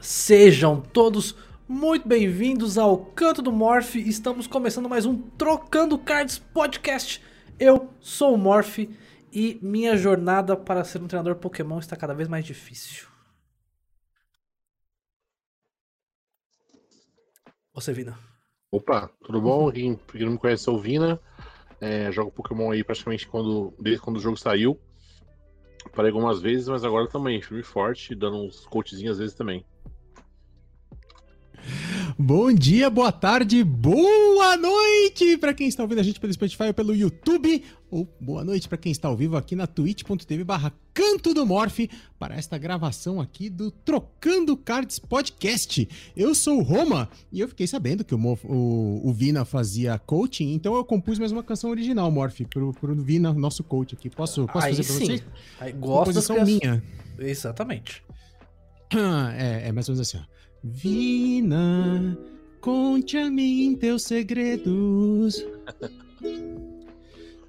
Sejam todos muito bem-vindos ao Canto do Morph. Estamos começando mais um Trocando Cards Podcast. Eu sou o Morph e minha jornada para ser um treinador Pokémon está cada vez mais difícil. Você, Vina. Opa, tudo bom? Quem, quem não me conhece, sou o Vina. É, jogo Pokémon aí praticamente quando, desde quando o jogo saiu. Parei algumas vezes, mas agora também, firme forte, dando uns coachzinhos às vezes também. Bom dia, boa tarde, boa noite para quem está ouvindo a gente pelo Spotify ou pelo YouTube, ou boa noite para quem está ao vivo aqui na twitch.tv barra Canto do Morph para esta gravação aqui do Trocando Cards Podcast. Eu sou o Roma e eu fiquei sabendo que o, o, o Vina fazia coaching, então eu compus mais uma canção original, Morph, pro, pro Vina, nosso coach aqui. Posso, posso Aí fazer pra sim. vocês? Aí, gosto Composição minha. Exatamente. É, é mais ou menos assim, ó. Vina, conte a mim teus segredos.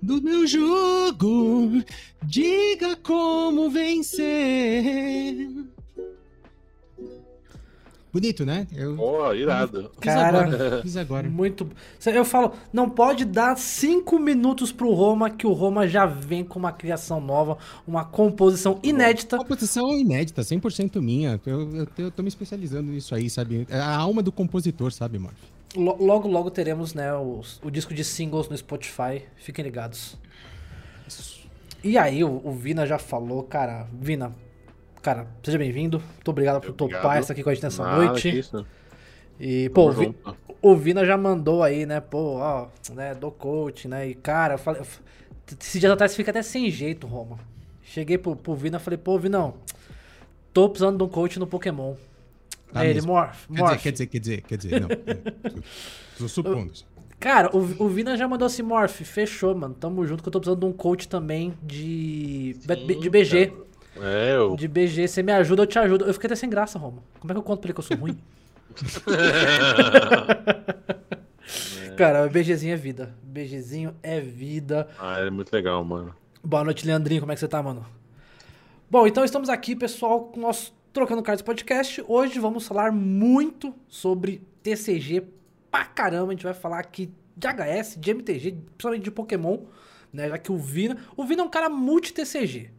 Do meu jogo, diga como vencer. Bonito, né? Eu Pô, irado. fiz Cara, agora. Fiz agora. Muito. Eu falo, não pode dar cinco minutos pro Roma que o Roma já vem com uma criação nova, uma composição inédita. Composição inédita, 100% minha. Eu, eu, eu tô me especializando nisso aí, sabe? É a alma do compositor, sabe, Morph? Lo- Logo, logo teremos, né, os- o disco de singles no Spotify. Fiquem ligados. E aí, o, o Vina já falou, cara. Vina, cara, seja bem-vindo. Muito obrigado por Obrigado. topar estar aqui com a gente nessa Nada, noite. que Isso. E, pô, Vi- junto. o Vina já mandou aí, né, pô, ó, né, do coach, né, e cara, eu falei, esses dias atrás fica até sem jeito, Roma. Cheguei pro, pro Vina e falei, pô, Vinão, tô precisando de um coach no Pokémon. Tá aí ele, mesmo. Morph, Quer dizer, quer dizer, quer dizer, quer dizer, não. Tô supondo. Cara, o, o Vina já mandou assim, Morph, fechou, mano, tamo junto que eu tô precisando de um coach também de, Sim, de BG. É, eu. De BG, você me ajuda, eu te ajudo. Eu fiquei até sem graça, Roma. Como é que eu conto pra ele que eu sou ruim? Cara, BGzinho é vida. BGzinho é vida. ah, é muito legal, mano. Boa noite, Leandrinho. Como é que você tá, mano? Bom, então estamos aqui, pessoal, com o nosso Trocando Cards Podcast. Hoje vamos falar muito sobre TCG pra caramba. A gente vai falar aqui de HS, de MTG, principalmente de Pokémon, né? Já que o Vina... O Vina é um cara multi-TCG,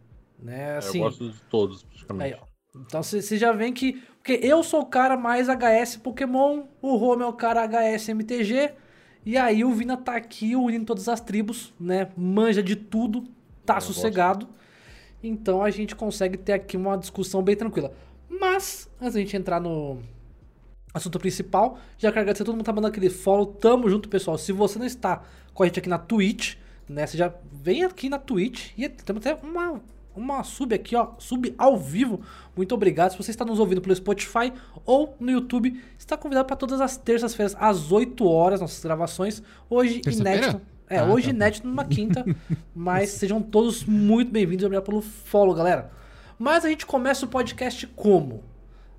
né? Assim, eu gosto de todos, Aí, praticamente. ó. Então você já vem que. Porque eu sou o cara mais HS Pokémon, o Rome é o cara HS MTG. E aí o Vina tá aqui unindo todas as tribos, né? Manja de tudo, tá Eu gosto. sossegado. Então a gente consegue ter aqui uma discussão bem tranquila. Mas, antes da gente entrar no assunto principal, já quero agradecer a todo mundo que tá mandando aquele follow. Tamo junto, pessoal. Se você não está com a gente aqui na Twitch, né? Você já vem aqui na Twitch e temos até uma, uma sub aqui, ó. Sub ao vivo. Muito obrigado. Se você está nos ouvindo pelo Spotify ou no YouTube, está convidado para todas as terças-feiras, às 8 horas, nossas gravações. Hoje, inédito. É, Ah, hoje tá. inédito numa quinta. mas sejam todos muito bem-vindos. Obrigado pelo follow, galera. Mas a gente começa o podcast como?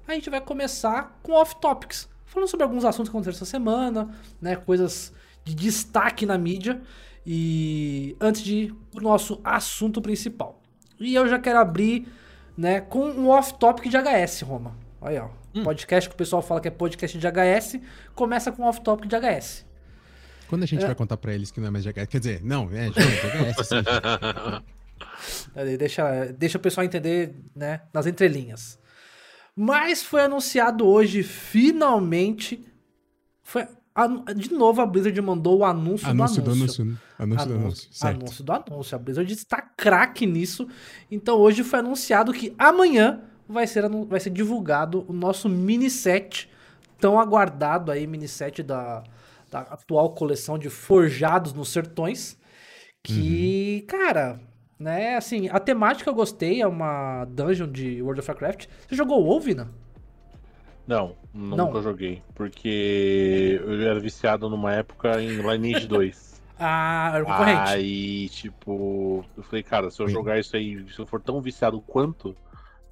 A gente vai começar com off-topics. Falando sobre alguns assuntos que aconteceram essa semana, né? Coisas de destaque na mídia. E antes de ir pro nosso assunto principal. E eu já quero abrir, né, com um off-topic de HS, Roma. Aí, ó. Podcast que o pessoal fala que é podcast de HS, começa com um off-topic de HS. Quando a gente vai contar pra eles que não é mais GHS? Quer dizer, não, é, gente, GHS, sim. Aí Deixa, deixa o pessoal entender, né, nas entrelinhas. Mas foi anunciado hoje, finalmente. Foi, de novo, a Blizzard mandou o anúncio, Anúncio do do anúncio. Anúncio. Anúncio do anúncio, certo. anúncio do anúncio. A Blizzard está craque nisso. Então hoje foi anunciado que amanhã vai ser, vai ser divulgado o nosso mini set, tão aguardado aí, mini set da, da atual coleção de Forjados nos Sertões. Que, cara, né, assim, a temática eu gostei, é uma dungeon de World of Warcraft. Você jogou o WoW, Vina? Não, nunca Não. joguei. Porque eu era viciado numa época em Lineage 2. Ah, era o concorrente. Aí, tipo, eu falei, cara, se eu jogar isso aí, se eu for tão viciado quanto,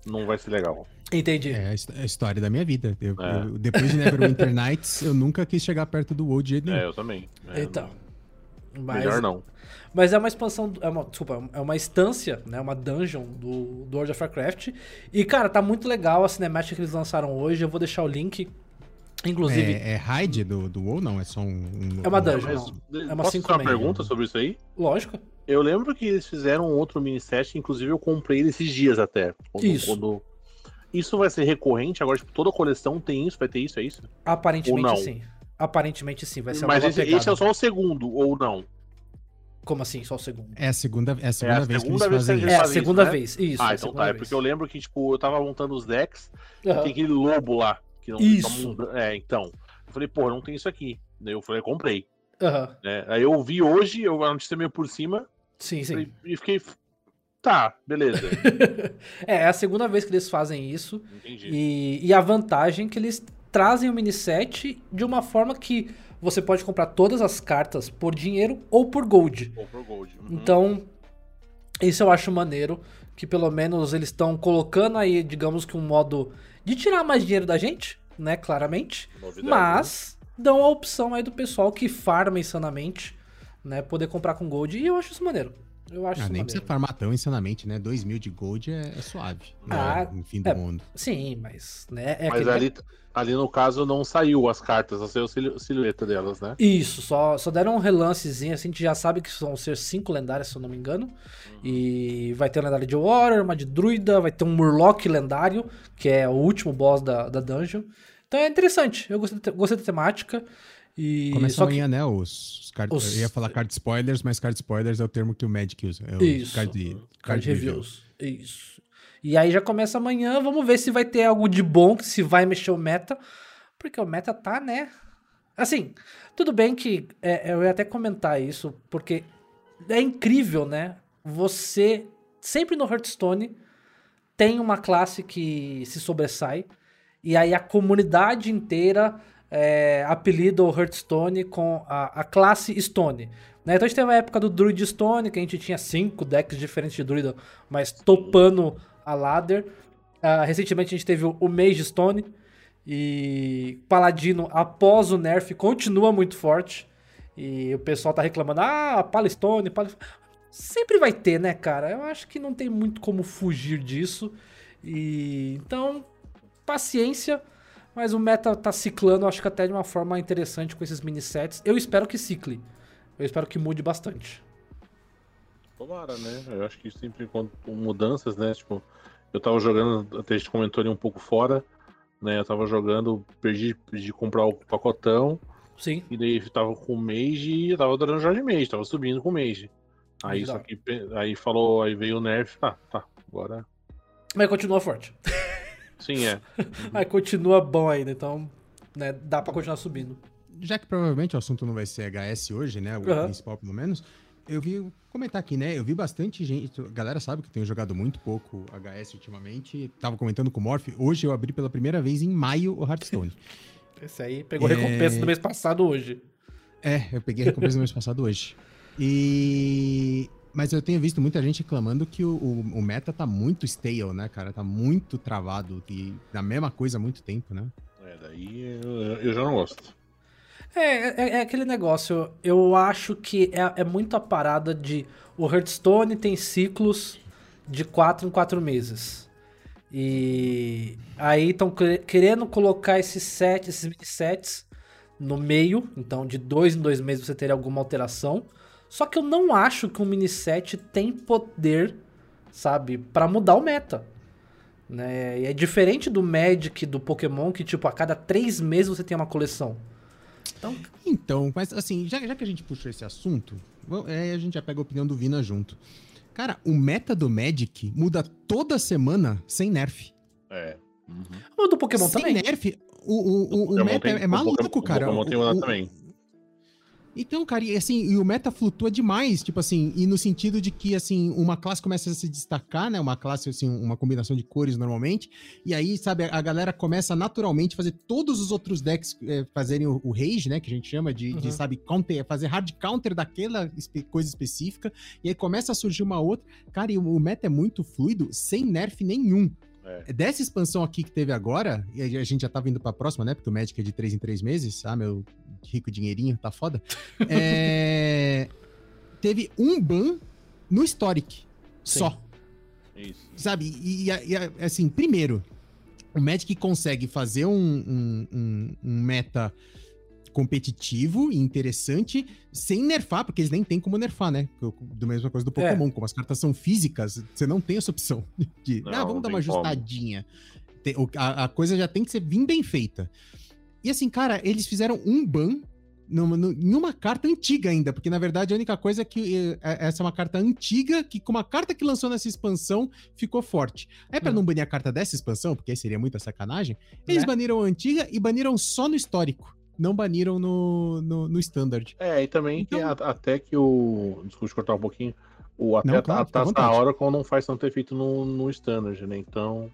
não vai ser legal. Entendi. É a a história da minha vida. Eu- É. eu- depois de Neverwinter Nights, eu nunca quis chegar perto do WoW de jeito nenhum. É, eu também. É, Então. Mas, Melhor não. Mas é uma expansão, é uma, desculpa, é uma instância, né, uma dungeon do, do World of Warcraft. E, cara, tá muito legal a cinemática que eles lançaram hoje. Eu vou deixar o link. Inclusive, É, é raid do, do WoW, não? É só um... um- É uma um- dungeon. Mas, não. É uma posso fazer uma pergunta sobre isso aí? lógico. Eu lembro que eles fizeram um outro mini set, inclusive eu comprei ele esses dias até. Quando- Isso. quando- Isso vai ser recorrente agora, tipo, toda coleção tem isso, vai ter isso, é isso? Aparentemente sim. Aparentemente sim, vai ser Mas esse, pegada. esse é só o segundo, ou não? Como assim, só o segundo? É a segunda, é a segunda a vez segunda que vez eles que fazem eles É, a segunda isso, né? vez. Isso, ah, a então tá. É vez. porque eu lembro que, tipo, eu tava montando os decks, Aham. tem aquele lobo lá. Que não, Isso. é, então. Eu falei, pô, não tem isso aqui. Daí eu falei, comprei. Aham. né? Aí eu vi hoje, eu a notícia meio por cima, Sim, sim. falei- e fiquei. Tá, beleza. é, é a segunda vez que eles fazem isso. Entendi. E, e a vantagem é que eles trazem o mini set de uma forma que você pode comprar todas as cartas por dinheiro ou por gold. Ou pro Gold. Uhum. Então, isso eu acho maneiro. Que pelo menos eles estão colocando aí, digamos que um modo de tirar mais dinheiro da gente, né? Claramente. Novidade, né? Mas dão a opção aí do pessoal que farma insanamente, né? Poder comprar com gold. E eu acho isso maneiro. Eu acho Ah, nem maneiro. precisa farmar tão insanamente, né? 2 mil de gold é, é suave. Não Ah, é no fim do é. mundo. Sim, mas, né? É Mas aquele- ali, ali no caso não saiu as cartas, só saiu a sil- silhueta delas, né? Isso, só, só deram um relancezinho, assim, a gente já sabe que vão ser cinco lendárias, se eu não me engano. E vai ter uma lendária de Warrior, uma de Druida, vai ter um Murloc lendário, que é o último boss da, da dungeon. Então é interessante, eu gostei, gostei da temática. E Começa só que amanhã, né? Os, os card... Os- Eu ia falar card spoilers, mas card spoilers é o termo que o Magic usa. É Isso. Card, Card reviews. Isso. E aí já começa amanhã, vamos ver se vai ter algo de bom, se vai mexer o meta. Porque o meta tá, né? Assim, tudo bem que é, eu ia até comentar isso, porque é incrível, né? Você, sempre no Hearthstone, tem uma classe que se sobressai, e aí a comunidade inteira é, apelida o Hearthstone com a, a classe Stone. Né? Então a gente teve a época do Druid Stone, que a gente tinha cinco decks diferentes de Druida, mas topando a ladder. Ah, recentemente a gente teve o, o Mage Stone, e Paladino, após o nerf, continua muito forte. E o pessoal tá reclamando, ah, Palestone, Pal... Sempre vai ter, né, cara? Eu acho que não tem muito como fugir disso. E então, paciência. Mas o meta tá ciclando, acho que até de uma forma interessante com esses mini sets. Eu espero que cicle. Eu espero que mude bastante. Tomara, né? Eu acho que sempre com mudanças, né? Tipo, eu tava jogando, até a gente comentou ali um pouco fora, né? Eu tava jogando, perdi, perdi comprar o pacotão, Sim. e daí eu tava com o Mage e eu tava adorando jogar de Mage, tava subindo com o Mage. Aí, só que, aí falou, aí veio o Nerf, tá, tá, agora. Mas continua forte. Sim, é. Aí continua bom ainda, então né, dá pra continuar subindo. Já que provavelmente o assunto não vai ser HS hoje, né? O Aham. principal, pelo menos. Eu vi vou comentar aqui, né? Eu vi bastante gente. A galera sabe que eu tenho jogado muito pouco HS ultimamente. Tava comentando com o Morph. Hoje eu abri pela primeira vez em maio o Hearthstone. Esse aí pegou É. recompensa do mês passado hoje. É, eu peguei a recompensa no mês passado hoje. E. Mas eu tenho visto muita gente reclamando que o, o, o meta tá muito stale, né, cara? Tá muito travado e na mesma coisa há muito tempo, né? É, daí eu, eu já não gosto. É, é, é aquele negócio. Eu acho que é, é muito a parada de. O Hearthstone tem ciclos de 4 em 4 meses. E aí estão querendo colocar esses sets, esses mini sets no meio. Então, de dois em dois meses você teria alguma alteração. Só que eu não acho que um mini set tem poder, sabe, pra mudar o meta. Né? E é diferente do Magic, do Pokémon, que tipo, a cada três meses você tem uma coleção. Então, Então, mas assim, já, já que a gente puxou esse assunto, é, a gente já pega a opinião do Vina junto. Cara, o meta do Magic muda toda semana sem nerf. É. Uhum. o do Pokémon sem também. nerf, o, o, o, o meta tem- é o maluco, Pokémon- cara. O Pokémon tem O- uma o- também. Então, cara, e assim, e o meta flutua demais, tipo assim, e no sentido de que, assim, uma classe começa a se destacar, né, uma classe, assim, uma combinação de cores normalmente, e aí, sabe, a galera começa naturalmente a fazer todos os outros decks é, fazerem o, o rage, né, que a gente chama de, de, Uhum. sabe, counter, fazer hard counter daquela espe- coisa específica, e aí começa a surgir uma outra, cara, e o, o meta é muito fluido, sem nerf nenhum. É. Dessa expansão aqui que teve agora, e a gente já tá vindo pra próxima, né? Porque o Magic é de 3 em 3 meses. Ah, meu rico dinheirinho, tá foda. É, teve um ban no Historic. Sim. Só. Isso. Sabe? E, e, e, assim, primeiro, o Magic consegue fazer um, um, um- um meta competitivo e interessante sem nerfar, porque eles nem têm como nerfar, né? Do mesma coisa do É. Pokémon, como as cartas são físicas, você não tem essa opção de, Não, ah, vamos dar uma tem como. ajustadinha. Tem- a, a coisa já tem que ser bem bem feita. E assim, cara, eles fizeram um ban numa, uma carta antiga ainda, porque na verdade a única coisa é que eh, é- essa é uma carta antiga que, com uma carta que lançou nessa expansão, ficou forte. Aí, pra Hum. não banir a carta dessa expansão, porque aí seria muita sacanagem, eles Né? baniram a antiga e baniram só no histórico. Não baniram no, no, no standard. É, e também que Então- a- até que o. Desculpa cortar um pouquinho. O, até Não, a- claro, a fica à taça da. Oracle não faz tanto efeito no, no standard, né? Então.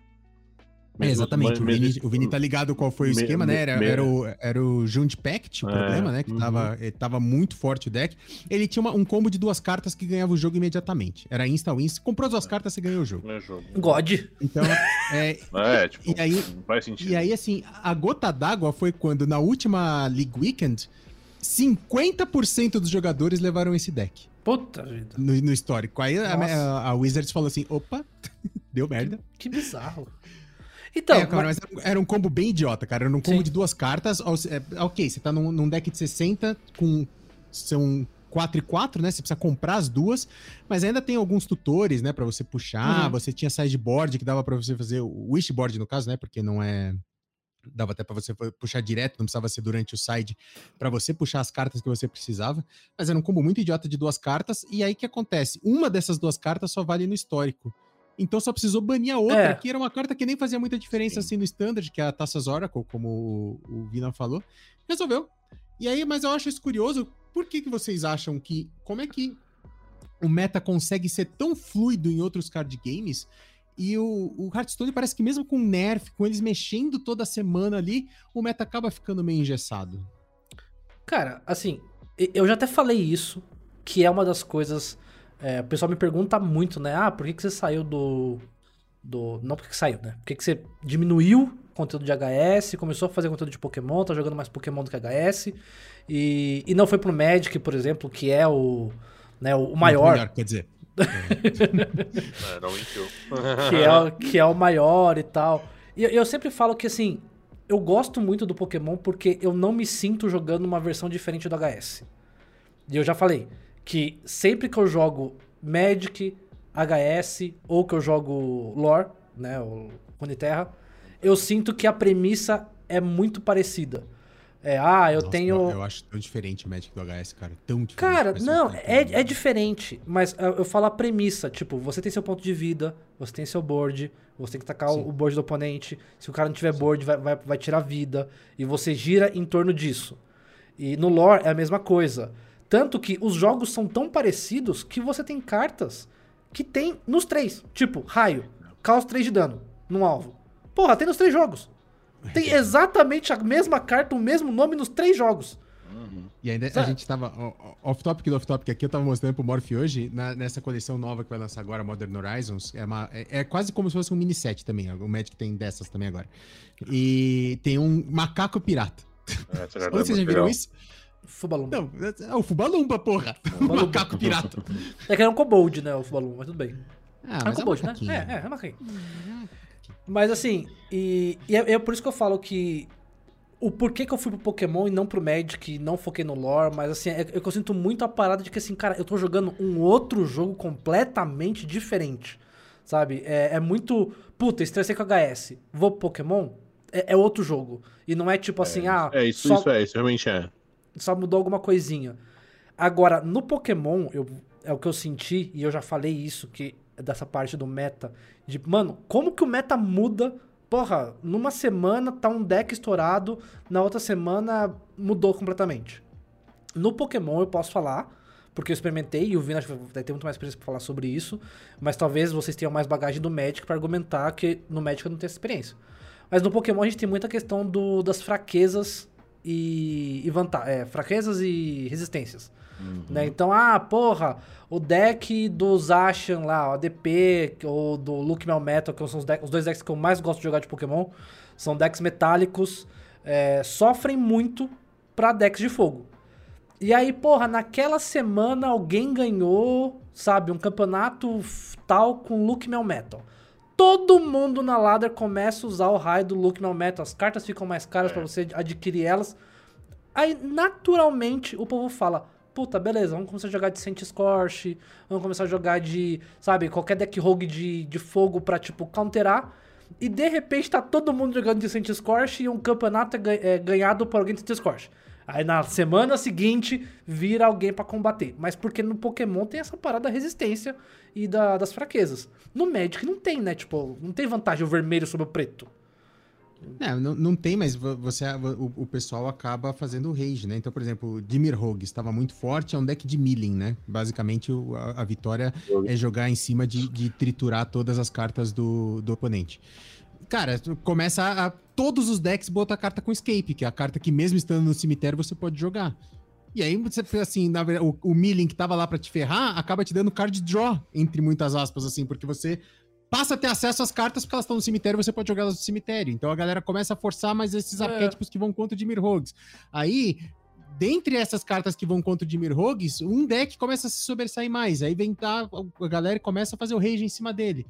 É, exatamente. O mesmo- Vini, o Vini tá ligado qual foi o me- esquema, né? Era, me- era o, era o Jund Pact, o É, problema, né? Que uhum. tava, ele tava muito forte o deck. Ele tinha uma- um combo de duas cartas que ganhava o jogo imediatamente. Era insta-win. Se comprou as duas cartas, você ganhou o jogo. É jogo. God. Então, é, É, tipo, E aí- não faz sentido. E aí, assim, a gota d'água foi quando, na última League Weekend, 50% dos jogadores levaram esse deck Puta vida. no, no histórico. Aí a, a- a Wizards falou assim: opa, deu merda. Que bizarro. Então, é, cara, mas era um combo bem idiota, cara. Era um combo Sim. de duas cartas. é, ok, você tá num, num deck de 60 com. São 4 e 4, né? Você precisa comprar as duas, mas ainda tem alguns tutores, né, Pra você puxar. Uhum. Você tinha sideboard que dava pra você fazer o wishboard no caso, né? Porque não é dava até pra você puxar direto, não precisava ser durante o side pra você puxar as cartas que você precisava, mas era um combo muito idiota de duas cartas e aí o que acontece? Uma dessas duas cartas só vale no histórico. Então só precisou banir a outra, É. que era uma carta que nem fazia muita diferença Sim. assim no standard, que é a Taças Oracle, como o, o Vina falou. Resolveu. E aí, mas eu acho isso curioso, por que, que vocês acham que. Como é que o meta consegue ser tão fluido em outros card games? E o, o Hearthstone parece que mesmo com nerf, com eles mexendo toda semana ali, o meta acaba ficando meio engessado. Cara, assim, eu já até falei isso, que é uma das coisas. É, o pessoal me pergunta muito, né? Ah, por que, que você saiu do. do não por que, que saiu, né? Por que, que você diminuiu o conteúdo de HS, começou a fazer conteúdo de Pokémon, tá jogando mais Pokémon do que HS, e, e não foi pro Magic, por exemplo, que é o. Né, o Muito maior. melhor, quer dizer. É, que é, o- que é o maior e tal. E eu, eu sempre falo que, assim, eu gosto muito do Pokémon porque eu não me sinto jogando uma versão diferente do HS. E eu já falei que sempre que eu jogo Magic, HS, ou que eu jogo Lore, né, o Runeterra, eu sinto que a premissa é muito parecida. É, ah, eu Nossa, tenho... Eu, acho tão diferente o Magic do HS, cara. Tão diferente. Cara, não, é, é diferente, mas eu, eu falo a premissa, tipo, você tem seu ponto de vida, você tem seu board, você tem que tacar Sim. o, board do oponente, se o cara não tiver board, vai, vai, vai tirar vida, e você gira em torno disso. E no lore é a mesma coisa. Tanto que os jogos são tão parecidos que você tem cartas que tem nos três. Tipo, raio, caos 3 de dano num alvo. Porra, tem nos três jogos. Tem exatamente a mesma carta, o mesmo nome nos três jogos. E ainda a gente tava. Off-topic do off-topic aqui, eu tava mostrando pro Morph hoje, na- nessa coleção nova que vai lançar agora, Modern Horizons. É, uma- é- é quase como se fosse um mini set também. O Magic tem dessas também agora. E tem um macaco pirata. É, Onde vocês já viram isso? Fubalumba. Não, é o Fubalumba, porra. O Fubalumba. macaco pirata. É que era um kobold, né, o Fubalumba, mas tudo bem. Ah, é um mas é kobold, né? macaquinho. É, é, é macaquinho. Mas assim, e, e é, é por isso que eu falo que o porquê que eu fui pro Pokémon e não pro Magic, e não foquei no lore, mas assim, é, é que eu sinto muito a parada de que assim, cara, eu tô jogando um outro jogo completamente diferente, sabe? É, é muito, puta, estressei com HS, vou pro Pokémon, é, é outro jogo. E não é tipo assim, ah, É, isso, só- isso é, isso realmente é. Só mudou alguma coisinha. Agora, no Pokémon, eu, é o que eu senti, e eu já falei isso, que é dessa parte do meta, de, mano, como que o meta muda? Porra, numa semana tá um deck estourado, na outra semana mudou completamente. No Pokémon eu posso falar, porque eu experimentei, e o Vina vai ter muito mais experiência pra falar sobre isso, mas talvez vocês tenham mais bagagem do Magic pra argumentar que no Magic eu não tenho essa experiência. Mas no Pokémon a gente tem muita questão do, das fraquezas e, e vanta é, fraquezas e resistências. Né? Então, ah, porra, o deck do Zacian lá, o ADP, ou do Luke Melmetal, que são os, os dois decks que eu mais gosto de jogar de Pokémon, são decks metálicos, é, sofrem muito pra decks de fogo. E aí, porra, naquela semana alguém ganhou, sabe, um campeonato tal com Look Mel Metal. Todo mundo na ladder começa a usar o raio do Look Mel Metal. As cartas ficam mais caras pra você adquirir elas. Aí, naturalmente, o povo fala: Puta, beleza, vamos começar a jogar de Saint Scorch, vamos começar a jogar de, sabe, qualquer deck rogue de, de fogo pra, tipo, counterar. E de repente tá todo mundo jogando de Saint Scorch e um campeonato é, é ganhado por alguém de Saint Scorch. Aí na semana seguinte vira alguém pra combater. Mas porque no Pokémon tem essa parada da resistência e da- das fraquezas. No Magic não tem, né? Tipo, não tem vantagem o vermelho sobre o preto. É, não, não tem, mas vo- você, o, o pessoal acaba fazendo rage, né? Então, por exemplo, Dimir Rogue estava muito forte, é um deck de milling, né? Basicamente, a, a vitória é jogar em cima de, de triturar todas as cartas do, do oponente. Cara, começa a, a- todos os decks botam a carta com escape, que é a carta que mesmo estando no cemitério você pode jogar. E aí, você, assim, na verdade, o, o milling que tava lá pra te ferrar, acaba te dando card draw, entre muitas aspas, assim, porque você passa a ter acesso às cartas porque elas estão no cemitério você pode jogá-las no cemitério. Então a galera começa a forçar mais esses É. arquétipos que vão contra o Dimir Rogues. Aí, dentre essas cartas que vão contra o Dimir Rogues, um deck começa a se sobressair mais. Aí vem tá, a galera começa a fazer o rage em cima dele.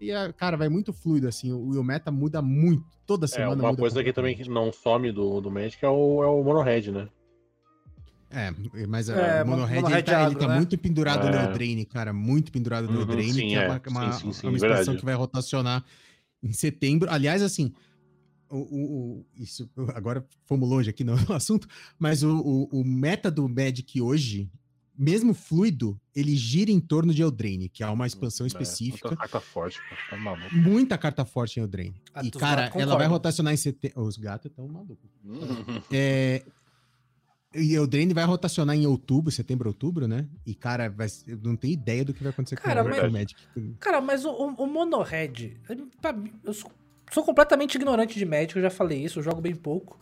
E, a- cara, vai muito fluido, assim. O, o meta muda muito. Toda É, semana uma muda coisa que também que não some do, do Magic é o, é o Mono Red, né? É, mas É, o Mono Red, Mono ele tá, ele agro, tá né? muito pendurado no É. Eldraine, cara. Muito pendurado no Uhum, Eldraine, sim, que é é. uma, uma, Sim, sim, sim, é uma expansão verdade. que vai rotacionar em setembro. Aliás, assim, o, o- o- isso, agora fomos longe aqui no assunto, mas o, o, o meta do Magic hoje, mesmo fluido, ele gira em torno de Eldraine, que é uma expansão É, específica. outra carta forte, cara. Tá maluco. Muita carta forte em Eldraine. Ah, e, cara, ela vai rotacionar em setembro. Os gatos estão malucos. Uhum. É, e o Drain vai rotacionar em outubro, setembro, outubro, né? E, cara, vai, eu não tenho ideia do que vai acontecer Cara, com, o- mas- o Magic. Cara, mas o, o, o Mono Red, pra mim, eu sou, sou completamente ignorante de Magic, eu já falei isso, eu jogo bem pouco.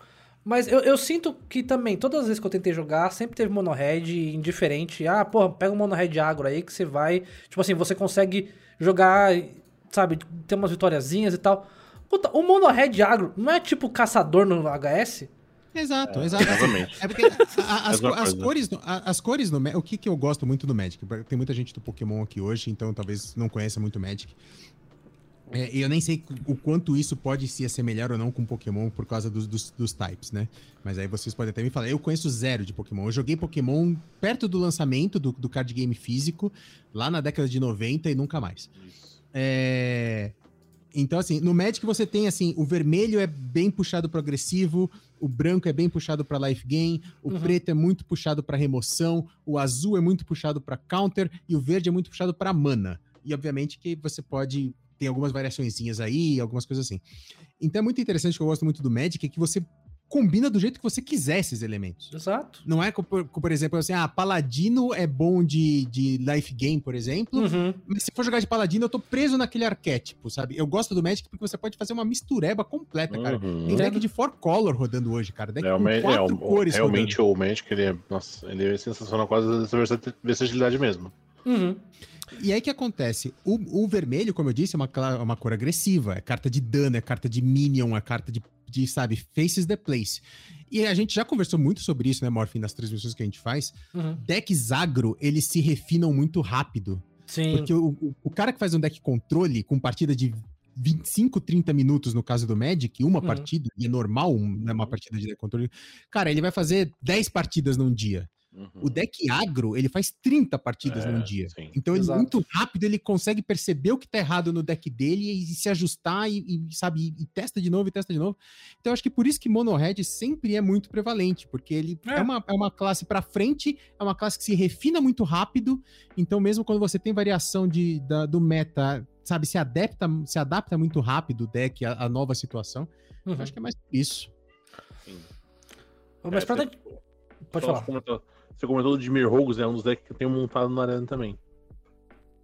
Mas eu, eu sinto que também, todas as vezes que eu tentei jogar, sempre teve Mono Red indiferente. Ah, porra, pega um Mono Red agro aí que você vai. Tipo assim, você consegue jogar, sabe, ter umas vitoriazinhas e tal. Puta, o Mono Red agro não é tipo caçador no HS? Exato, exato. Exatamente. É porque a- a- as, as cores, a- as cores no o que, que eu gosto muito do Magic? Tem muita gente do Pokémon aqui hoje, então talvez não conheça muito Magic. É, e eu nem sei o quanto isso pode se assemelhar ou não com Pokémon por causa dos, dos, dos types, né? Mas aí vocês podem até me falar. Eu conheço zero de Pokémon. Eu joguei Pokémon perto do lançamento do, do card game físico, lá na década de 90 e nunca mais. É, Então, assim, no Magic você tem, assim, o vermelho é bem puxado para agressivo, o branco é bem puxado para life gain, o Uhum. preto é muito puxado para remoção, o azul é muito puxado para counter e o verde é muito puxado para mana. E, obviamente, que você pode... Tem algumas variaçõezinhas aí, algumas coisas assim. Então, é muito interessante, que eu gosto muito do Magic, é que você combina do jeito que você quiser esses elementos. Exato. Não é, como, por, por exemplo, assim, ah, paladino é bom de, de life gain, por exemplo, Uhum. mas se for jogar de paladino, eu tô preso naquele arquétipo, sabe? Eu gosto do Magic porque você pode fazer uma mistureba completa, cara. Uhum. Tem deck de four color rodando hoje, cara. Deck É, o com Ma- é, quatro o- cores realmente o Magic, ele é, nossa, ele é sensacional, quase essa versa- versatilidade mesmo. Uhum. E aí o que acontece? O, o vermelho, como eu disse, é uma, cla- uma cor agressiva. É carta de dano, é carta de minion, é carta de, de, sabe, faces the place. E a gente já conversou muito sobre isso, né, Morphin, nas transmissões que a gente faz. Uhum. Decks agro, eles se refinam muito rápido. Sim. Porque o, o- o cara que faz um deck controle com partida de 25, 30 minutos no caso do Magic, uma Uhum. partida, e é normal né, uma partida de deck controle, cara, ele vai fazer 10 partidas num dia. Uhum. O deck agro, ele faz 30 partidas É, num dia. sim. Então, ele Exato. muito rápido, ele consegue perceber o que tá errado no deck dele e, se ajustar e, e, sabe, e, testa de novo e testa de novo. Então, eu acho que por isso que Mono Red sempre é muito prevalente, porque ele é, É. uma, é uma classe pra frente, é uma classe que se refina muito rápido. Então, mesmo quando você tem variação de, da- do meta, sabe, se adapta, se adapta muito rápido o deck à, à nova situação. Uhum. Eu acho que é mais por isso. Sim. Mas É, pra... Pode falar. Comentou, você comentou do Dimir Rogues, é um dos decks que eu tenho montado na arena também.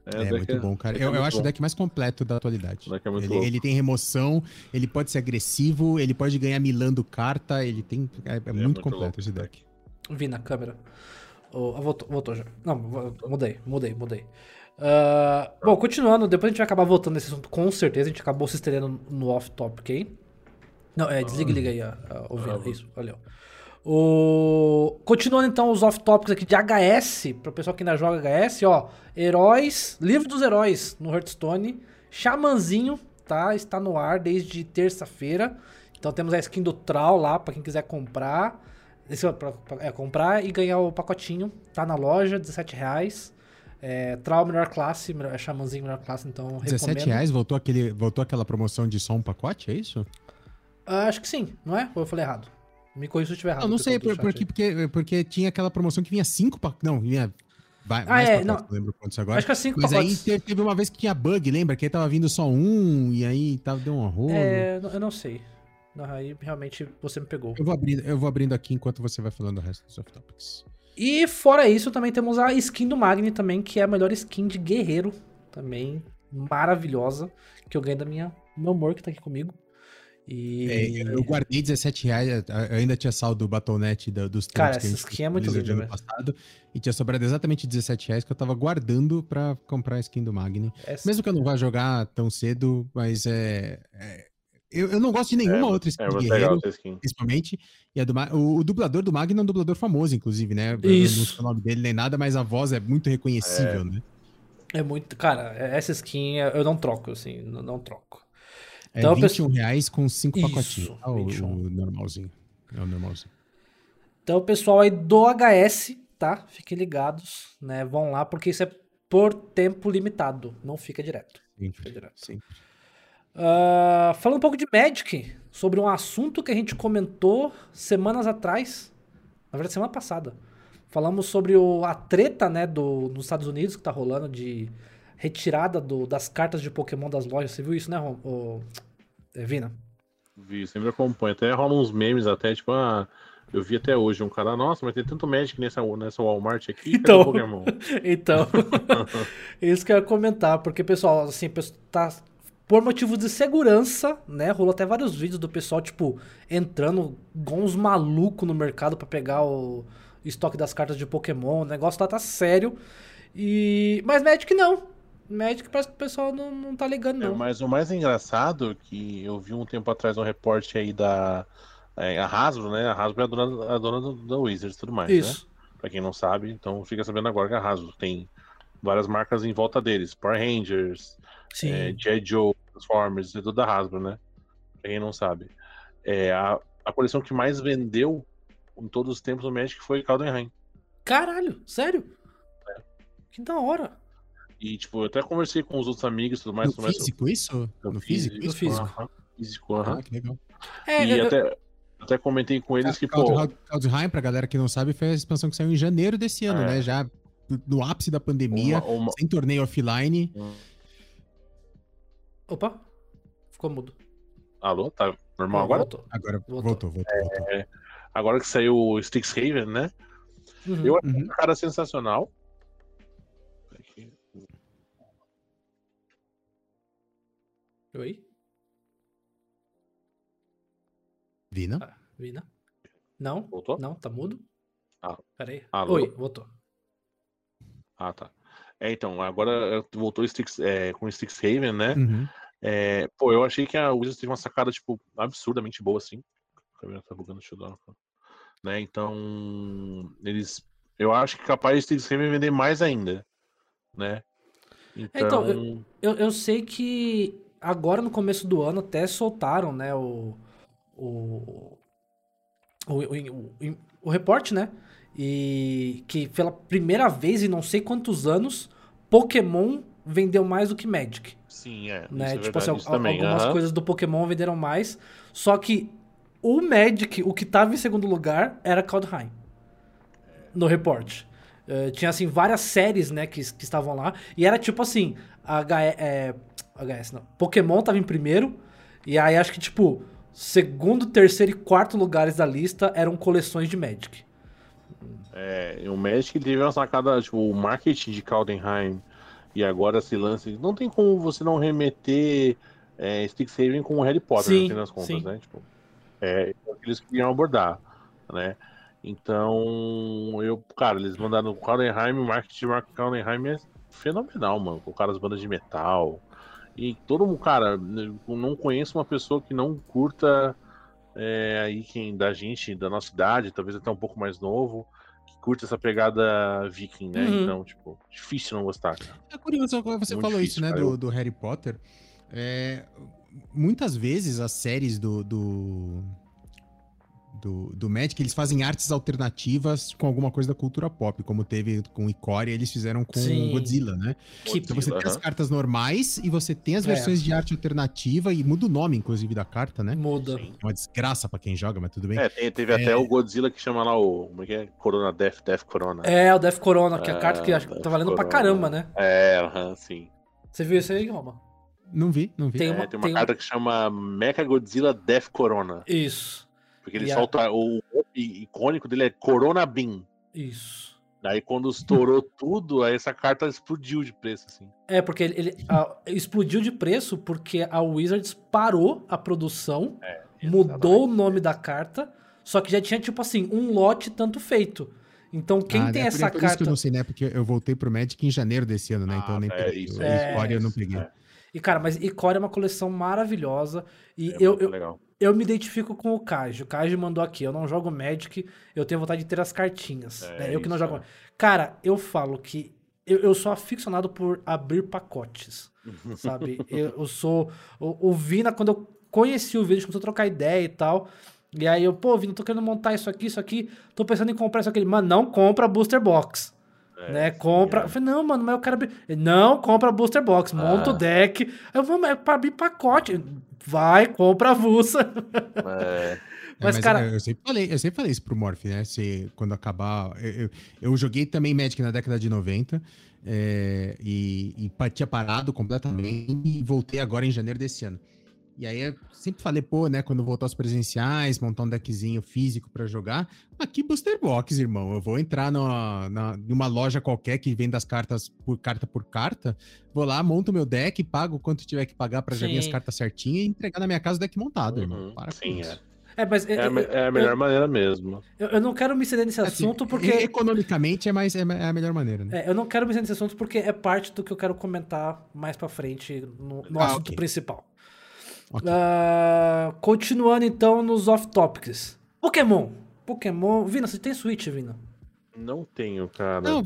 É, deck muito bom, cara. deck é Eu, eu acho bom. o deck mais completo da atualidade. O deck é muito Ele, ele tem remoção, ele pode ser agressivo, ele pode ganhar milando carta, ele tem. É, é muito, muito completo louco esse deck. Vi na câmera. Oh, ah, voltou, voltou já. Não, mudei, mudei, mudei. Ah, bom, continuando, depois a gente vai acabar voltando nesse assunto, com certeza. A gente acabou se estreando no off-topic aí. Não, é, desliga e liga aí, a, a, ouvindo. Ah, Isso, valeu. O... Continuando então os off-topics aqui de HS, para o pessoal que ainda joga HS, ó. Heróis, livro dos heróis no Hearthstone. Xamanzinho, tá? Está no ar desde terça-feira. Então temos a skin do Troll lá para quem quiser comprar. Esse, pra, pra, é, comprar e ganhar o pacotinho. Tá na loja, 17 reais. É, Troll melhor classe, melhor, é Xamanzinho melhor classe, então 17 recomendo. reais? Voltou, aquele, voltou aquela promoção de só um pacote, é isso? Ah, acho que sim, não é? Ou eu falei errado? Me corrija se eu estiver errado. Eu não sei, por, porque, porque, porque tinha aquela promoção que vinha cinco pacotes. Não, vinha. Vai, Ah, mais é, pacotes, não. não lembro quantos agora. Acho que é cinco Mas pacotes. aí te- teve uma vez que tinha bug, lembra? Que aí tava vindo só um, e aí tava, deu um rolo. É, eu não sei. Aí realmente você me pegou. Eu, vou abrindo, eu vou abrindo aqui enquanto você vai falando o resto dos off-topics. E fora isso, também temos a skin do Magni também, que é a melhor skin de guerreiro. Também maravilhosa. Que eu ganhei da minha meu amor que tá aqui comigo. E. É, eu guardei 17 reais, eu ainda tinha saldo do Battle.net da- dos Cara, essa skin é muito ano passado, e tinha sobrado exatamente 17 reais que eu tava guardando pra comprar a skin do Magni. essa- Mesmo que eu não vá jogar tão cedo, mas é. é- eu, eu não gosto de nenhuma É, outra skin É de guerreiro, skin. principalmente. E a do o, o dublador do Magni é um dublador famoso, inclusive, né? Eu Isso. não sei o nome dele nem nada, mas a voz é muito reconhecível, né? É muito. Cara, essa skin eu não troco, assim. Não, não troco. É Então, 21 reais com 5 Isso, pacotinhos. Ah, o, 21. o normalzinho. É o normalzinho. Então, pessoal aí do HS, tá? Fiquem ligados, né? Vão lá, porque isso é por tempo limitado. Não fica direto. Sempre, Fica direto. sempre. Ah, falando um pouco de Magic, sobre um assunto que a gente comentou semanas atrás, na verdade semana passada. Falamos sobre o, a treta, né, do, nos Estados Unidos que tá rolando de retirada do- das cartas de Pokémon das lojas. Você viu isso, né, Rom- ô, é, Vina? Vi, sempre acompanho. Até rolam uns memes até, tipo, ah, eu vi até hoje um cara, nossa, mas tem tanto Magic nessa, nessa Walmart aqui, Então. o Pokémon? Então, isso que eu ia comentar, porque, pessoal, assim, tá. Por motivos de segurança, né? Rolou até vários vídeos do pessoal, tipo, entrando igual uns malucos no mercado pra pegar o estoque das cartas de Pokémon. O negócio lá tá sério. E. Mas Magic não. Magic parece que o pessoal não, não tá ligando, É, não. mas o mais engraçado é que eu vi um tempo atrás um reporte aí da é, a Hasbro, né? A Hasbro é a dona, a dona do, da Wizards e tudo mais, né? Isso. Pra quem não sabe, então fica sabendo agora que a Hasbro tem várias marcas em volta deles. Power Rangers, Sim. é, G.I. Joe, Transformers, é tudo da Hasbro, né? Pra quem não sabe. É, a, a coleção que mais vendeu em todos os tempos no Magic foi Caldenheim. Caralho, sério? Que da hora. E, tipo, eu até conversei com os outros amigos e tudo mais. No tudo mais físico, isso? No físico? No físico. aham, físico, aham. Ah, que legal. É, E eu- até, até comentei com eles que, pô, Cloud- Cloudheim, pra galera que não sabe, foi a expansão que saiu em janeiro desse ano, É. né? Já no ápice da pandemia, uma, uma- sem torneio offline. Opa, ficou mudo. Alô, tá normal Não, agora? voltou. Agora Voltou. voltou, voltou, voltou. Agora que saiu o Strixhaven, né? Uhum. Eu achei Uhum. um cara sensacional. Oi? Vina? Ah, Vina? Não? Voltou? Não, tá mudo? Ah. Peraí. Alô? Oi, voltou. Ah, tá. É, então, agora eh, voltou o Strix, é, com o Strixhaven, né? Uhum. É, pô, eu achei que a Wizards teve uma sacada, tipo, absurdamente boa, assim. A câmera tá bugando, deixa eu dar uma... Né? Então, eles... Eu acho que capaz de Strixhaven vender mais ainda, né? Então, Então, Eu, eu sei que agora no começo do ano até soltaram, né, o. O. O, o, o, o reporte, né? E que pela primeira vez em não sei quantos anos, Pokémon vendeu mais do que Magic. sim, é. né? Isso é tipo verdade, assim, isso al- também. algumas aham. coisas do Pokémon venderam mais. Só que o Magic, o que tava em segundo lugar, era Kaldheim. No report. Eh, tinha, assim, várias séries, né, que, que estavam lá. E era tipo assim, H, é, HS não. Pokémon tava em primeiro. E aí acho que, tipo, segundo, terceiro e quarto lugares da lista eram coleções de Magic. É, o Magic teve uma sacada, tipo, o marketing de Caldenheim e agora esse lance. Não tem como você não remeter é, Strixhaven com o Harry Potter, Sim, no fim das contas, sim. né? Tipo, é eles queriam abordar, né? Então, eu, cara, eles mandaram o Caldenheim, o marketing de Caldenheim é fenomenal, mano. Colocaram as bandas de metal. E todo mundo, cara, não conheço uma pessoa que não curta é, aí quem da gente, da nossa idade, talvez até um pouco mais novo, que curte essa pegada viking, né? Uhum. Então, tipo, difícil não gostar. cara. É curioso, agora você Muito falou difícil, isso, né, do, do Harry Potter. É, muitas vezes as séries do, do, do, do Magic, eles fazem artes alternativas com alguma coisa da cultura pop, como teve com Icória, eles fizeram com Sim. Godzilla, né? Que- Então você tem as cartas normais e você tem as É. versões de arte alternativa e muda o nome, inclusive, da carta, né? Muda. Sim. Uma desgraça pra quem joga, mas tudo bem. É, tem- teve até o Godzilla que chama lá o. Como é que é? Corona Death, Death Corona. É, o Death Corona, que é a É, carta que acho que tá valendo pra Corona. caramba, né? É, aham, sim. Você viu isso aí, Roma? Não vi, não vi. Tem É, uma- tem uma tem um- carta que chama Mecha Godzilla Death Corona. Isso, Porque ele E a- solta. O golpe icônico dele é Corona Beam. isso. Daí quando estourou tudo, aí essa carta explodiu de preço, assim. É, porque ele, ele, a- explodiu de preço porque a Wizards parou a produção, mudou o nome da carta, só que já tinha, tipo assim, um lote tanto feito. Então, quem Ah, tem né? Por- essa por isso que carta. eu não sei, né? Porque eu voltei pro Magic em janeiro desse ano, né? Então Ah, eu nem é peguei. isso, A é história eu não peguei. é. E, cara, mas Icória é uma coleção maravilhosa. E É eu, muito eu, legal. Eu me identifico com o Kaji. O Kaji mandou aqui. Eu não jogo Magic, eu tenho vontade de ter as cartinhas. É, né? Eu que não isso, jogo. é. Cara, eu falo que eu, eu sou aficionado por abrir pacotes. Sabe? eu, eu sou. O, o Vina, quando eu conheci o Vina, a gente começou a trocar ideia e tal. E aí eu, pô, Vina, tô querendo montar isso aqui, isso aqui. Tô pensando em comprar isso aqui. Ele, Mano, não compra booster box. É, né? Compra. é. Eu falei, não, mano, mas eu quero abrir. Não, compra booster box, monta o Ah. deck. Eu vou, é pra abrir pacote. Vai, compra a vulsa. É, É, Mas, cara- eu, eu sempre falei, eu sempre falei isso pro Morph, né? Se, quando acabar. Eu, eu, eu joguei também Magic na década de 90 é, e, e tinha parado completamente e voltei agora em janeiro desse ano. E aí eu sempre falei, pô, né, quando voltar aos presenciais, montar um deckzinho físico pra jogar. Aqui Booster Box, irmão. Eu vou entrar numa, na, numa loja qualquer que vende as cartas por carta por carta. Vou lá, monto meu deck, pago quanto tiver que pagar pra já vir as cartas certinhas e entregar na minha casa o deck montado, Uhum, irmão. Para com sim, isso. É, mas é, eu, é a melhor maneira mesmo. eu- eu não quero me estender nesse Assim, assunto porque. Economicamente é, mais, é a melhor maneira, né? É, eu não quero me estender nesse assunto porque é parte do que eu quero comentar mais pra frente no, no Ah, assunto ok. principal. Ok. Ah, continuando então nos off-topics. Pokémon. Pokémon. Vina, você tem Switch, Vina? Não tenho, cara. Não,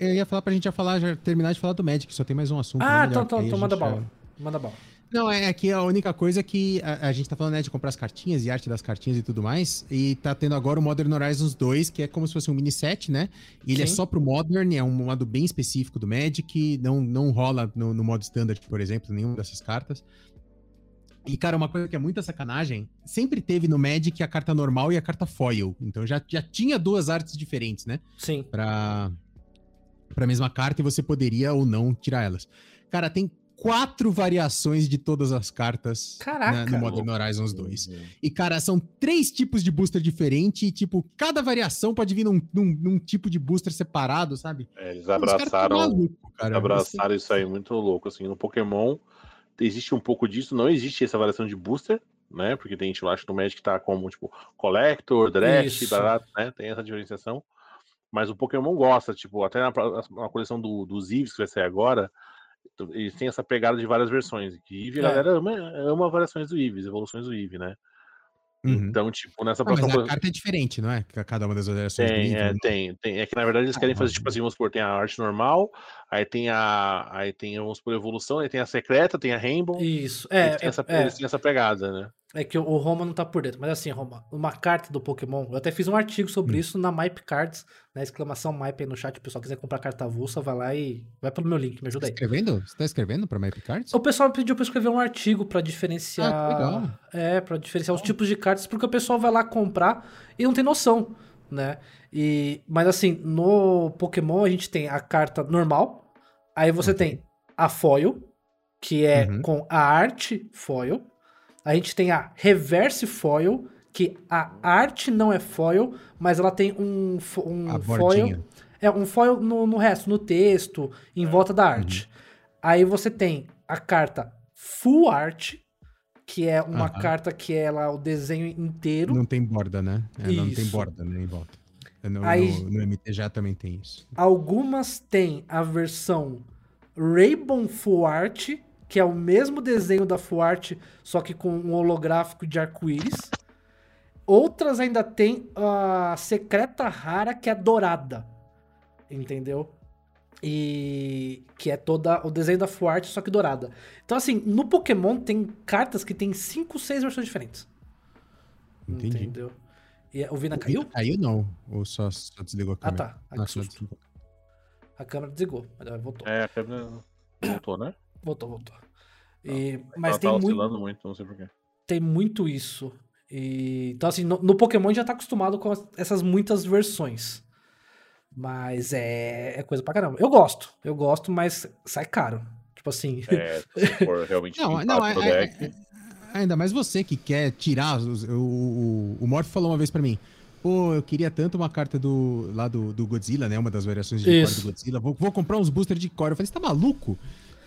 eu ia falar pra gente já falar, já terminar de falar do Magic, só tem mais um assunto. Ah, né, então, então, então manda bala. Manda bala. Não, é que a única coisa que a, a gente tá falando, né, de comprar as cartinhas e arte das cartinhas e tudo mais, e tá tendo agora o Modern Horizons 2, que é como se fosse um mini set, né? E ele é Sim. só pro Modern, é um modo bem específico do Magic, não, não rola no, no modo Standard, por exemplo, nenhuma dessas cartas. E, cara, uma coisa que é muita sacanagem, sempre teve no Magic a carta normal e a carta foil. Então já, já tinha duas artes diferentes, né? Sim. pra, pra mesma carta e você poderia ou não tirar elas. Cara, tem quatro variações de todas as cartas Caraca. na- no Modern Horizons 2. Uhum. E, cara, são três tipos de booster diferente e, tipo, cada variação pode vir num, num- num tipo de booster separado, sabe? É, eles abraçaram, maluco, cara. abraçaram isso aí muito louco. Assim, no Pokémon existe um pouco disso, não existe essa variação de booster, né? Porque tem gente lá acho que no Magic tá como, tipo, Collector, Draft, barato, né? Tem essa diferenciação. Mas o Pokémon gosta, tipo, até na, na coleção do, dos Eevees que vai sair agora, eles têm essa pegada de várias versões. Que Eevee, a É. galera ama, ama variações do Eevees, evoluções do Eevee, né? Uhum. Então, tipo, nessa Ah, mas próxima a coleção. carta é diferente, não é? Cada uma das variações do Tem, livro, é, né? tem, tem. É que na verdade eles querem fazer, Ah. tipo assim, vamos supor, tem a arte normal, aí tem a. Aí tem, vamos supor, evolução, aí tem a secreta, tem a Rainbow. Isso. É, eles, têm essa, é, eles têm essa pegada, né? é que o Roma não tá por dentro. Mas assim, Roma, uma carta do Pokémon, eu até fiz um artigo sobre Hum. isso na Mype Cards, né? Exclamação Mype aí no chat. Se o pessoal quiser comprar carta avulsa, vai lá e vai pelo meu link, me ajuda aí. Escrevendo? Você tá escrevendo pra Map Cards? O pessoal pediu pra eu escrever um artigo pra diferenciar. Ah, que legal. É, pra diferenciar os tipos de cartas, porque o pessoal vai lá comprar e não tem noção, né? E, mas assim, no Pokémon a gente tem a carta normal, aí você tem a foil, que é Uhum. com a arte foil. A gente tem a reverse foil, que a arte não é foil, mas ela tem um, um A foil. bordinha. É, um foil no, no resto, no texto, em volta da arte. Aí você tem a carta full art, que é uma carta que é lá o desenho inteiro. Não tem borda, né? É, não tem borda, né, em volta. No, Aí- no, no MTG também tem isso. Algumas têm a versão Rainbow Full Art, que é o mesmo desenho da Full Art, só que com um holográfico de arco-íris. outras ainda tem a secreta rara, que é dourada. Entendeu? E que é toda o desenho da Fuart, só que dourada. Então, assim, no Pokémon tem cartas que tem 5, 6 versões diferentes. Entendi. Entendeu? E o Vina caiu? Caiu não, ou só, só desligou a Ah, câmera? tá. Ah, Ah, susto. desligou. A câmera desligou, mas voltou. É, a câmera voltou, né? Voltou, voltou. E- Ela mas tem tá muito, oscilando muito, não sei porquê. tem muito isso. E, então, assim, no, no Pokémon já tá acostumado com as- essas muitas versões. Mas é, é coisa pra caramba. Eu gosto, eu gosto, mas sai caro. Tipo assim. É, se for realmente Não, não, é, é- deck. é- ainda mais você que quer tirar. os- o, o, o Morph falou uma vez pra mim. Pô, eu queria tanto uma carta do lá do, do Godzilla, né? Uma das variações de core do Godzilla. Vou, vou comprar uns boosters de core. Eu falei, você tá maluco?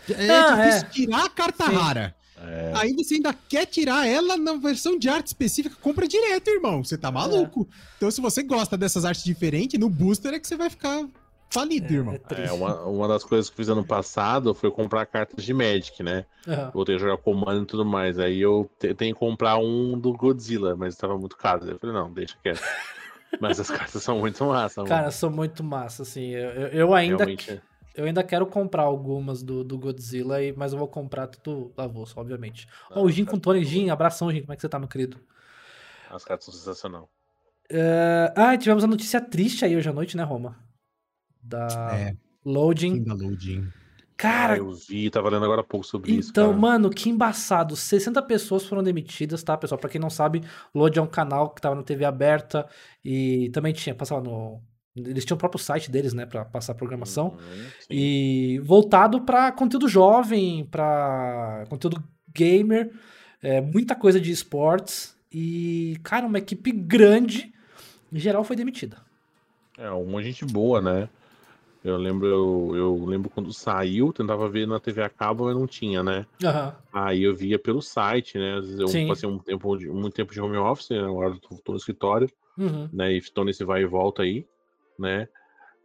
É Ah, difícil é. tirar a carta Sim. rara. É, Aí você ainda quer tirar ela na versão de arte específica, compra direto, irmão. Você tá maluco. Então, se você gosta dessas artes diferentes, no booster é que você vai ficar falido, irmão. É é uma, uma das coisas que eu fiz ano passado foi comprar cartas de Magic, né? Aham. Voltei a jogar Comando e tudo mais. Aí eu te- tenho que comprar um do Godzilla, mas tava muito caro. Eu falei, não, deixa quieto. mas as cartas são muito massa, Cara, mano. são muito massa, assim. Eu, eu- eu ainda, Realmente. eu ainda quero comprar algumas do, do Godzilla, mas eu vou comprar tudo avulso, obviamente. Ó, o Jin com Tony. Jin, abração, Jin. Como é que você tá, meu querido? As cartas são sensacionais. É, Ah, tivemos a notícia triste aí hoje à noite, né, Roma? Da É. Loading. Da loading. Cara, Ah, eu vi, tava lendo agora há pouco sobre isso. Então, mano, que embaçado. 60 pessoas foram demitidas, tá, pessoal? Pra quem não sabe, Load é um canal que tava na TV aberta e também tinha, passava no. Eles tinham o próprio site deles, né, pra passar a programação. Uhum. E voltado pra conteúdo jovem, pra conteúdo gamer, é, muita coisa de esportes. E, cara, uma equipe grande, em geral, foi demitida. É, uma gente boa, né? Eu lembro, eu, eu lembro quando saiu, tentava ver na TV a cabo, mas não tinha, né? Aham. Aí eu via pelo site, né? Às vezes eu Sim. passei um tempo, de- muito tempo de home office, né? agora eu tô, tô no escritório, Uhum. né? E tô nesse vai e volta aí, né?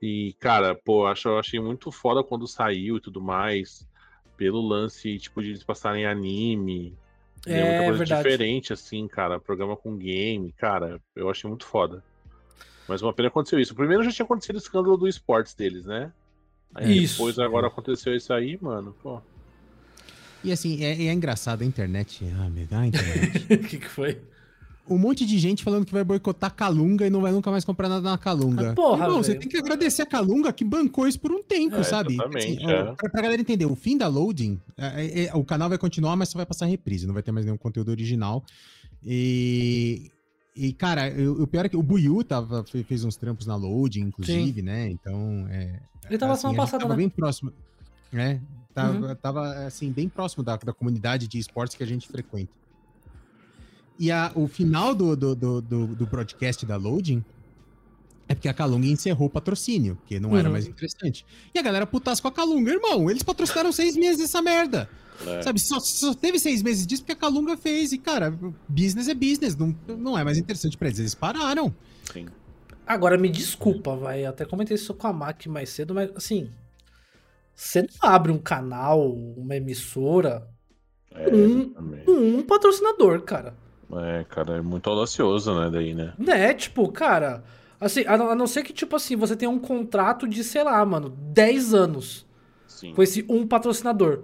E, cara, pô, acho, eu achei muito foda quando saiu e tudo mais, pelo lance, tipo, de eles passarem anime, né? É, Muita coisa verdade. diferente, assim, cara, programa com game, cara, eu achei muito foda. Mas uma pena aconteceu isso. Primeiro já tinha acontecido o escândalo do esportes deles, né? Aí Isso. depois agora aconteceu isso aí, mano, pô. E assim, é, é engraçado a internet. Ah, meu, a internet. O que, que foi? um monte de gente falando que vai boicotar Calunga e não vai nunca mais comprar nada na Calunga. Ah, porra, Irmão, você tem que agradecer a Calunga que bancou isso por um tempo, É, sabe? exatamente, Assim, é. pra, pra galera entender, o fim da loading, é, é, é, o canal vai continuar, mas só vai passar reprise, não vai ter mais nenhum conteúdo original. E. E, cara, eu- o pior é que o Buiu tava, fe- fez uns trampos na loading, inclusive, né? Então. É, Ele tava assim, semana passada, tava né? bem próximo. Né? Tava, Uhum. tava, assim, bem próximo da, da comunidade de esportes que a gente frequenta. E a- o final do, do, do, do, do broadcast da Loading é porque a Calunga encerrou o patrocínio, porque não era Uhum. mais interessante. E a galera putasse com a Calunga, irmão. Eles patrocinaram seis meses dessa merda. É. Sabe, só, só teve seis meses disso porque a Calunga fez. E, cara, business é business. Não, não é mais interessante pra eles. Eles pararam. Sim. Agora, me desculpa, vai. Eu até comentei isso com a Mac mais cedo, mas assim. Você não abre um canal, uma emissora, É, exatamente. com um patrocinador, cara. É, cara, é muito audacioso, né, daí, né? Né? Tipo, cara. Assim, a não, a não ser que, tipo assim, você tenha um contrato de, sei lá, mano, 10 anos Sim. com esse um patrocinador.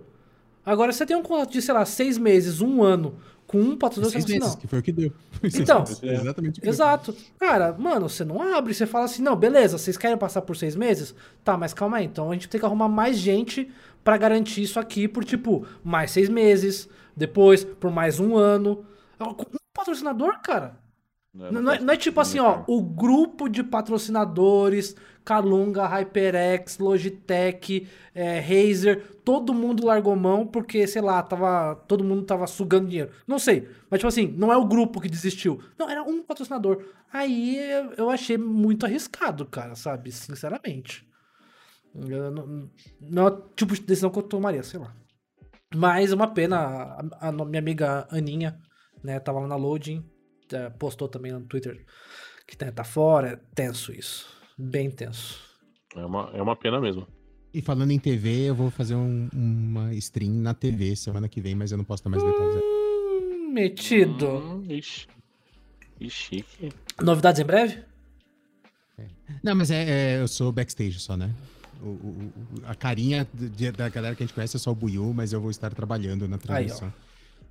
Agora, você tem um contrato de, sei lá, 6 meses, um ano, com um patrocinador, Seis você fala assim, meses, não. que foi o que deu. Então. é exatamente o que deu. Exato. Cara, mano, você não abre, você fala assim, não, beleza, vocês querem passar por seis meses? Tá, mas calma aí, então a gente tem que arrumar mais gente pra garantir isso aqui por, tipo, mais seis meses, depois por mais um ano. Com Um patrocinador, cara. Não, não é, não é tipo assim, ó, o grupo de patrocinadores, Calunga, HyperX, Logitech, é, Razer, todo mundo largou mão porque, sei lá, tava, todo mundo tava sugando dinheiro. Não sei, mas tipo assim, não é o grupo que desistiu. Não, era um patrocinador. Aí eu- achei muito arriscado, cara, sabe? Sinceramente. Não, não é o tipo de decisão que eu tomaria, sei lá. Mas é uma pena, a, a minha amiga Aninha, né, tava lá na loading, postou também no Twitter que tá fora, é tenso isso. Bem tenso. É uma, é uma pena mesmo. E falando em TV, eu vou fazer um- uma stream na TV semana que vem, mas eu não posso dar mais detalhes. Hum, metido. Hum, ixi. Que chique. Novidades em breve? Não, mas é, é, eu sou backstage só, né? O, o- o- a carinha de- da galera que a gente conhece é só o Buiu, mas eu vou estar trabalhando na transmissão.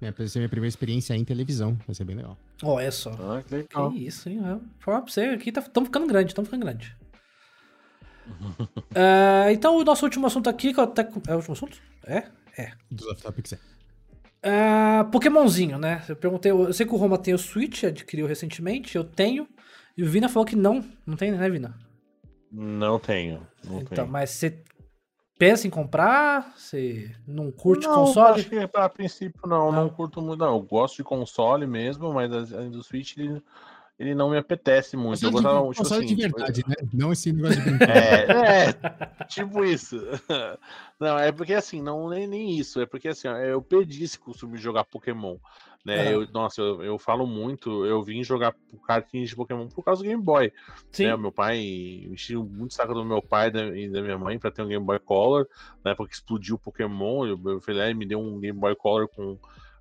Minha, vai ser minha primeira experiência em televisão, vai ser bem legal. Olha só. Ah, que Que legal. isso, hein? Falar pra você, aqui estamos ficando grande, estamos ficando grande. É, então, o nosso último assunto aqui, que eu até. É o último assunto? É? É. Dos off-topics é. É, Pokémonzinho, né? Eu perguntei, eu sei que o Roma tem o Switch, adquiriu recentemente, eu tenho. E o Vina falou que não. Não tem, né, Vina? Não tenho. Não Então, tenho. mas você pensa em comprar? Você não curte não, console? Acho que a princípio não, não, curto muito. Não, eu gosto de console mesmo, mas a- do Switch ele, ele não me apetece muito. Eu Console de- gostava, tipo console assim, de verdade, né? Não esse negócio de brincar. É, é, tipo isso. Não, é porque assim, não nem, nem isso. É porque assim, eu perdi esse costume de jogar Pokémon. Né? É. Eu, nossa, eu, eu falo muito, eu vim jogar cartinhas de Pokémon por causa do Game Boy. Sim. Né? O meu pai encheu muito saco do meu pai e da, e da minha mãe pra ter um Game Boy Color, na época que explodiu o Pokémon. Eu, eu falei, "Ah, me deu um Game Boy Color com,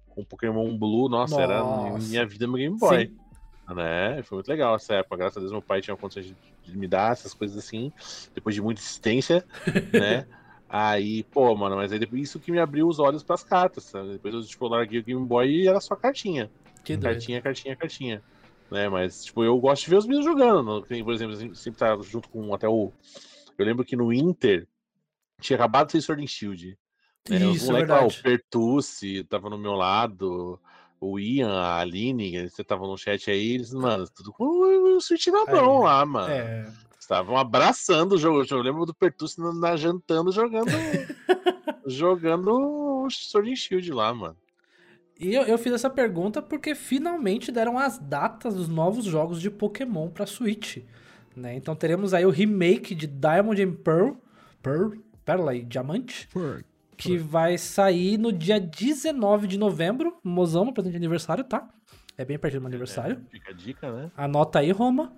com Pokémon Blue. Nossa, era Nossa. minha vida meu Game Boy Sim. né? Foi muito legal essa época. Graças a Deus, meu pai tinha condições de, de me dar essas coisas assim, depois de muita insistência, né? Aí, pô, mano, mas aí depois isso que me abriu os olhos pras cartas, sabe? Depois eu, tipo, larguei o Game Boy e era só cartinha. Que. Cartinha, cartinha, cartinha. Né? Mas, tipo, eu gosto de ver os meninos jogando. Por exemplo, sempre tá junto com até o. Eu lembro que no Inter tinha acabado de sair Sword and Shield. né? Os Isso, é moleques lá, o. Pertucci tava no meu lado, o Ian, a Aline, você tava no chat aí, eles, mano, tudo com o Switch na mão lá, mano. É. Estavam abraçando o jogo. Eu lembro do Pertucci na, na jantando, jogando. jogando o Sword and Shield lá, mano. E eu, eu fiz essa pergunta porque finalmente deram as datas dos novos jogos de Pokémon pra Switch. Né? Então teremos aí o remake de Diamond and Pearl, Pearl, Pérola e Diamante, Por- que vai sair no dia 19 de novembro. Mozão, presente de aniversário, tá? É bem perto do meu aniversário. É, fica a dica, né? Anota aí, Roma.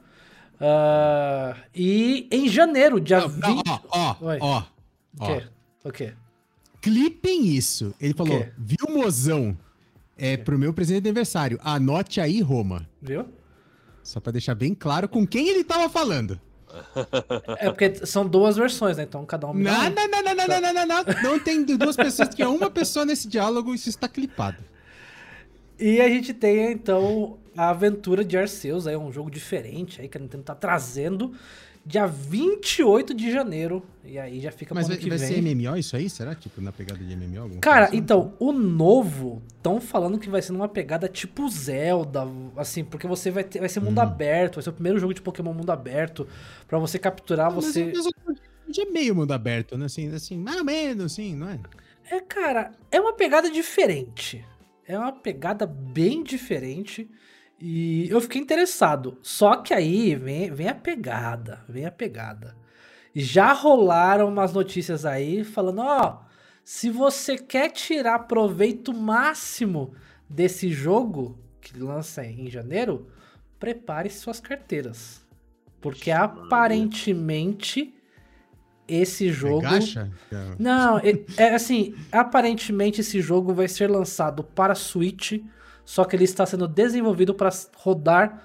Ah, e em janeiro, dia Não, 20. não, ó, ó, ó, O quê? O quê? Clipem isso. Ele falou, viu, mozão? É pro meu presente de aniversário. Anote aí, Roma. Viu? Só pra deixar bem claro com quem ele tava falando. É porque são duas versões, né? Então cada um. me dá Não, um. não, não, não, não, não, não, não, não. Não tem duas pessoas, tinha uma pessoa nesse diálogo e isso está clipado. E a gente tem então a aventura de Arceus, aí um jogo diferente aí que a Nintendo tá trazendo dia 28 de janeiro. E aí já fica Mas pro vai, que vai vem. ser MMO isso aí? Será? Tipo, na pegada de MMO? Cara, assim? então, o novo, estão falando que vai ser numa pegada tipo Zelda, assim, porque você vai ter, vai ser mundo aberto, vai ser o primeiro jogo de Pokémon mundo aberto, pra você capturar, Mas, você... mas o de meio mundo aberto, né? Assim, assim, mais ou menos, assim, não é? É, cara, é uma pegada diferente. É uma pegada bem diferente. E eu fiquei interessado. Só que aí vem, vem a pegada. Vem a pegada. Já rolaram umas notícias aí falando: ó, se você quer tirar proveito máximo desse jogo que lança em janeiro, prepare suas carteiras. Porque aparentemente esse jogo. Não, é, é assim, aparentemente esse jogo vai ser lançado para Switch, só que ele está sendo desenvolvido para rodar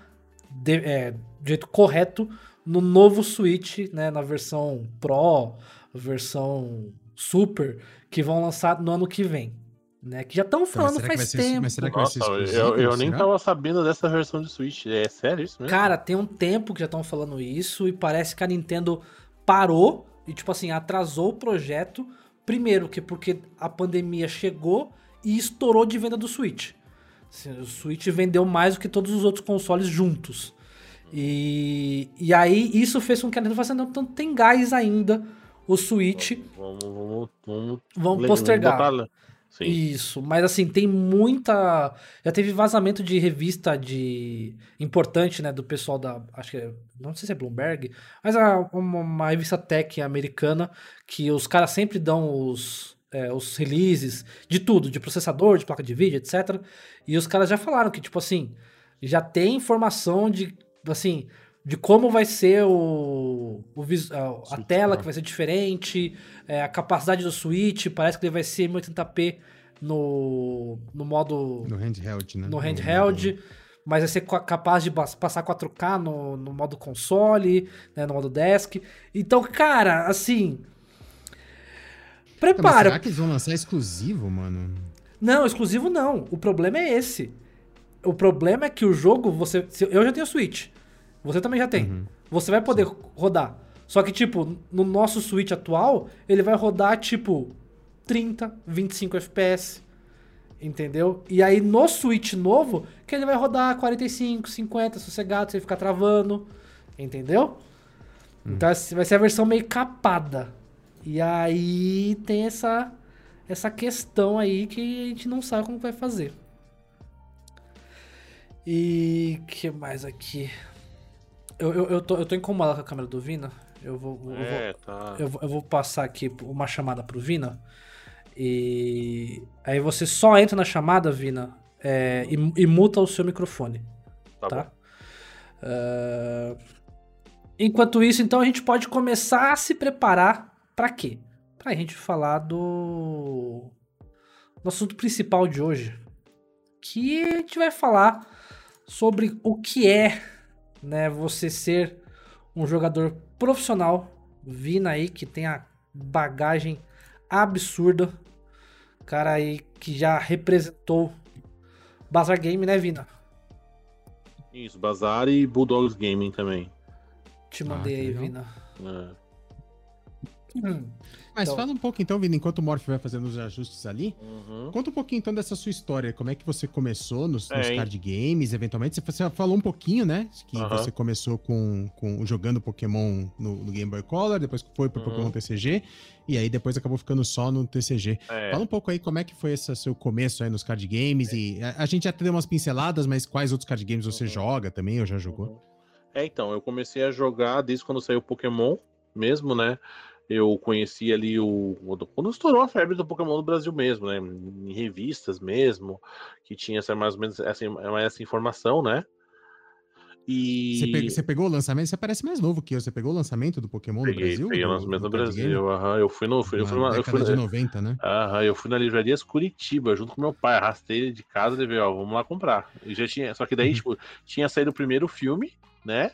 de, é, do jeito correto no novo Switch, né, na versão Pro, versão Super, que vão lançar no ano que vem, né? Que já estão falando faz ser- tempo. mas será que vai Nossa, ser eu, exclusivo, eu nem será? tava sabendo dessa versão de Switch. É sério isso mesmo? Cara, tem um tempo que já estão falando isso e parece que a Nintendo parou e, tipo assim, atrasou o projeto. Primeiro, que porque a pandemia chegou e estourou de venda do Switch. Assim, o Switch vendeu mais do que todos os outros consoles juntos. E, e aí isso fez com que a Nintendo falasse, não, então tem gás ainda o Switch. Vamos, vamos, vamos, Vamos postergar. Sim. Isso, mas assim, tem muita. Já teve vazamento de revista de. importante, né? Do pessoal da. Acho que é. Não sei se é Bloomberg, mas é uma, uma revista tech americana que os caras sempre dão os. É, os releases de tudo, de processador, de placa de vídeo, etc. E os caras já falaram que, tipo assim, já tem informação de. Assim, de como vai ser o, o a, a tela Pro. que vai ser diferente, é, a capacidade do Switch, parece que ele vai ser 1080p no, no modo No handheld, né? no handheld. mas vai ser ca- capaz de passar 4K no, no modo console, né, no modo desk. Então, cara, assim. Prepara. será que eles vão lançar exclusivo, mano? Não, exclusivo não. O problema é esse. O problema é que o jogo, você. Eu já tenho Switch. Você também já tem. Uhum. Você vai poder rodar. Só que, tipo, no nosso Switch atual, ele vai rodar, tipo, 30, 25 FPS. Entendeu? E aí no Switch novo, que ele vai rodar 45, 50, sossegado, sem ficar travando. Entendeu? Então essa vai ser a versão meio capada. E aí tem essa essa questão aí que a gente não sabe como vai fazer. E que mais aqui? Eu, eu, eu, tô, eu tô incomodado com a câmera do Vina. Eu vou, eu É, tá. vou, eu, vou, eu vou passar aqui uma chamada pro Vina. E aí você só entra na chamada, Vina, é, e, e muta o seu microfone Tá, tá? Ah, enquanto isso, então a gente pode começar a se preparar para quê? Pra gente falar do do assunto principal de hoje, que a gente vai falar sobre o que é, né, você ser um jogador profissional, Vina aí que tem a bagagem absurda, cara aí que já representou Bazar Game, né, Vina? Isso, Bazar e Bulldogs Gaming também. Te Ah, mandei que aí, legal. Vina. É. Hum. Mas Então- fala um pouco então, Vini, enquanto o Morph vai fazendo os ajustes ali. Uhum. Conta um pouquinho então dessa sua história. Como é que você começou nos, nos É, hein? card games, eventualmente? Você, falou um pouquinho, né? Que Aham. você começou com, com jogando Pokémon no, no Game Boy Color, depois foi pro Uhum. Pokémon TCG, e aí depois acabou ficando só no TCG. É. Fala um pouco aí como é que foi esse seu começo aí nos card games. E a, a gente já deu umas pinceladas, mas quais outros card games você Uhum. joga também, ou já jogou? Uhum. É, então, eu comecei a jogar desde quando saiu o Pokémon mesmo, né? Eu conheci ali o. Quando estourou a febre do Pokémon no Brasil mesmo, né? Em revistas mesmo, que tinha essa, mais ou menos essa, essa informação, né? E. Você, pe- você pegou o lançamento? Você parece mais novo que eu. Você pegou o lançamento do Pokémon no Peguei, Brasil? peguei o lançamento no? Brasil. aham. Eu fui no. Fui, eu fui, Na eu fui, década de 90, né? Aham, eu fui na Livrarias Curitiba, junto com meu pai, arrastei ele de casa e levei, ó, vamos lá comprar. E já tinha, só que daí, Uhum. tipo, tinha saído o primeiro filme, né?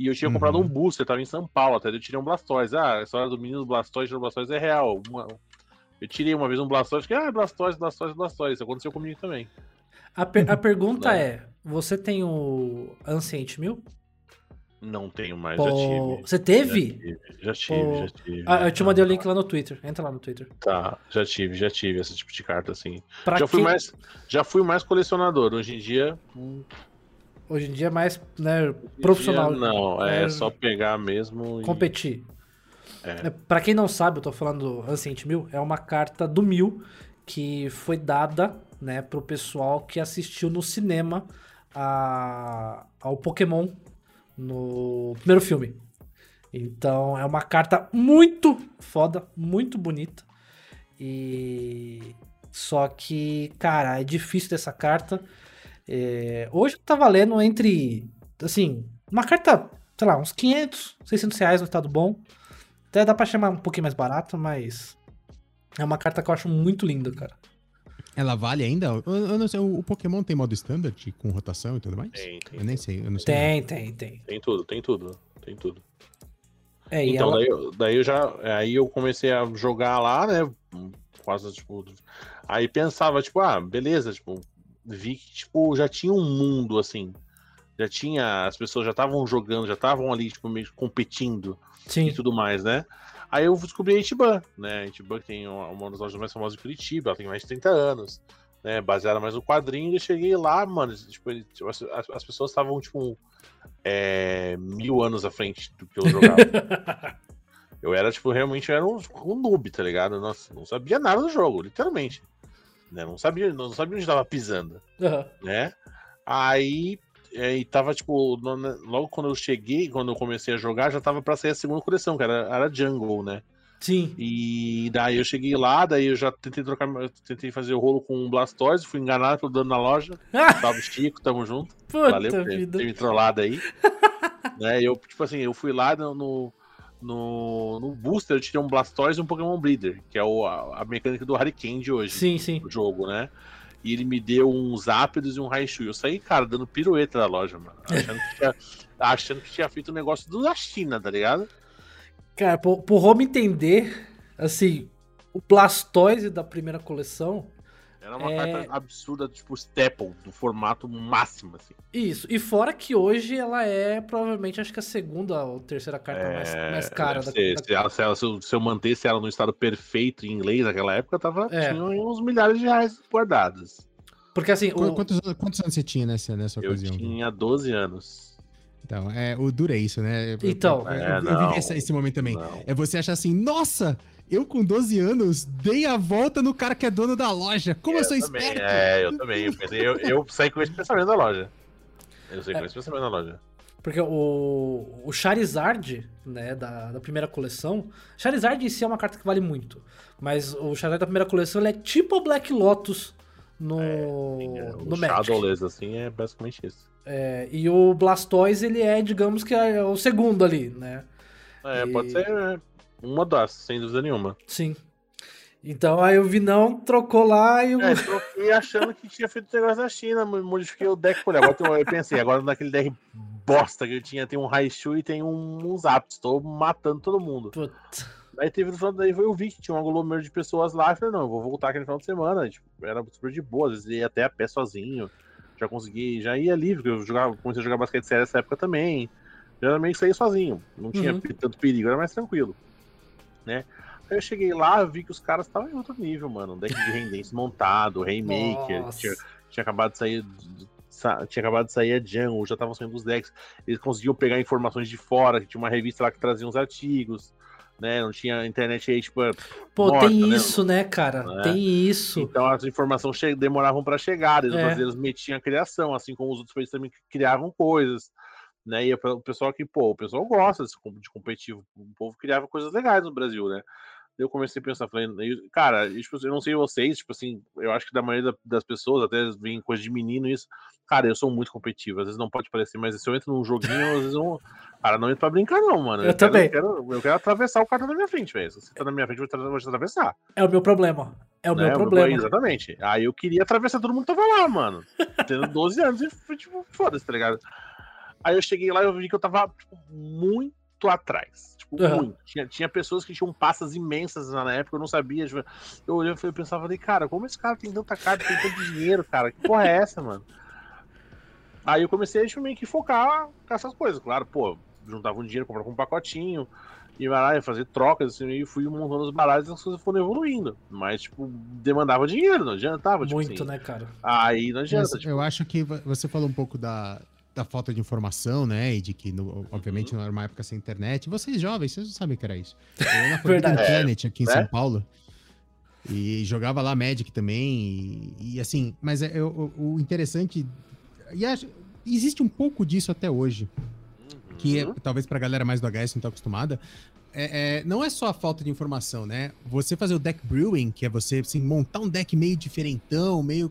E eu tinha Uhum. comprado um booster, tava em São Paulo, até eu tirei um Blastoise. Ah, a história do menino Blastoise, tirou Blastoise é real. Uma- eu tirei uma vez um Blastoise, fiquei, ah, Blastoise, Blastoise, Blastoise. Isso aconteceu comigo também. A, per- a pergunta é: você tem o Ancient Mil? Não tenho mais, Pô, já tive. Você Já teve? tive, já tive, Pô, já tive. Ah, eu te mandei o link lá no Twitter. Entra lá no Twitter. Tá, já tive, já tive esse tipo de carta, assim. Pra já fui quem- mais, já fui mais colecionador. Hoje em dia, hum, Hoje em dia é mais né, profissional. não, é, É, só pegar mesmo e... Competir. É. É, Pra quem não sabe, eu tô falando do Ancient Mil, é uma carta do Mil que foi dada né, pro pessoal que assistiu no cinema a- ao Pokémon no primeiro filme. Então é uma carta muito foda, muito bonita. E só que, cara, é difícil dessa carta. É, Hoje tá valendo entre, assim, uma carta, sei lá, uns 500, 600 reais no estado bom. Até dá pra chamar um pouquinho mais barato, mas é uma carta que eu acho muito linda, cara. Ela vale ainda? Eu, eu não sei, o, Pokémon tem modo standard com rotação e tudo mais? Tem, tem, Eu nem sei, eu não sei. Tem, tem, tem. tem tudo, tem tudo, tem tudo. É, Então, ela... daí, eu- daí eu já. Aí eu comecei a jogar lá, né? Quase, tipo. Aí pensava, tipo, ah, beleza, tipo, vi que, tipo, já tinha um mundo assim. Já tinha. As pessoas já estavam jogando, já estavam ali, tipo, meio que competindo Sim. e tudo mais, né? Aí eu descobri a Itiban, né? A Itiban tem uma uma das lojas mais famosas de Curitiba, ela tem mais de 30 anos, né? Baseada mais no quadrinho, eu cheguei lá, mano, tipo, ele- tipo, as, as pessoas estavam, tipo, é, mil anos à frente do que eu jogava. eu era, tipo, realmente eu era um, um noob, tá ligado? Nossa, não sabia nada do jogo, literalmente. Né? Não sabia, não sabia onde tava pisando Aham. né? Aí é, e tava, tipo, né, logo quando eu cheguei, quando eu comecei a jogar, já tava pra sair a segunda coleção, que era, era Jungle, né? Sim. E daí eu cheguei lá, daí eu já tentei trocar, tentei fazer o rolo com um Blastoise, fui enganado pelo dano na loja. Salve Chico, tamo junto. Puta Valeu por ter, ter me trollado aí. né? Eu, tipo assim, eu fui lá no, no, no, no booster, eu tirei um Blastoise e um Pokémon Breeder, que é o, a, a mecânica do Hurricane de hoje Sim, sim. o jogo, né? e ele me deu uns Zapdos e um Raichu. Eu saí, cara, dando pirueta da loja, mano. Achando que tinha, achando que tinha feito um negócio da China, tá ligado? Cara, pro, pro Home entender, assim, o Blastoise da primeira coleção. Era uma é... carta absurda, tipo Staple, do formato máximo, assim. Isso, e fora que hoje ela é provavelmente, acho que a segunda ou terceira carta é... mais, mais cara da, ser, da... Se, ela, se, ela, se, eu, se eu mantesse ela no estado perfeito em inglês naquela época, tava, é. tinha uns milhares de reais guardados. Porque assim. O... Quantos, quantos anos você tinha nessa, nessa eu ocasião? Eu tinha 12 anos. Então, é, o duro é isso, né? Então, eu, eu, eu, eu vivi esse, esse, momento também. Não. É você achar assim, nossa, eu com 12 anos dei a volta no cara que é dono da loja. Como eu, eu sou também, esperto? É, eu também. Eu, eu, eu saí com esse pensamento da loja. Eu saí com é. esse pensamento da loja. Porque o, o Charizard, né, da, da primeira coleção. Charizard em si é uma carta que vale muito. Mas o Charizard da primeira coleção ele é tipo o Black Lotus no, é, no o Magic. Shadowless, assim, é basicamente isso. É, e o Blastoise, ele é, digamos que é o segundo ali, né? É, e... pode ser é, uma das, sem dúvida nenhuma. Sim. Então aí o Vinão trocou lá e o. É, troquei achando que tinha feito o negócio da China, modifiquei o deck por agora. Eu pensei, agora naquele deck bosta que eu tinha, tem um Raichu e tem um, uns Zaps, tô matando todo mundo. Puta. Aí teve no final, daí eu vi que tinha um aglomerado de pessoas lá, eu falei, não, eu vou voltar aquele final de semana. Tipo, era super de boa, às vezes ia até a pé sozinho. Já consegui, já ia livre, porque eu jogava, comecei a jogar basquete sério nessa época também. Geralmente saía sozinho, não tinha uhum. tanto perigo, era mais tranquilo. Né? Aí eu cheguei lá, vi que os caras estavam em outro nível, mano. Um deck de Rendente montado, Rainmaker, tinha, tinha acabado de sair. Tinha acabado de sair a Jungle, já estavam saindo os decks. Eles conseguiam pegar informações de fora, tinha uma revista lá que trazia uns artigos né? Não tinha internet aí, tipo. Pô, morta, tem né? isso, né, cara? É. Tem isso. Então as informações che... demoravam para chegar, eles é. brasileiros metiam a criação, assim como os outros países também criavam coisas. Né? E o pessoal que, pô, o pessoal gosta de competitivo, o povo criava coisas legais no Brasil, né? eu comecei a pensar, falei, cara, tipo, eu não sei vocês, tipo assim, eu acho que da maioria das pessoas, até vem coisa de menino isso, cara, eu sou muito competitivo, às vezes não pode parecer, mas se eu entro num joguinho, às vezes eu, cara, não entro pra brincar não, mano. Eu, eu também. Quero, eu, quero, eu quero atravessar o cara na minha frente, velho, se você tá na minha frente, eu vou te atravessar. É o meu problema, é o né? meu problema. Meu, exatamente. Aí eu queria atravessar todo mundo que tava lá, mano, tendo 12 anos e, tipo, foda-se, tá ligado? Aí eu cheguei lá e eu vi que eu tava, tipo, muito atrás. Tipo, uhum. muito. Tinha, tinha pessoas que tinham passas imensas na época, eu não sabia. Tipo, eu olhei e pensava, falei, cara, como esse cara tem tanta carta, tem tanto dinheiro, cara? Que porra é essa, mano? Aí eu comecei a tipo, meio que focar com essas coisas. Claro, pô, juntava um dinheiro, comprava um pacotinho, e lá, fazer trocas, assim, e fui montando os baralhos e as coisas foram evoluindo. Mas, tipo, demandava dinheiro, não adiantava. Tipo, Muito, assim. né, cara? Aí não adianta. Mas, tipo... Eu acho que você falou um pouco da, da falta de informação, né? E de que, no, obviamente, não era uma época sem internet. Vocês jovens, vocês não sabem o que era isso. Eu na Planet aqui em é. São Paulo. E jogava lá Magic também. E, e assim, mas é, o, o, interessante. E acho, existe um pouco disso até hoje. Que é, talvez pra galera mais do HS não tá acostumada. É, é, não é só a falta de informação, né? Você fazer o deck brewing, que é você assim, montar um deck meio diferentão, meio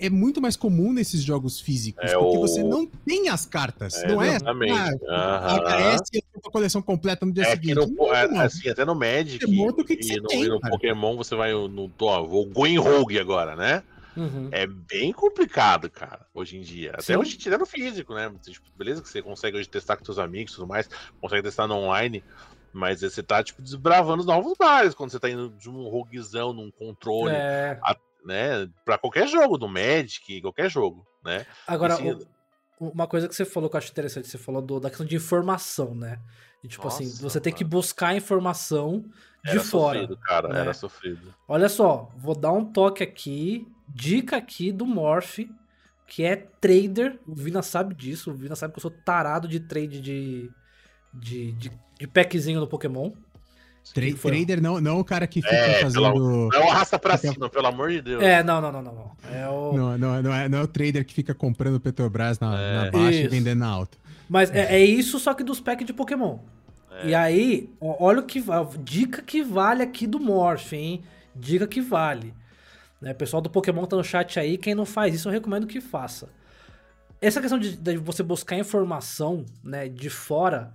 é muito mais comum nesses jogos físicos, é porque o... você não tem as cartas, é, não é? Exatamente. Ah, aparece a coleção completa no dia é seguinte. No, não, é, assim, até no Magic e, o que e, no, tem, e no Pokémon você vai no. Ó, vou em Rogue agora, né? Uhum. É bem complicado, cara, hoje em dia. Até Sim. hoje em dia no físico, né? Tipo, beleza que você consegue hoje testar com seus amigos e tudo mais, consegue testar no online, mas você tá, tipo, desbravando os novos bares quando você tá indo de um roguezão num controle. É né? Para qualquer jogo, do Magic, qualquer jogo, né? Agora, assim, o, uma coisa que você falou que eu acho interessante, você falou do, da questão de informação, né? E, tipo assim, Nossa, assim, você mano. tem que buscar informação de era fora. Sofrido, cara, né? era sofrido. Olha só, vou dar um toque aqui, dica aqui do Morph, que é trader. O Vina sabe disso, o Vina sabe que eu sou tarado de trade de, de, de, de packzinho no Pokémon. Tra trader não, não o cara que fica é, fazendo. Pela, não é uma raça pra fica... cima, pelo amor de Deus. É, não, não, não, não. Não, é o... não, não, não, é, não é o trader que fica comprando Petrobras na, é. na baixa isso. e vendendo na alta. Mas é, é, isso, só que dos packs de Pokémon. É. E aí, olha o que. Dica que vale aqui do Morph, hein? Dica que vale. Né, pessoal do Pokémon tá no chat aí. Quem não faz isso, eu recomendo que faça. Essa questão de, de você buscar informação né, de fora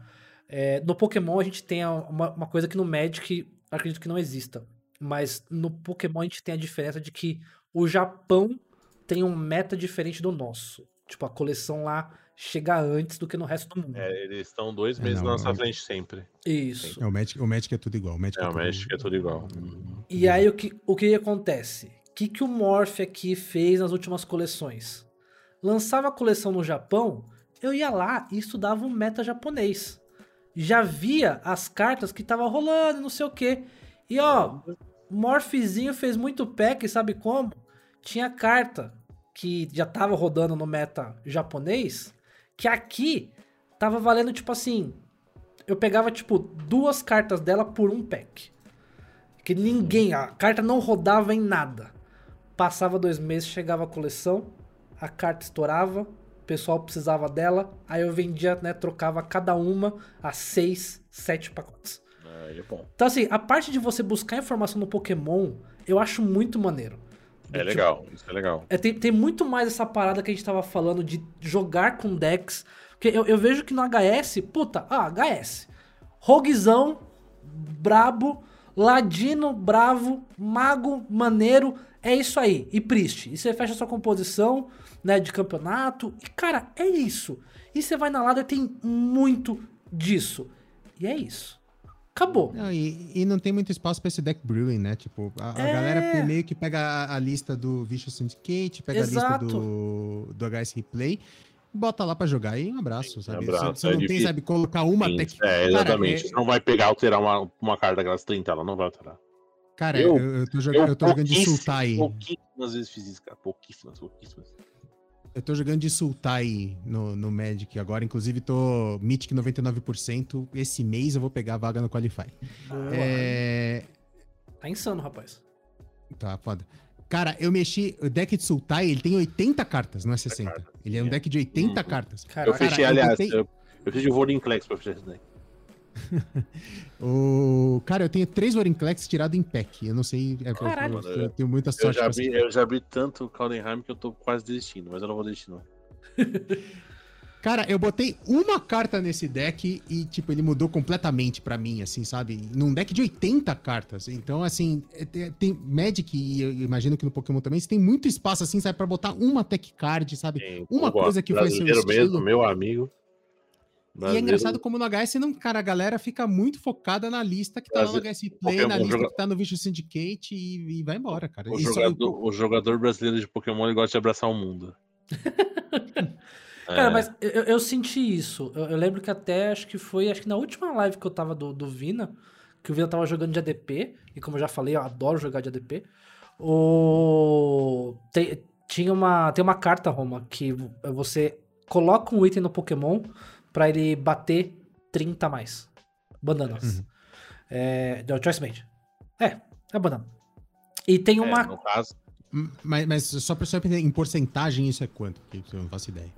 é, no Pokémon a gente tem uma, uma, coisa que no Magic acredito que não exista. Mas no Pokémon a gente tem a diferença de que o Japão tem um meta diferente do nosso. Tipo, a coleção lá chega antes do que no resto do mundo. É, eles estão dois É, meses não, na nossa frente sempre. Isso. É, o Magic, o Magic é tudo igual. O Magic É, o tudo- México é tudo igual. E aí o que, o que acontece? O que, que o Morph aqui fez nas últimas coleções? Lançava a coleção no Japão, eu ia lá e estudava o meta japonês. Já via as cartas que tava rolando, não sei o que. E ó, Morphzinho fez muito pack, sabe como? Tinha carta que já tava rodando no meta japonês, que aqui tava valendo tipo assim. Eu pegava tipo duas cartas dela por um pack. Que ninguém, a carta não rodava em nada. Passava dois meses, chegava a coleção, a carta estourava, pessoal precisava dela, aí eu vendia, né, trocava cada uma a seis, sete pacotes. É, é bom. Então assim, a parte de você buscar informação no Pokémon, eu acho muito maneiro. É Tipo, legal, isso é legal. é, tem, tem muito mais essa parada que a gente tava falando de jogar com decks. Porque eu, eu vejo que no HS, puta, ah, HS. Roguezão, brabo, ladino, bravo, mago, maneiro, é isso aí. E Priest. E você fecha sua composição, né, de campeonato. E, cara, é isso. E você vai na ladder, tem muito disso. E é isso. Acabou. Não, e, e não tem muito espaço pra esse deck brewing, né? Tipo, a, a É. galera meio que pega a, a lista do Vicious Syndicate, pega Exato. a lista do, do HS Replay, bota lá pra jogar e um abraço, sabe? abraço, Você- Você é não tem, sabe, colocar uma Sim, tech... É, exatamente. Cara, Você não vai pegar, alterar uma, uma carta daquelas 30, ela não vai alterar. Cara, Eu- eu, eu tô, joga- eu tô jogando de Sultai. Pouquíssimas vezes fiz isso, cara. Pouquíssimas, pouquíssimas. Eu tô jogando de Sultai no, no Magic agora. Inclusive, tô Mythic 99%. Esse mês eu vou pegar a vaga no Qualify. Boa. É... Tá insano, rapaz. Tá, foda. Cara, eu mexi. O deck de Sultai, ele tem 80 cartas, não é 60. Ele é um deck de 80 Uhum. cartas. Caraca. eu fechei, eu aliás, botei- eu, eu fiz de Vorinclex pra fechar esse deck. O... Cara, eu tenho três Vorinclex tirado em pack. Eu não sei. é, Caralho. eu, eu tenho muita Eu sorte já, com abri, eu já abri tanto Caldenheim que eu tô quase desistindo, mas eu não vou desistir, não. Cara, eu botei uma carta nesse deck e, tipo, ele mudou completamente pra mim, assim, sabe? Num deck de 80 cartas. Então, assim, é- tem, tem Magic e eu imagino que no Pokémon também, você tem muito espaço, assim, sabe? Pra botar uma tech card, sabe? Sim, Uma eu coisa que seu Brasileiro estilo. mesmo, meu amigo. E é engraçado como no HS, não, cara, a galera fica muito focada na lista que tá lá no HS Play, na lista joga- que tá no Vicious Syndicate e, e vai embora, cara. O só- jogador, o jogador brasileiro de Pokémon ele gosta de abraçar o mundo. Cara, É, mas eu, eu- eu senti isso. Eu, eu lembro que até acho que foi, acho que na última live que eu tava do, do Vina, que o Vina tava jogando de ADP, e como eu já falei, eu adoro jogar de ADP. O... Tem, tinha uma, tem uma carta, Roma, que você coloca um item no Pokémon pra ele bater 30 a mais. Bananas. Uhum. É, do Choice Band. É, é banana. E tem é, uma. no caso, Mas, mas só pra pra entender, em porcentagem isso é quanto? Porque eu não faço ideia.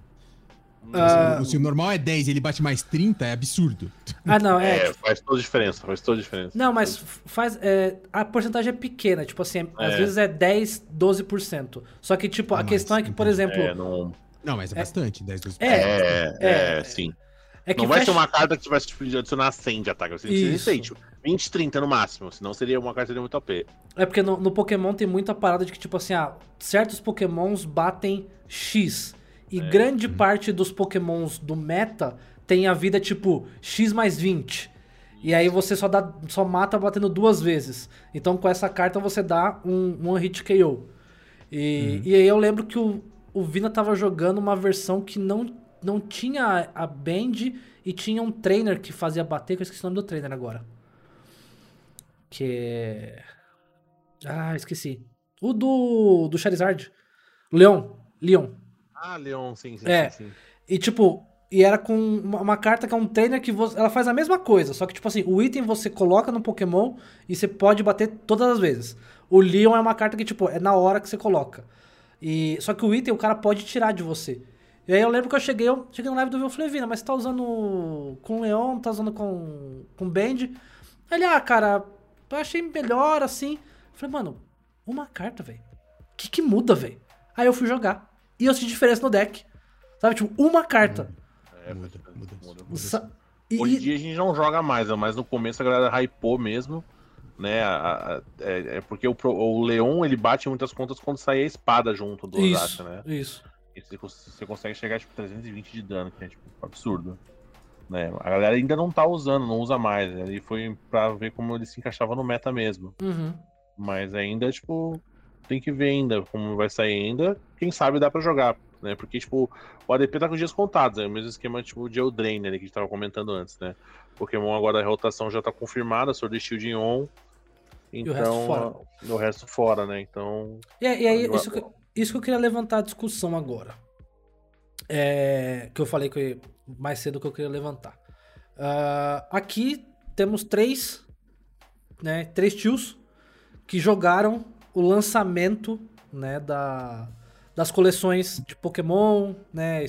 Ah. Se, o normal é 10 e ele bate mais 30, é absurdo. Ah, não, é. é, tipo, faz toda a diferença, faz toda a diferença. Não, mas faz. é, a porcentagem é pequena, tipo assim, às É. vezes é 10, 12%. Só que, tipo, Ah, a questão é que, por exemplo. É, não, Não, mas é, bastante, 10, 12%. É, é, é, é, sim. É que não vai fecha- ser uma carta que vai tipo, adicionar 100 de ataque. Você precisa de Isso. 100, tipo, 20, 30 no máximo. Senão seria uma carta de muito OP. É porque no, no Pokémon tem muita parada de que, tipo assim, ah, certos Pokémons batem X. E É. grande parte dos Pokémons do meta tem a vida, tipo, X mais 20. E aí você só, dá, só mata batendo duas vezes. Então com essa carta você dá um, um hit KO. E, e aí eu lembro que o, o Vina tava jogando uma versão que não, não tinha a Band e tinha um trainer que fazia bater, que eu esqueci o nome do trainer agora. Que é. Ah, esqueci. O do, do Charizard. Leon. Leon. Ah, Leon, sim, sim, É. sim, sim. E tipo, e era com uma, uma carta que é um trainer que você, ela faz a mesma coisa, só que tipo assim, o item você coloca no Pokémon e você pode bater todas as vezes. O Leon é uma carta que tipo, é na hora que você coloca. E só que o item o cara pode tirar de você. E aí eu lembro que eu cheguei, eu cheguei no live do Vil, eu falei, Vina, mas você tá usando com Leon, tá usando com com Band? Ele, ah, cara, eu achei melhor assim. Eu falei, mano, uma carta, velho. O que que muda, velho? Aí eu fui jogar. E eu senti diferença no deck. Sabe, tipo, uma carta. É, Muda, muda. muda. Sa- E, Hoje em dia a gente não joga mais, né? mas no começo a galera hypou mesmo. né? a- a- é, é porque o, o Leon ele bate em muitas contas quando sai a espada junto do Isso, né? isso. E você, cons- você consegue chegar tipo 320 de dano, que é tipo absurdo. Né? A galera ainda não tá usando, não usa mais. Né? E foi pra ver como ele se encaixava no meta mesmo. Uhum. Mas ainda, tipo, tem que ver ainda como vai sair ainda. Quem sabe dá pra jogar, né? Porque, tipo, o ADP tá com dias contados, é o mesmo esquema, tipo, de Eldraine, né, que a gente tava comentando antes, né? Pokémon agora a rotação já tá confirmada, Sword Shield em on. Então, o resto fora. o resto fora, né? Então, E, e aí, isso que, isso que eu queria levantar a discussão agora. É, que eu falei que mais cedo que eu queria levantar. Ah, aqui temos três, né, três tios que jogaram o lançamento, né, da, das coleções de Pokémon, né,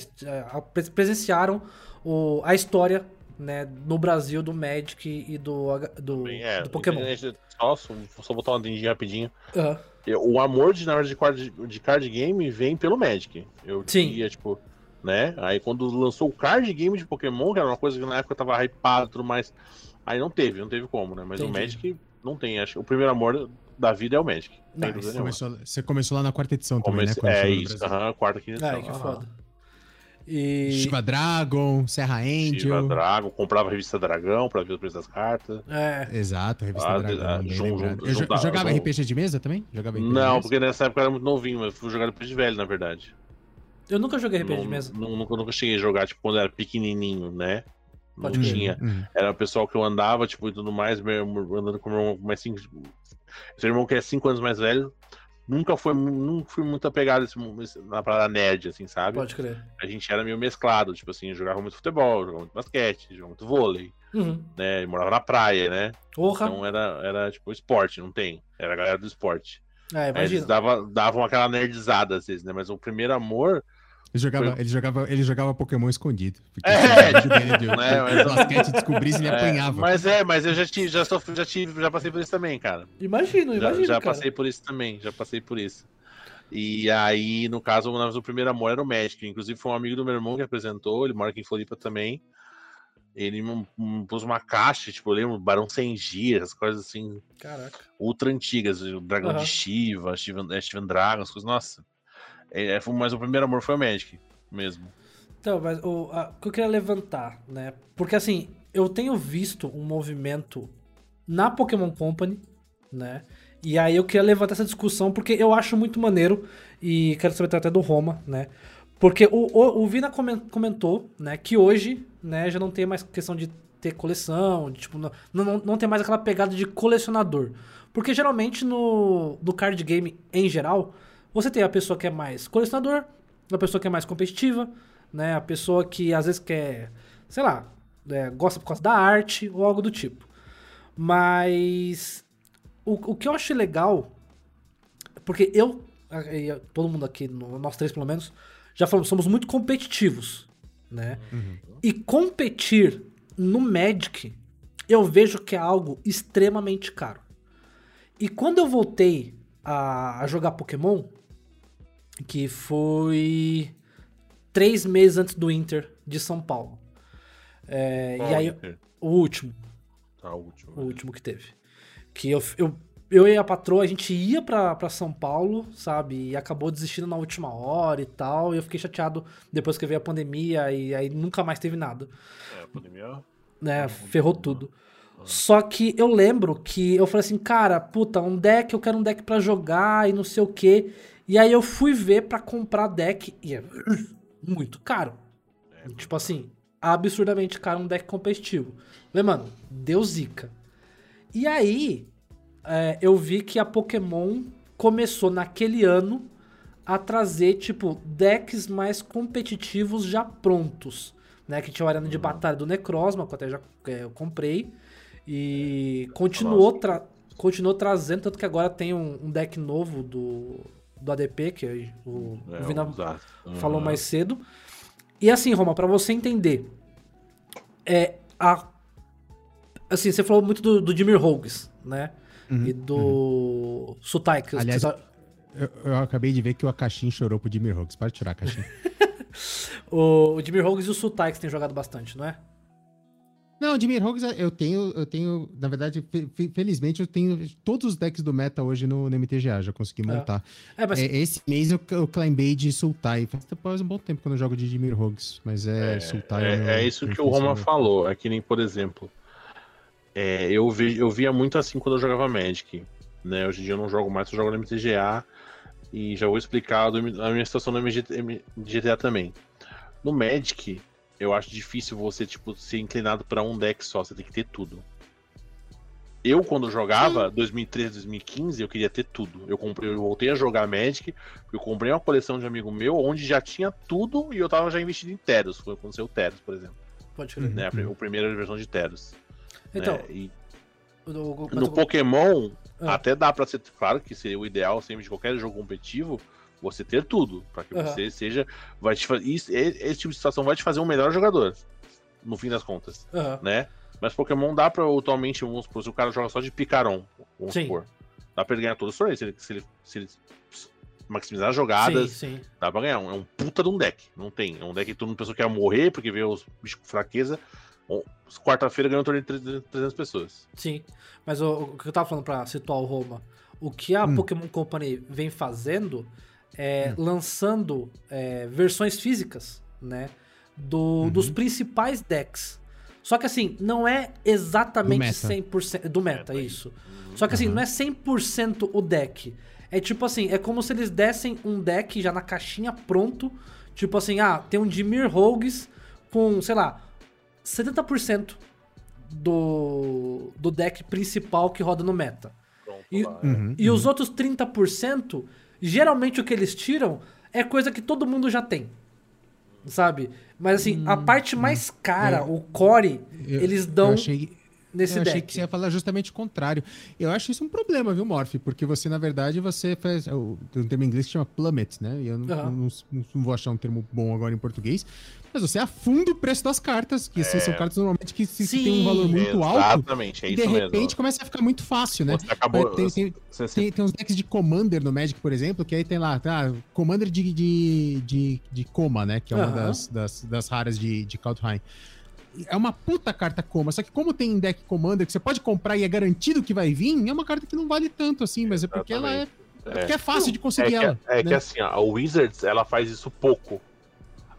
presenciaram o, a história, né, no Brasil do Magic e do, do, é, do Pokémon. Só, só botar uma rapidinho. Aham. O amor de, na hora de card, de card game vem pelo Magic. Eu Sim. diria, tipo, né? Aí quando lançou o card game de Pokémon, que era uma coisa que na época tava hypado e tudo mais, aí não teve, não teve como, né? Mas o Entendi. Magic não tem. Acho que o primeiro amor da vida é o Magic. Dúvida Você começou, você começou lá na quarta edição também, Comece- né? quando É isso, aham, quarta, quinta edição. Ai, que aham. foda. E... Shiva Dragon, Serra Shiva Angel. Dragon, comprava a revista Dragão pra ver o preço das cartas. É, Exato, revista Ah, Dragão. ah, jun- Eu jogava jun- RPG de mesa também? Jogava RPG de Não, mesa? porque nessa época eu era muito novinho, mas fui jogar depois de velho, na verdade. eu nunca joguei RPG de Não- mesa. não- Nunca, nunca cheguei a jogar, tipo, quando era pequenininho, né? Pode não tinha. Uhum. Era o pessoal que eu andava, tipo, e tudo mais, meu, andando com meu irmão mais cinco. Seu irmão que é cinco anos mais velho, nunca foi, nunca fui muito apegado esse, na parada nerd, assim, sabe? Pode crer. A gente era meio mesclado, tipo assim, jogava muito futebol, jogava muito basquete, jogava muito vôlei, Uhum. né? E morava na praia, né? Porra. Então era, era tipo esporte, não tem. Era a galera do esporte. é, Aí eles imagina. davam, davam aquela nerdizada às vezes, né? Mas o primeiro amor Ele jogava, Foi- ele, jogava, ele jogava Pokémon escondido. É, dele de, né, mas- basquete descobrisse, ele É, apanhava. mas é, mas eu já tive, já, sofri, já tive, já passei por isso também, cara. Imagino, Já, imagino, já cara. passei por isso também, já passei por isso. E aí, no caso, o primeiro amor era o Magic. Inclusive, foi um amigo do meu irmão que apresentou, ele mora aqui em Floripa também. Ele me, me pôs uma caixa, tipo, eu lembro, Barão Sem Gias, essas coisas assim, Caraca. ultra antigas, o Dragão Aham. de Shiva, Steven, é, Steven Dragon, as coisas, nossa. É, é, mas o primeiro amor foi o Magic, mesmo. Então, mas o, a- o que eu queria levantar, né? Porque assim, eu tenho visto um movimento na Pokémon Company, né? E aí eu queria levantar essa discussão porque eu acho muito maneiro e quero saber até do Roma, né? Porque o, o, o Vina comen- comentou, né, que hoje, né, já não tem mais questão de ter coleção, de, tipo, não, não, não tem mais aquela pegada de colecionador. Porque geralmente no, no card game em geral, você tem a pessoa que é mais colecionador, a pessoa que é mais competitiva, né, a pessoa que às vezes quer, sei lá, é, gosta por causa da arte ou algo do tipo. Mas o, o que eu achei legal, porque eu, todo mundo aqui, nós três pelo menos, já falamos, somos muito competitivos, né? E competir no Magic, eu vejo que é algo extremamente caro. E quando eu voltei a, a jogar Pokémon, que foi três meses antes do Inter de São Paulo. É, e aí, o último, o último. o último que teve. Que eu, eu, eu e a patroa, a gente ia pra, pra São Paulo, sabe? E acabou desistindo na última hora e tal. E eu fiquei chateado depois que veio a pandemia e aí nunca mais teve nada. É, a pandemia. Né? Ferrou tudo. Só que eu lembro que eu falei assim, cara, puta, um deck, eu quero um deck pra jogar e não sei o quê. E aí eu fui ver pra comprar deck e é muito caro. Tipo assim, absurdamente caro um deck competitivo. Falei, mano, deu zica. E aí, é, eu vi que a Pokémon começou naquele ano a trazer, tipo, decks mais competitivos já prontos. Né? Que tinha o Arena de Batalha do Necrozma, que eu até já é, eu comprei. E continuou, tra continuou trazendo, tanto que agora tem um, um deck novo do, do ADP, que é o, É, o Vina exato. falou Uhum. mais cedo. E assim, Roma, pra você entender, é a assim, você falou muito do, do Jimmy Hogues, né? e do Sutai, que Uhum, Aliás, os- Eu, eu acabei de ver que o Akashin chorou pro Jimmy Hawks. Pode tirar, Akashin. o, o Jimmy Hogues e o Sutai que tem jogado bastante, não é? Não, Jimmy Rogues eu tenho, eu tenho, na verdade, fe- fe- felizmente eu tenho todos os decks do meta hoje no, no MTGA, já consegui É. montar. É, mas É, esse mês eu, eu climbei de Sultai. Faz um bom tempo que eu não jogo de Jimmy Rogues, mas é, Sultai. É, meu- é isso que o Roma falou. É que nem, por exemplo, é, eu, vi, eu via muito assim quando eu jogava Magic. Né? Hoje em dia eu não jogo mais, eu jogo no MTGA. E já vou explicar a minha situação no MG MGTA também. No Magic, eu acho difícil você tipo, ser inclinado para um deck só, você tem que ter tudo. Eu, quando jogava, 2013, 2015, eu queria ter tudo. Eu comprei, eu voltei a jogar Magic, eu comprei uma coleção de amigo meu, onde já tinha tudo e eu tava já investido em Teros. Foi quando saiu o Teros, por exemplo. pode crer. Né? A, a primeira versão de Teros. Então, né? E no Pokémon, Ah. até dá pra ser. Claro que seria o ideal sempre de qualquer jogo competitivo, você ter tudo. Pra que Aham. você seja. Vai te, isso, esse tipo de situação vai te fazer um melhor jogador. No fim das contas, Aham. né? Mas Pokémon dá pra atualmente, vamos supor, se o cara joga só de Picaron, vamos Sim. supor. Dá pra ele ganhar todos os torneios. Se ele, se ele, se ele maximizar as Sim, jogadas, sim. dá pra ganhar. É um puta de um deck. Não tem. É um deck que todo mundo pensou que ia morrer porque veio os bichos com fraqueza. Quarta-feira ganhou um torneio de 300 300 pessoas. Sim, mas o, o que eu tava falando pra situar o Roma, o que a Hum. Pokémon Company vem fazendo é lançando é, versões físicas, né, do, dos principais decks. Só que assim, não é exatamente Do meta. 100% do meta, Meta, isso. Só que assim, Uhum. não é 100% o deck. É tipo assim, é como se eles dessem um deck já na caixinha pronto, tipo assim, ah, tem um Dimir Rogues com, sei lá, 70% do, do deck principal que roda no meta. Pronto, E- lá, Uhum, E os outros 30%, geralmente o que eles tiram é coisa que todo mundo já tem. Sabe? Mas assim, a parte mais cara, o core, Eu- eles eu dão achei- nesse eu achei deck. que você ia falar justamente o contrário. Eu acho isso um problema, viu, Morph? Porque você, na verdade, você faz. o- Tem um termo em inglês que chama plummet, né? E eu não, não- não- não vou achar um termo bom agora em português. Mas você afunda o preço das cartas, que assim, são cartas normalmente que, se- que tem um valor muito alto. Exatamente, é E isso de mesmo. repente começa a ficar muito fácil, né? Você acabou. Tem, tem, você- tem, tem uns decks de Commander no Magic, por exemplo, que aí tem lá, tá, Commander de, de, de, de Coma, né? Que é uma das, das, das raras de, de Kaldheim. É uma puta carta Coma, só que como tem deck Commander que você pode comprar e é garantido que vai vir, é uma carta que não vale tanto assim, mas é porque ela é, é porque é fácil de É conseguir que, ela. é que né? assim, ó, a Wizards ela faz isso pouco.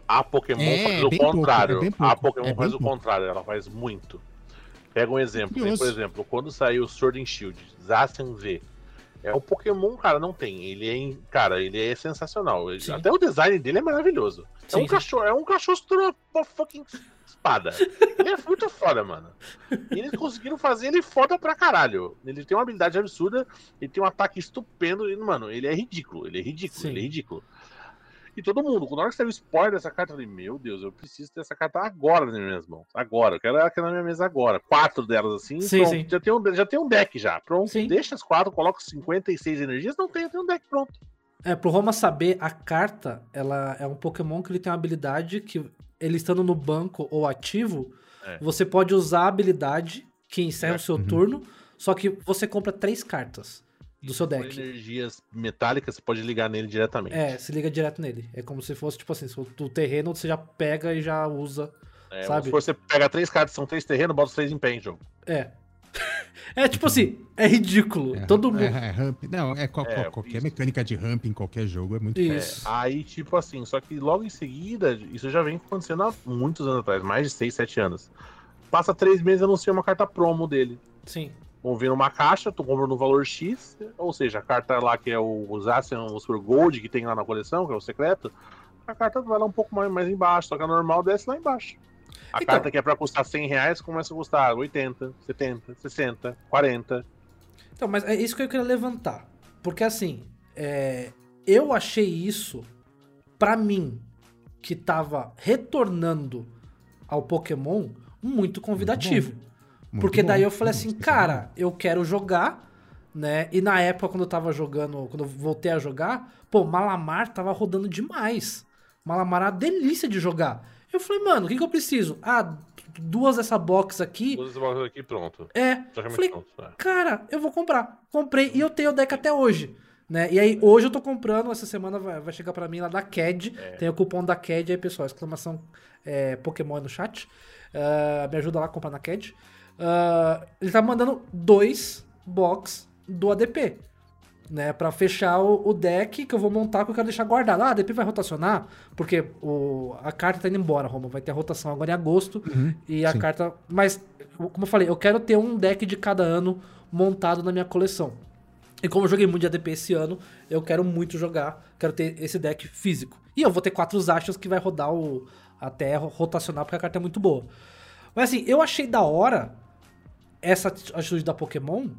A Pokémon É, faz o pouco, contrário. é bem a pouco, Pokémon é faz o pouco. contrário, ela faz muito. Pega um exemplo, por exemplo, quando saiu o Sword and Shield, Zacian V. É o Pokémon, cara, não tem. Ele é, cara, ele é sensacional. Ele- até o design dele é maravilhoso. é Sim, um sim. cachorro, é um cachorro segurando uma fucking espada. ele é muito foda, mano. E eles conseguiram fazer ele foda pra caralho. Ele tem uma habilidade absurda, ele tem um ataque estupendo, e, mano, ele é ridículo, ele é ridículo, Sim. ele é ridículo. E todo mundo, na hora que saiu o spoiler dessa carta, eu falei, meu Deus, eu preciso ter essa carta agora nas minhas mãos. Agora, eu quero ela aqui na minha mesa agora. Quatro delas assim, Sim, pronto. sim. Já, tem um, já tem um deck já. Pronto, Sim. deixa as quatro, coloca 56 energias, não tem, tem um deck pronto. É, pro Roma saber, a carta, ela é um Pokémon que ele tem uma habilidade que, ele estando no banco ou ativo, É. você pode usar a habilidade que encerra o seu Uhum. turno, só que você compra três cartas do seu Com deck. energias metálicas, você pode ligar nele diretamente. É, se liga direto nele. É como se fosse, tipo assim, se for do terreno você já pega e já usa. É, sabe? Se você pega três cartas, são três terrenos, bota os três em pé em jogo. É. É tipo assim, é ridículo. É, Todo mundo. é, é ramp. Não, é, qual- É, qual- qualquer isso. mecânica de ramp em qualquer jogo é muito Isso. Aí, tipo assim, só que logo em seguida, isso já vem acontecendo há muitos anos atrás, mais de 6, 7 anos. Passa três meses e anuncia uma carta promo dele. Sim. Vão vir numa caixa, tu compra no valor X, ou seja, a carta lá que é o Zacian, o Super Gold, que tem lá na coleção, que é o secreto, a carta vai lá um pouco mais, mais embaixo, só que a normal desce lá embaixo. A Então- carta que é pra custar 100 reais começa a custar 80, 70, 60, 40. Então, mas é isso que eu queria levantar. Porque assim, é, eu achei isso, pra mim, que tava retornando ao Pokémon, muito convidativo. Muito Porque bom, daí eu falei muito assim, cara, eu quero jogar, né? E na época, quando eu tava jogando, quando eu voltei a jogar, pô, Malamar tava rodando demais. Malamar é uma delícia de jogar. Eu falei, mano, o que, que eu preciso? Ah, duas dessa box aqui. Usa esse box aqui pronto. É. Praticamente Falei, pronto. é. cara, eu vou comprar. Comprei e eu tenho o deck até hoje. Né? E aí, hoje eu tô comprando, essa semana vai, vai chegar pra mim lá da CAD. Tem o cupom da CAD aí, pessoal. Exclamação é, Pokémon no chat. Ah, me ajuda lá a comprar na CAD. Ah, ele tá mandando dois box do ADP. Né, pra fechar o, o deck que eu vou montar que eu quero deixar guardado. Ah, a ADP vai rotacionar, porque o, a carta tá indo embora, Roma. Vai ter rotação agora em agosto. e a sim. carta. Mas, como eu falei, eu quero ter um deck de cada ano montado na minha coleção. E como eu joguei muito de ADP esse ano, eu quero muito jogar, quero ter esse deck físico. E eu vou ter quatro Zachas que vai rodar o até rotacionar, porque a carta é muito boa. Mas assim, eu achei da hora essa atitude da Pokémon,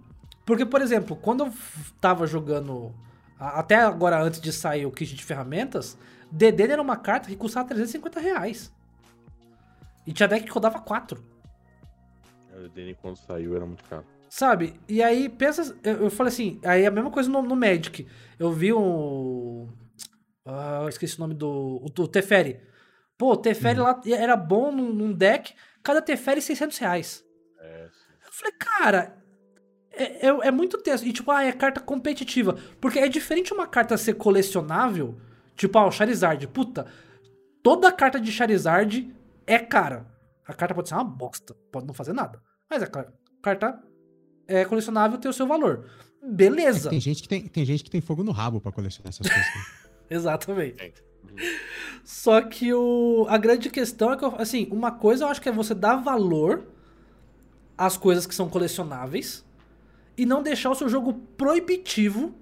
porque, por exemplo, quando eu tava jogando, até agora antes de sair o kit de ferramentas, DD era uma carta que custava 350 reais. E tinha deck que rodava 4. O Danny quando saiu era muito caro. Sabe? E aí, pensa. Eu, eu falei assim, aí a mesma coisa no, no Magic. Eu vi um. Ah, eu esqueci o nome do. O, o Teferi. Pô, o Teferi lá era bom num, num deck, cada Teferi 600 reais. É, falei, cara. É, é, é muito tenso. E tipo, ah, é carta competitiva. Porque é diferente uma carta ser colecionável. Tipo, ah, o Charizard. Puta, toda carta de Charizard é cara. A carta pode ser uma bosta, pode não fazer nada. Mas a car- carta é colecionável tem o seu valor. Beleza. Tem gente que tem, tem gente que tem fogo no rabo pra colecionar essas coisas. né? Exatamente. É. Só que o, a grande questão é que, eu- assim, uma coisa eu acho que é você dar valor às coisas que são colecionáveis e não deixar o seu jogo proibitivo,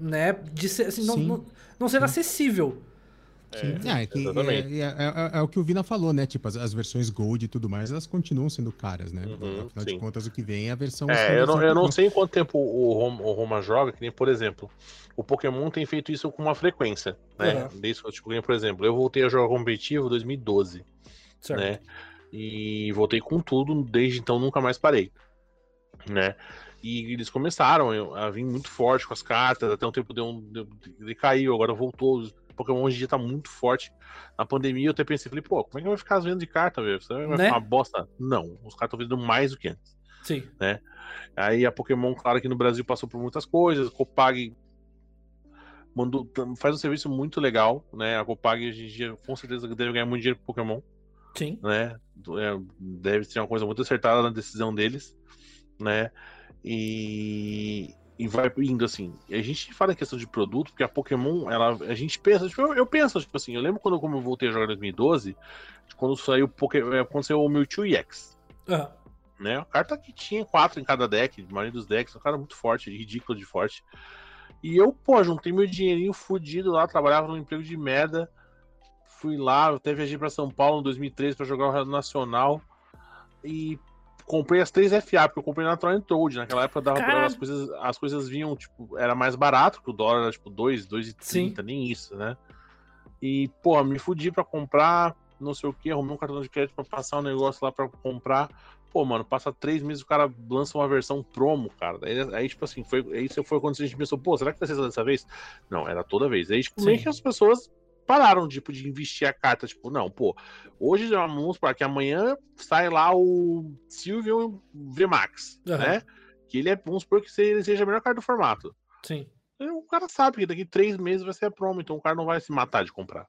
né? De ser, assim, não, não, não ser acessível. Sim. É, que é, é- é- é o que o Vina falou, né? Tipo, as, as versões Gold e tudo mais, elas continuam sendo caras, né? Uhum, Afinal sim. de contas, o que vem é a versão. É, eu não, eu não sei em quanto tempo o Roma, o Roma joga, que nem, por exemplo, o Pokémon tem feito isso com uma frequência, né? Uhum. Desde, que eu- tipo, por exemplo, eu voltei a jogar competitivo em 2012, Certo. né? E voltei com tudo, desde então nunca mais parei, né? E eles começaram eu- a vir muito forte com as cartas, até um tempo deu um, deu, decaiu, agora voltou. O Pokémon hoje em dia tá muito forte. Na pandemia eu até pensei, falei, pô, como é que vai ficar as vendas de carta, velho? Você vai Né? ficar uma bosta? Não, os caras estão vendendo mais do que antes. Sim. Aí a Pokémon, claro que no Brasil passou por muitas coisas, Copag mandou, faz um serviço muito legal, né? A Copag hoje em dia com certeza deve ganhar muito dinheiro com Pokémon, Sim. né? É, deve ser uma coisa muito acertada na decisão deles, né? E, e vai indo assim. A gente fala em questão de produto, porque a Pokémon, ela, a gente pensa, tipo, eu, eu penso, tipo assim, eu lembro quando como eu voltei a jogar em 2012, quando saiu o Poké- é, quando saiu o Mewtwo EX Aham. né? A carta que tinha quatro em cada deck, a maioria dos decks, um cara muito forte, ridículo de forte. E eu, pô, juntei meu dinheirinho fudido lá, trabalhava num emprego de merda. Fui lá, eu até viajei pra São Paulo em 2013 pra jogar o Real Nacional. E comprei as três FA, porque eu comprei na Torrent Toad. Naquela época dava pra, as coisas, as coisas vinham, tipo, era mais barato, que o dólar era tipo 2, 2,30, nem isso, né? E, pô, me fudi pra comprar, não sei o que, arrumei um cartão de crédito pra passar um negócio lá pra comprar. Pô, mano, passa três meses o cara lança uma versão promo, cara. Aí, aí tipo assim, foi, isso foi quando a gente pensou, pô, será que vai ser dessa vez? Não, era toda vez. Aí, tipo, meio que as pessoas pararam, tipo, de investir a carta. Tipo, não, pô, hoje vamos para que amanhã sai lá o Silvio VMAX, Aham. né? Que ele é, vamos supor que ele seja a melhor carta do formato. Sim. O cara sabe que daqui três meses vai ser a promo, então o cara não vai se matar de comprar.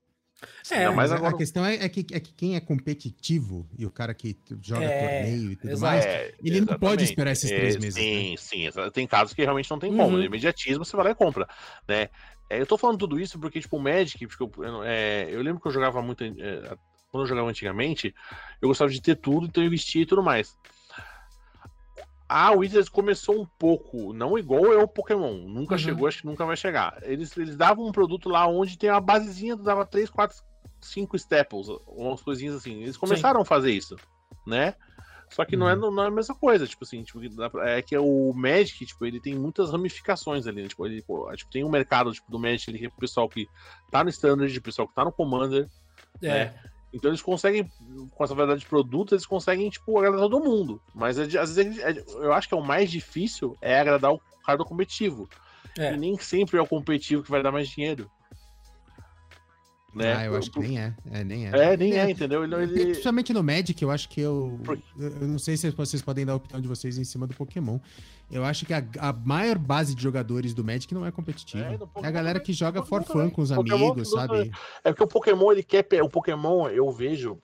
É, mais Mas a- agora. a questão é, é que, é que quem é competitivo e o cara que joga É, torneio e tudo exato. mais, É, ele não pode esperar esses três É, meses, Sim, sim. exa- Tem casos que realmente não tem como. Uhum. No imediatismo, você vai lá e compra, né? É, eu tô falando tudo isso porque, tipo, o Magic, porque eu, eu, é, eu lembro que eu jogava muito. é, quando eu jogava antigamente, eu gostava de ter tudo, então eu investia e tudo mais. A Wizards começou um pouco, não igual é o Pokémon, nunca Uhum. chegou, acho que nunca vai chegar. Eles, eles davam um produto lá onde tem uma basezinha, dava 3, 4, 5 staples, umas coisinhas assim. Eles começaram a fazer isso, né? Só que não, é, não é a mesma coisa, tipo assim, tipo, é que o Magic, tipo, ele tem muitas ramificações ali, né? tipo, ele, pô, tipo, tem um mercado tipo, do Magic ali, que é pro pessoal que tá no Standard, o pessoal que tá no Commander, É. É. então eles conseguem, com essa variedade de produtos, eles conseguem, tipo, agradar todo mundo. Mas é às vezes é eu acho que é o mais difícil é agradar o cara do competitivo. É. E nem sempre é o competitivo que vai dar mais dinheiro. Né? Ah, eu acho que nem é. É, nem é. É, nem é, entendeu? Ele, ele... Principalmente no Magic, eu acho que eu. Eu não sei se vocês podem dar a opinião de vocês em cima do Pokémon. Eu acho que a, a maior base de jogadores do Magic não é competitiva. É, É, a Pokémon galera que joga for Pokémon fun com os também. amigos, Pokémon sabe? É porque o Pokémon, ele quer. O Pokémon, eu vejo.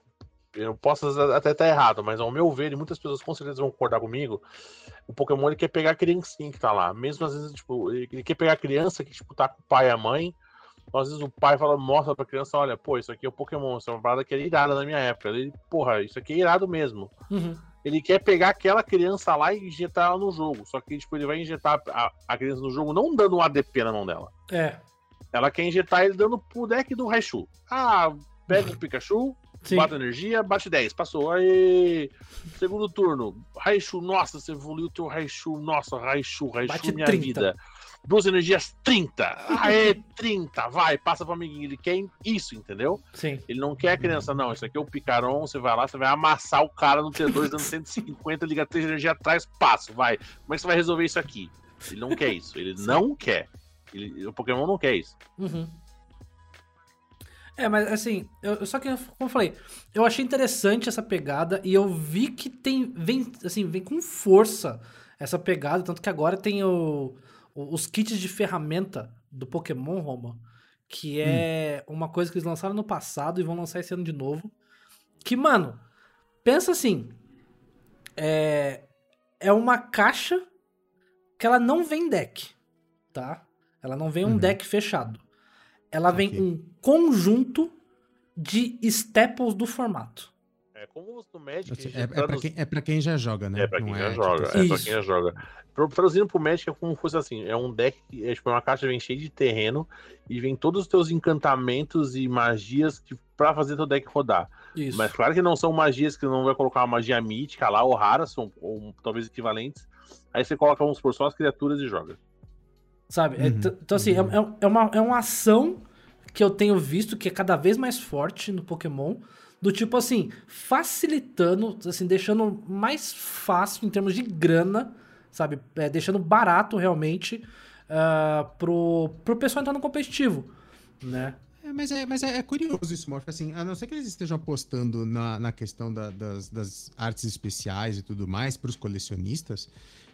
Eu posso até estar errado, mas ao meu ver, e muitas pessoas com certeza vão concordar comigo. O Pokémon ele quer pegar a criancinha que tá lá. Mesmo às vezes, tipo, ele ele quer pegar a criança que, tipo, tá com o pai e a mãe. Então, às vezes o pai fala, mostra pra criança, olha, pô, isso aqui é o Pokémon, isso é uma parada que era irada na minha época. Ele, porra, isso aqui é irado mesmo. Uhum. Ele quer pegar aquela criança lá e injetar ela no jogo. Só que, tipo, ele vai injetar a, a criança no jogo não dando um ADP na mão dela. É. Ela quer injetar ele dando pro deck do Raichu. Ah, pega o Pikachu, Sim. bate energia, bate 10. Passou. Aí, segundo turno. Raichu, nossa, você evoluiu o teu Raichu. Nossa, Raichu, Raichu, Bate minha 30. vida. Duas energias, 30. Aê, 30. Vai, passa pro amiguinho. Ele quer isso, entendeu? Sim. Ele não quer a criança, não. Isso aqui é o Picaron. Você vai lá, você vai amassar o cara no T2 dando 150, liga 3 de energia atrás, passo. Vai. Como é que você vai resolver isso aqui? Ele não quer isso. Ele não quer. Ele- o Pokémon não quer isso. Uhum. É, mas assim, eu, só que, como eu falei, eu achei interessante essa pegada e eu vi que tem, vem, assim, vem com força essa pegada, tanto que agora tem o- os kits de ferramenta do Pokémon, Roma, que é uma coisa que eles lançaram no passado e vão lançar esse ano de novo, que, mano, pensa assim, é, é uma caixa que ela não vem deck, tá? Ela não vem um Uhum. deck fechado. Ela vem um conjunto de staples do formato. É como no Magic. Assim, É, é, pra traduz- quem, é pra quem já joga, né? É pra Não quem já tipo, joga. assim, É pra quem já joga. Traduzindo pro Magic é como se fosse assim: é um deck, é tipo uma caixa vem cheia de terreno e vem todos os teus encantamentos e magias que, pra fazer teu deck rodar. Isso. Mas claro que não são magias que não vai colocar uma magia mítica lá, ou raras, são, ou talvez equivalentes. Aí você coloca, vamos por só as criaturas e joga. Sabe? É, Uhum, então, assim, é, é- é uma, é uma ação que eu tenho visto que é cada vez mais forte no Pokémon. Do tipo assim, facilitando, assim, deixando mais fácil em termos de grana, sabe? É, deixando barato realmente ah, pro, pro pessoal entrar no competitivo, né? É, mas é, mas é, é curioso isso, Morph. Assim, a não ser que eles estejam apostando na, na questão da- das, das artes especiais e tudo mais para os colecionistas,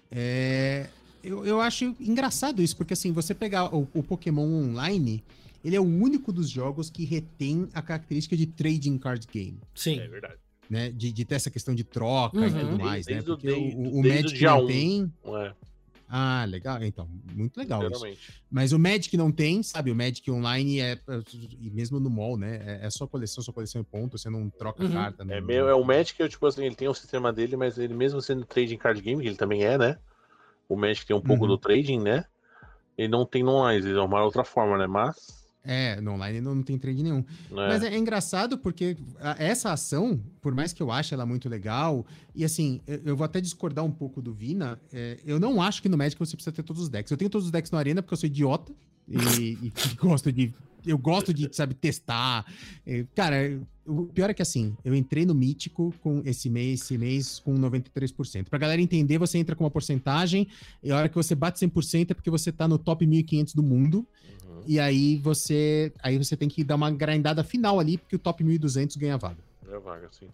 é, eu, eu acho engraçado isso, porque assim, você pegar o, o Pokémon Online, ele é o único dos jogos que retém a característica de trading card game. Sim. É verdade. Né, de, de ter essa questão de troca e Uhum. tudo mais, né? Desde o- Porque desde- o, o Magic não um. tem. É, Ah, legal. Então, muito legal. Mas o Magic não tem, sabe? O Magic Online é, é- e mesmo no mall, né? É, é só coleção, só coleção e ponto. Você não troca Uhum. carta. É, não- meio, é o Magic, eu, tipo assim, ele tem o sistema dele, mas ele mesmo sendo trading card game, que ele também é, né? O Magic tem um pouco Uhum. do trading, né? Ele não tem no online, ele é uma outra forma, né? Mas. É, no online não, não tem trade nenhum. Né? Mas é, é engraçado porque essa ação, por mais que eu ache ela muito legal, e assim, eu, eu vou até discordar um pouco do Vina, é, eu não acho que no Magic você precisa ter todos os decks. Eu tenho todos os decks no Arena porque eu sou idiota e, e gosto de. Eu gosto de, sabe, testar. É, cara, o pior é que assim, eu entrei no Mítico com esse mês, esse mês com 93%. Pra galera entender, você entra com uma porcentagem, e a hora que você bate 100% é porque você tá no top 1500 do mundo. Uhum. E aí você, aí você tem que dar uma grindada final ali, porque o top 1200 ganha vaga. É vaga, sim.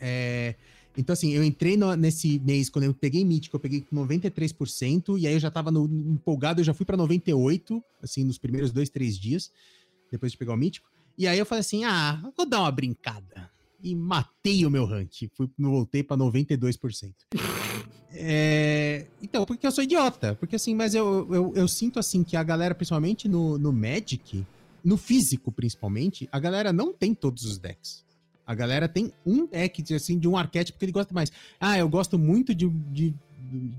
É, então, assim, eu entrei no- nesse mês, quando eu peguei Mítico, eu peguei com 93%, e aí eu já tava no- empolgado, eu já fui pra 98%, assim, nos primeiros dois, três dias, depois de pegar o Mítico. E aí eu falei assim, ah, vou dar uma brincada. E matei o meu rank, fui, voltei pra 92%. É, então, porque eu sou idiota. Porque assim, mas eu, eu, eu sinto assim que a galera, principalmente no, no Magic, no físico principalmente, a galera não tem todos os decks. A galera tem um deck, assim, de um arquétipo que ele gosta mais. Ah, eu gosto muito de, de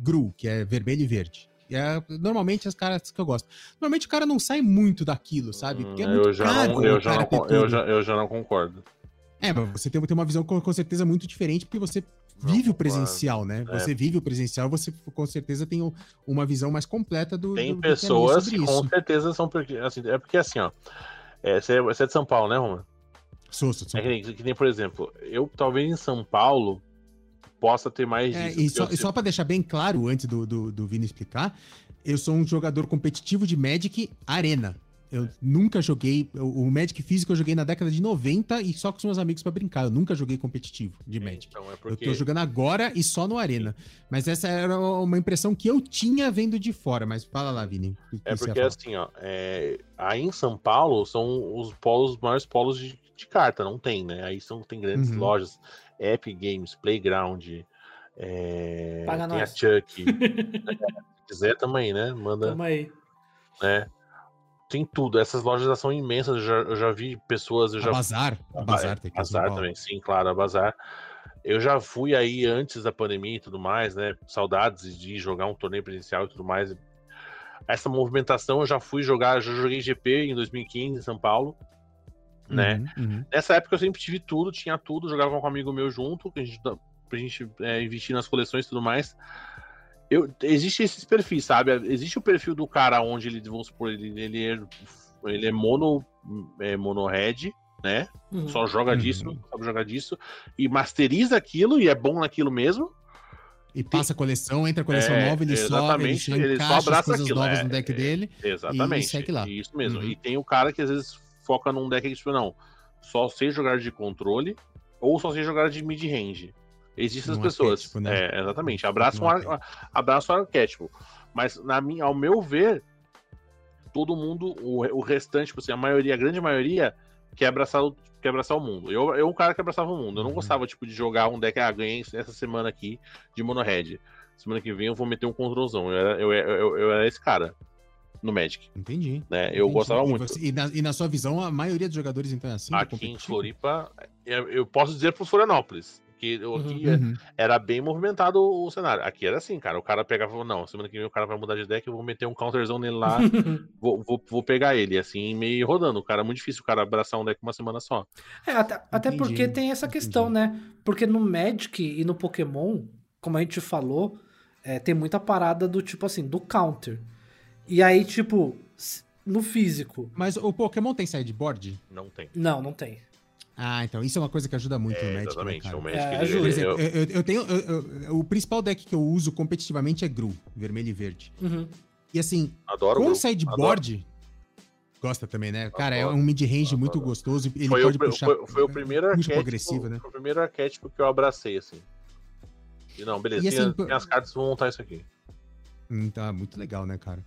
Gru, que é vermelho e verde. É, normalmente as caras que eu gosto. Normalmente o cara não sai muito daquilo, sabe? Porque é Hum, muito eu, já caro não, eu, já não, eu, já, eu já não concordo. É, mas você tem, tem uma visão com, com certeza muito diferente, porque você vive o presencial, né? É. Você vive o presencial, você com certeza tem uma visão mais completa do. Tem do- do que pessoas que isso. com certeza são. Assim, é porque assim, ó. É, você, é, você é de São Paulo, né, Roma? Sou, sou, sou. É que nem, que nem, por exemplo, eu talvez em São Paulo possa ter mais É, e só, eu só pra deixar bem claro, antes do, do, do Vini explicar, eu sou um jogador competitivo de Magic Arena. Eu nunca joguei. O Magic físico eu joguei na década de 90 e só com os meus amigos pra brincar. Eu nunca joguei competitivo de Magic. Então, é Eu porque. tô jogando agora e só no Arena. Mas essa era uma impressão que eu tinha vendo de fora. Mas fala lá, Vini. o que É porque assim, ó, é, aí em São Paulo são os polos, os maiores polos de, de carta, não tem, né? Aí são, tem grandes Uhum. lojas, Epic Games, Playground, é, Paga tem a nós. Chuck. Se quiser também, né? Manda, Tamo aí. né? Tem tudo. Essas lojas são imensas. Eu já, eu já vi pessoas, eu A já Bazar. A Bazar tem São Bazar também, sim, claro, a Bazar. Eu já fui aí antes da pandemia e tudo mais, né? Saudades de jogar um torneio presencial e tudo mais. Essa movimentação eu já fui jogar, já joguei GP em 2015 em São Paulo, né? Uhum, uhum. Nessa época eu sempre tive tudo, tinha tudo, jogava com um amigo meu junto, que a gente, pra gente é, investir nas coleções e tudo mais. Eu, existe esses perfis, sabe? Existe o perfil do cara onde ele, vamos supor, ele, ele é, ele é mono, é, mono red, né? Uhum. Só joga Uhum. disso, sabe jogar disso, e masteriza aquilo e é bom naquilo mesmo. E passa a coleção, entra a coleção É, nova, ele só, ele exatamente, só ele só encaixa as abraça coisas aquilo, novas é, no deck é. dele. Exatamente. E. Isso mesmo. Uhum. E tem o cara que às vezes foca num deck que, tipo, não, só sei jogar de controle ou só sei jogar de mid-range. Existem Num pessoas. arquétipo, né? É, exatamente. Abraça um, ar... abraça um arquétipo. Mas, na minha, ao meu ver, todo mundo, o, o restante, tipo assim, a maioria, a grande maioria, quer abraçar o, quer abraçar o mundo. Eu, eu um cara que abraçava o mundo. Eu não Uhum. gostava, tipo, de jogar um deck, ah, ganhei essa semana aqui de mono red. Semana que vem eu vou meter um controlzão. Eu era, eu, eu, eu era esse cara no Magic, Entendi. né? Eu entendi. gostava E muito. você- E na, e na sua visão, a maioria dos jogadores, então, é assim? aqui em? Floripa, eu, eu posso dizer pro Florianópolis, que eu- aqui é- Uhum. era bem movimentado o cenário. Aqui era assim, cara. O cara pegava não, semana que vem o cara vai mudar de deck, eu vou meter um counterzão nele lá, vou, vou, vou pegar ele, assim, meio rodando. O cara é muito difícil o cara abraçar um deck uma semana só. É, até, até Entendi, porque tem essa questão, né? Porque no Magic e no Pokémon, como a gente falou, é, tem muita parada do tipo assim, do counter. E aí, tipo, no físico. Mas o Pokémon tem sideboard? Não tem. Não, não tem. Ah, então isso é uma coisa que ajuda muito no É, Magic, né, exatamente. cara? o Magic, É, ele- ajuda. Por exemplo, eu- eu, tenho. eu- eu- o principal deck que eu uso competitivamente é Gru, vermelho e verde. Uhum. E assim, adoro com o sideboard. Gosta também, né? Cara, é Adoro. um mid-range Adoro. muito gostoso. Ele foi, pode o, puxar. foi, foi o primeiro muito arquétipo. agressivo, né? Foi o primeiro arquétipo que eu abracei, assim. E não, beleza, E tem, assim, as- tem as cartas, vou montar isso aqui. Hum, tá muito legal, né, cara?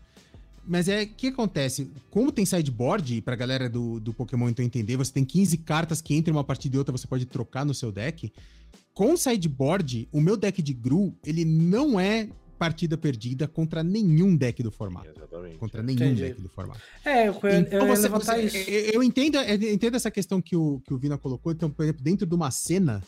Mas é o que acontece? Como tem sideboard, e pra galera do, do Pokémon então entender, você tem 15 cartas que entre uma partida e outra você pode trocar no seu deck. Com sideboard, o meu deck de Gru, ele não é partida perdida contra nenhum deck do formato. Exatamente. Contra nenhum Entendi. deck do formato. É, eu, eu, eu Então ia você, você- isso. eu- eu entendo, eu entendo essa questão que o, que o Vina colocou. Então, por exemplo, dentro de uma cena,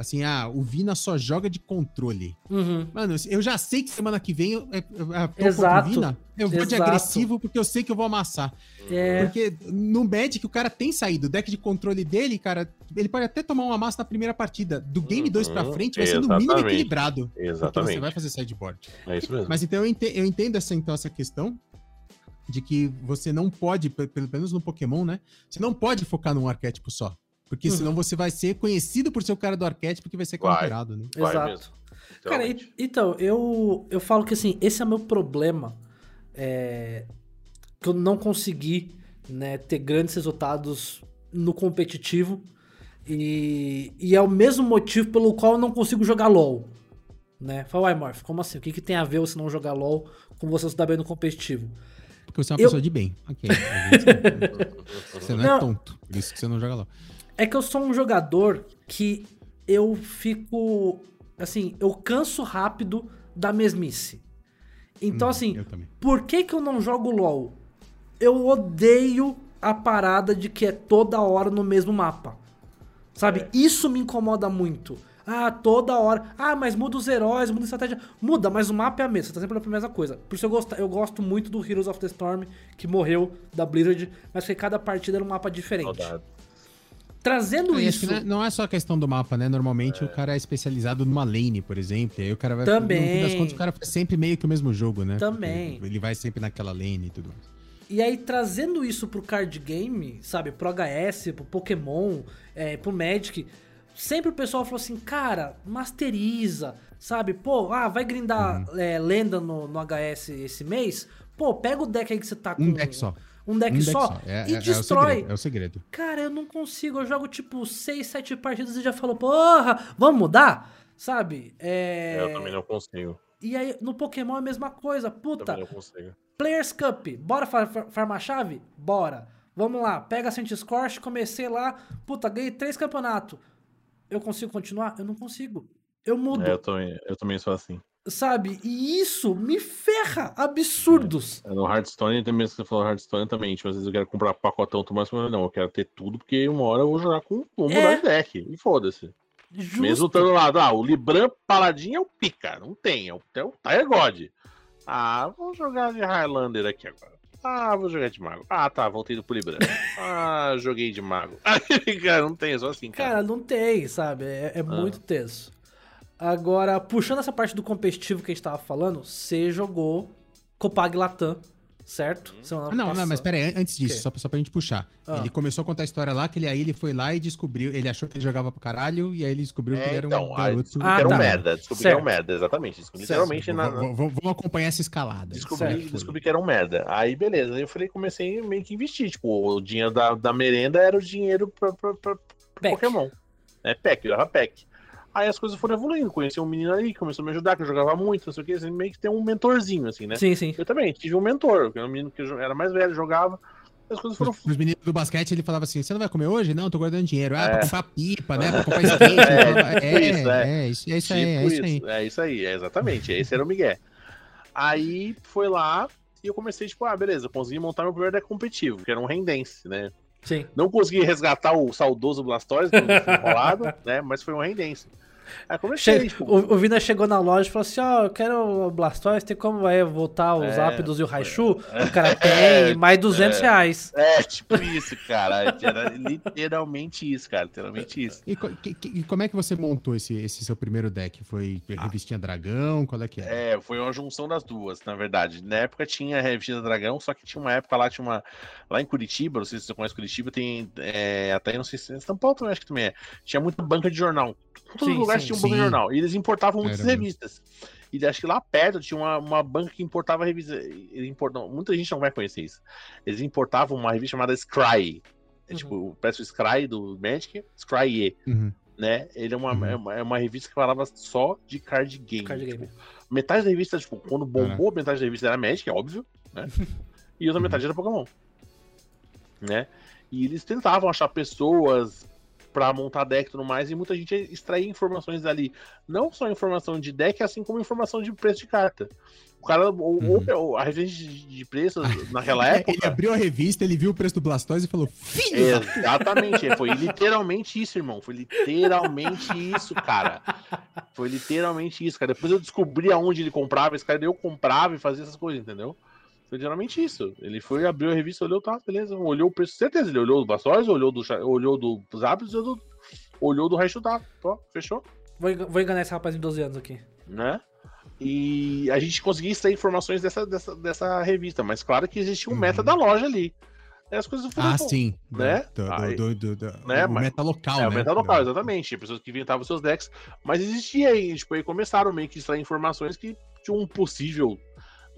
assim, ah, o Vina só joga de controle. Uhum. Mano, eu já sei que semana que vem eu, eu, eu, eu tô Exato, o Vina, eu vou de exato. agressivo porque eu sei que eu vou amassar. É. Porque no Magic o cara tem saído, o deck de controle dele, cara, ele pode até tomar uma massa na primeira partida. Do game 2 pra Uhum, frente vai ser no mínimo exatamente. equilibrado. Porque você Exatamente. vai fazer sideboard. É isso mesmo. Mas então eu entendo, eu entendo essa, então, essa questão de que você não pode, pe- pelo menos no Pokémon, né? Você não pode focar num arquétipo só. Porque Uhum. senão você vai ser conhecido por ser o cara do arquétipo que vai ser counterado, né? Vai Exato. mesmo. Cara, e- então, eu, eu falo que assim, esse é o meu problema. é, que eu não consegui né, ter grandes resultados no competitivo. E, e é o mesmo motivo pelo qual eu não consigo jogar LOL. Né? Fala, uai, Morph, como assim? O que, que tem a ver você não jogar LOL com você se dar bem no competitivo? Porque você é uma Eu- pessoa de bem. Ok. a gente sabe. você não é Não. tonto. Por isso que você não joga lá. É que eu sou um jogador que eu fico. Assim, eu canso rápido da mesmice. Então, Hum, assim, Eu também. Por que, que eu não jogo LOL? Eu odeio a parada de que é toda hora no mesmo mapa. Sabe? Isso me incomoda muito. Ah, toda hora. Ah, mas muda os heróis, muda a estratégia. Muda, mas o mapa é a mesma. Você tá sempre na mesma coisa. Por isso eu gosto, eu gosto muito do Heroes of the Storm, que morreu da Blizzard, mas que cada partida era um mapa diferente. Saudade. Trazendo que isso. não é- não é só a questão do mapa, né? Normalmente o cara é especializado numa lane, por exemplo. E aí o cara vai. Também. No fim das contas, o cara faz sempre meio que o mesmo jogo, né? Também. Porque Ele vai sempre naquela lane e tudo mais. E aí, trazendo isso pro card game, sabe, pro HS, pro Pokémon, é, pro Magic, sempre o pessoal falou assim, cara, masteriza, sabe? Pô, ah, vai grindar Uhum. é, lenda no, no HS esse mês? Pô, pega o deck aí que você tá com. Um deck só. Um deck, Um deck só, só. É, e é- é o destrói. segredo, é o segredo. Cara, eu não consigo. Eu jogo tipo 6, 7 partidas e já falo, porra, vamos mudar? Sabe? É... Eu também não consigo. E aí, no Pokémon é a mesma coisa. Puta, Também não consigo. Players Cup, bora far far- farmar a chave? Bora. Vamos lá, pega a Saint Scorch, comecei lá, puta, ganhei três campeonatos. Eu consigo continuar? Eu não consigo. Eu mudo, É, eu, também, eu também sou assim. Sabe? E isso me ferra absurdos. É, No Hearthstone, também que você falou Hearthstone também, tipo, às vezes eu quero comprar pacotão, tu mais não, eu quero ter tudo, porque uma hora eu vou jogar com mudar É. de deck. E foda-se. Mesmo estando lá, ah, o Libran Paladin é o pica, não tem, é o, é o Tiger God. Ah, vou jogar de Highlander aqui agora. Ah, vou jogar de mago. Ah, tá, voltei pro Libran. Ah, joguei de mago. Cara, não tem, é só assim, cara. Cara, não tem, sabe? É, é muito tenso. Agora, puxando essa parte do competitivo que a gente tava falando, você jogou Copag Latam, certo? Semana Ah, não, não, mas pera aí, antes disso, só, pra- só pra gente puxar. Ah. Ele começou a contar a história lá, que ele, aí ele foi lá e descobriu, ele achou que ele jogava pro caralho, e aí ele descobriu que É, ele era um então, garoto... Ah, que era um tá. merda. Descobri que era um Certo. merda, exatamente. Descobri, Certo. literalmente na, Vamos acompanhar essa escalada. Descobri, Certo. descobri que era um merda. Aí, beleza. Aí eu falei, comecei meio que investir. Tipo, o dinheiro da, da merenda era o dinheiro pra, pra, pra. Pokémon. É pack, eu era pack. Aí as coisas foram evoluindo. Conheci um menino ali, começou a me ajudar, que eu jogava muito, não sei o que. Assim, meio que tem um mentorzinho, assim, né? Sim, sim. Eu também tive um mentor, que era um menino que era mais velho, jogava. As coisas foram. Os, os meninos do basquete, ele falava assim, você não vai comer hoje? Não, tô guardando dinheiro. Ah, É. pra comprar pipa, né? Pra comprar skate. É, é, tipo isso, é. é, isso, é isso aí, Tipo é isso aí. É isso aí, é exatamente. Esse era o Miguel. Aí foi lá e eu comecei, tipo, ah, beleza, eu consegui montar meu primeiro deck competitivo, que era um Rendense, né? Sim. Não consegui resgatar o saudoso Blastoise, que foi enrolado, né? Mas foi Che- tipo, o, o Vina chegou na loja e falou assim: Ó, eu quero o Blastoise, tem como vai voltar os É, Aptos e o Raichu? O cara tem mais 200 reais. é, tipo isso, cara. Era literalmente isso, cara. Literalmente isso. E, co- que- que- e como é que você montou esse, esse seu primeiro deck? Foi revistinha Dragão? Qual é que é? É, foi uma junção das duas, na verdade. Na época tinha a revista Dragão, só que tinha uma época lá, tinha uma. Lá em Curitiba, não sei se você conhece Curitiba, tem. é, até não sei se. São Paulo também acho que também é. Tinha muita banca de jornal. Em Todos Sim, os lugares sim. tinha um banco de jornal. E eles importavam muitas Era mesmo. revistas. E acho que lá perto tinha uma, uma banca que importava revista. Eles importam, muita gente não vai conhecer isso. Eles importavam uma revista chamada Scry. É Uhum. tipo, parece o Scry do Magic, Scry Uhum. né? Ele é uma, Uhum. é uma, é uma revista que falava só de card game. Card Tipo, game. metade da revista, tipo, quando bombou, metade da revista era Magic, é óbvio, né? E outra Uhum. metade era Pokémon. Né? E eles tentavam achar pessoas pra montar deck e tudo mais, e muita gente extraía informações dali. Não só informação de deck, assim como informação de preço de carta. O cara, Uhum. o- a revista de, preços naquela época. Ele abriu a revista, ele viu o preço do Blastoise e falou: Filho! da-" Exatamente, foi literalmente isso, irmão. Foi literalmente isso, cara. Foi literalmente isso, cara. Depois eu descobri aonde ele comprava, esse cara eu comprava e fazia essas coisas, entendeu? Foi literalmente isso. Ele foi, abriu a revista, olhou, tá, beleza. Olhou o preço, certeza. Ele olhou do Blastoise, olhou do, olhou do Zapdos, olhou do, olhou do resto da. Ó, fechou? Vou, engan- vou enganar esse rapaz de 12 anos aqui. Né? E a gente conseguia extrair informações dessa, dessa, dessa revista, mas claro que existia um meta Uhum. da loja ali. E as coisas foram. Ah, sim. Né? Do, Aí- do, do- do- né, o mas- meta local, É, né? o meta local, exatamente. Pessoas que inventavam seus decks. Mas existia aí, tipo, aí começaram meio que a extrair informações que tinham um possível.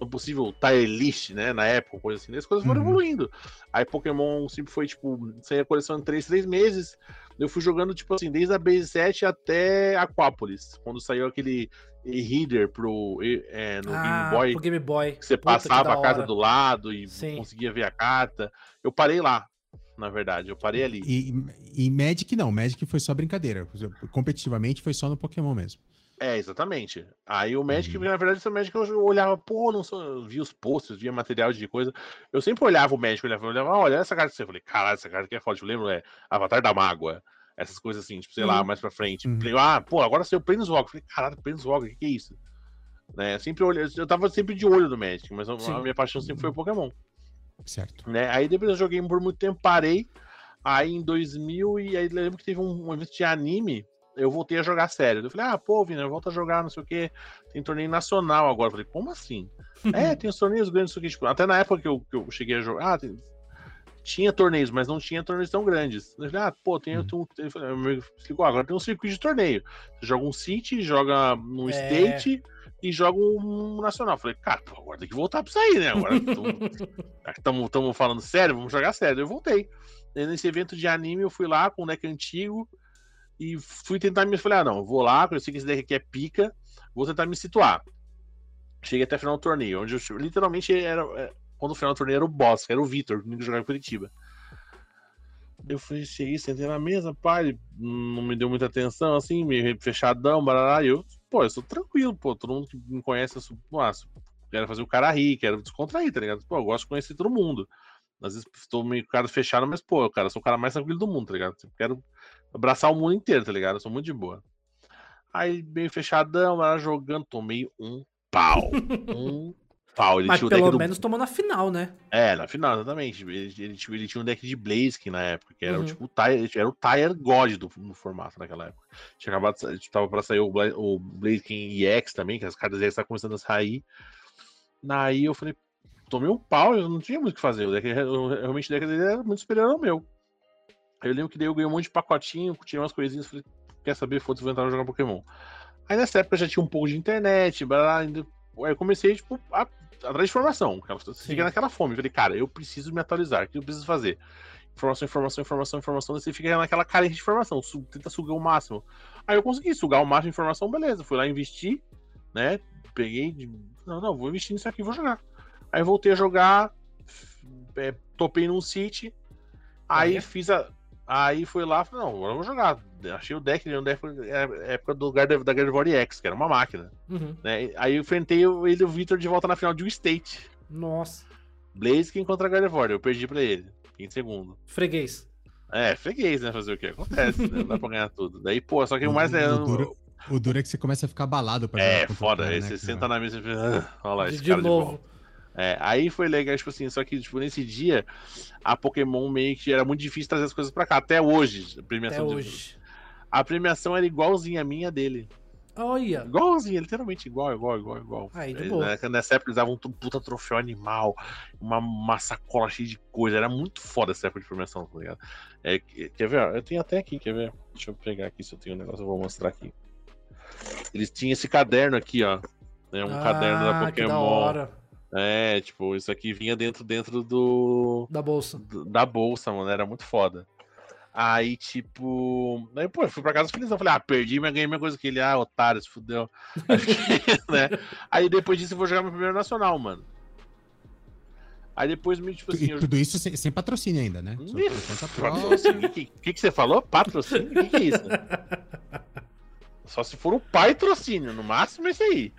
Um possível tier list, né? Na época, coisa assim. As coisas foram Uhum. evoluindo. Aí Pokémon sempre foi, tipo, saía a coleção em 3, 3 meses. Eu fui jogando, tipo assim, desde a Base 7 até Aquápolis. Quando saiu aquele e-reader pro, é, no ah, Game Boy. Game Boy. Que você Puta, que passava da a carta do lado e Sim. conseguia ver a carta. Eu parei lá, na verdade. Eu parei ali. E, e Magic não, Magic foi só brincadeira. Competitivamente foi só no Pokémon mesmo. É, exatamente. Aí o Magic, Uhum. na verdade, o Magic eu olhava, pô, não sou, via os posters, via material de coisa. Eu sempre olhava o Magic, olhava, olhava, "Ah, olha essa carta que você. Eu falei, caralho, essa carta aqui é forte. Eu lembro, é Avatar da Mágoa. Essas coisas assim, tipo, sei lá, Uhum. mais pra frente. Uhum. Falei, ah, pô, agora saiu o Planeswalker. Eu Falei, caralho, Planeswalker, o que, que é isso? Né? Sempre olhei, eu tava sempre de olho no Magic, mas a- Sim. a minha paixão sempre foi o Pokémon Certo. né? Aí depois eu joguei por muito tempo, parei. Aí em 2000, e aí lembro que teve um, um evento de anime, eu voltei a jogar sério. Eu falei, ah, pô, Vina, volta a jogar, não sei o que. Tem torneio nacional agora. Eu falei, como assim? é, tem os torneios grandes, não sei o que. Tipo, até na época que eu, que eu cheguei a jogar, ah, tem- tinha torneios, mas não tinha torneios tão grandes. Eu falei, ah, pô, tem, Uhum. tem meu amigo explicou, agora tem um circuito de torneio. Você joga um City, joga no É. State, e jogo um nacional. Falei, cara, pô, agora tem que voltar pra isso aí, né? Agora estamos falando sério, vamos jogar sério. Eu voltei. E nesse evento de anime, eu fui lá com o deck antigo e fui tentar me. Falei, ah, não, vou lá, eu sei que esse deck aqui é pica, vou tentar me situar. Cheguei até final do torneio, onde eu literalmente era. É, quando o final do torneio era o boss, era o Vitor, que jogava em Curitiba. Eu fui, cheguei, sentei na mesa, pai, não me deu muita atenção, assim, meio fechadão, barará, e eu, pô, eu sou tranquilo, pô, todo mundo que me conhece, eu sou, nossa, quero fazer o cara rir, quero descontrair, tá ligado? Pô, eu gosto de conhecer todo mundo. Às vezes estou meio cara fechado, mas, pô, cara, eu sou o cara mais tranquilo do mundo, tá ligado? Eu quero abraçar o mundo inteiro, tá ligado? Eu sou muito de boa. Aí, meio fechadão, era jogando, tomei um pau. um pau. Ele Mas tinha pelo menos do... tomou na final, né? É, na final, exatamente. Ele, ele, tinha, ele tinha um deck de Blaziken na época, que era uhum. tipo, o Tire, era o Tire God do, no formato naquela época. Tinha acabado, tava pra sair o, o Blaziken EX também, que as cartas EX estavam começando a sair. Aí eu falei, tomei um pau, eu não tinha muito o que fazer. O deck, eu, realmente o deck dele era muito superior ao meu. Aí eu lembro que daí eu ganhei um monte de pacotinho, tirei umas coisinhas, falei, quer saber, foda-se, vou entrar jogar Pokémon. Aí nessa época já tinha um pouco de internet, blá, blá, aí eu comecei, tipo, a atrás de informação. Você fica naquela fome. Eu falei, cara, eu preciso me atualizar. O que eu preciso fazer? Informação, informação, informação, informação. Você fica naquela carência de informação. Tenta sugar o máximo. Aí eu consegui sugar o máximo de informação, beleza. Fui lá investir, né? Peguei. De... Não, não, vou investir nisso aqui, vou jogar. Aí voltei a jogar. É, topei num City. Aí é. fiz a. Aí foi lá, falei, não, agora eu vou jogar. Achei o deck, né? o deck é época do Gardevoir, da Gardevoir X, que era uma máquina. Uhum. Né? Aí eu enfrentei ele e o Victor de volta na final de um State. Nossa. Blaze que encontra Gardevoir, eu perdi pra ele. Em segundo. Freguês. É, freguês, né? Fazer o que? Acontece, né? Não dá pra ganhar tudo. Daí, pô, só que o mais é. O duro, o duro é que você começa a ficar abalado pra É, foda. Cara, aí né, você senta na mesa e fala, ah, olha lá, esse de cara novo. de é, aí foi legal, tipo assim, só que tipo, nesse dia a Pokémon meio que era muito difícil trazer as coisas pra cá, até hoje. A premiação até hoje. A premiação era igualzinha a minha dele. Olha. Igualzinha, literalmente igual, igual, igual, igual. Aí, de boa. Nessa época eles davam um puta troféu animal, uma, uma sacola cheia de coisa. Era muito foda essa época de premiação, tá ligado? É, quer ver? Eu tenho até aqui, quer ver? Deixa eu pegar aqui se eu tenho um negócio, eu vou mostrar aqui. Eles tinham esse caderno aqui, ó. É um ah, caderno da Pokémon. Que da hora. É, tipo, isso aqui vinha dentro dentro do. Da bolsa. Do, da bolsa, mano. Era muito foda. Aí, tipo. Aí, pô, eu fui pra casa feliz. Eu falei, ah, perdi, mas ganhei minha coisa que ele. Ah, otário, se fudeu. né? Aí depois disso eu vou jogar meu primeiro nacional, mano. Aí depois me, tipo assim. E tudo isso sem, sem, patrocínio ainda, né? O que, que, que você falou? Patrocínio? O que, que é isso? Só se for o patrocínio, no máximo esse aí.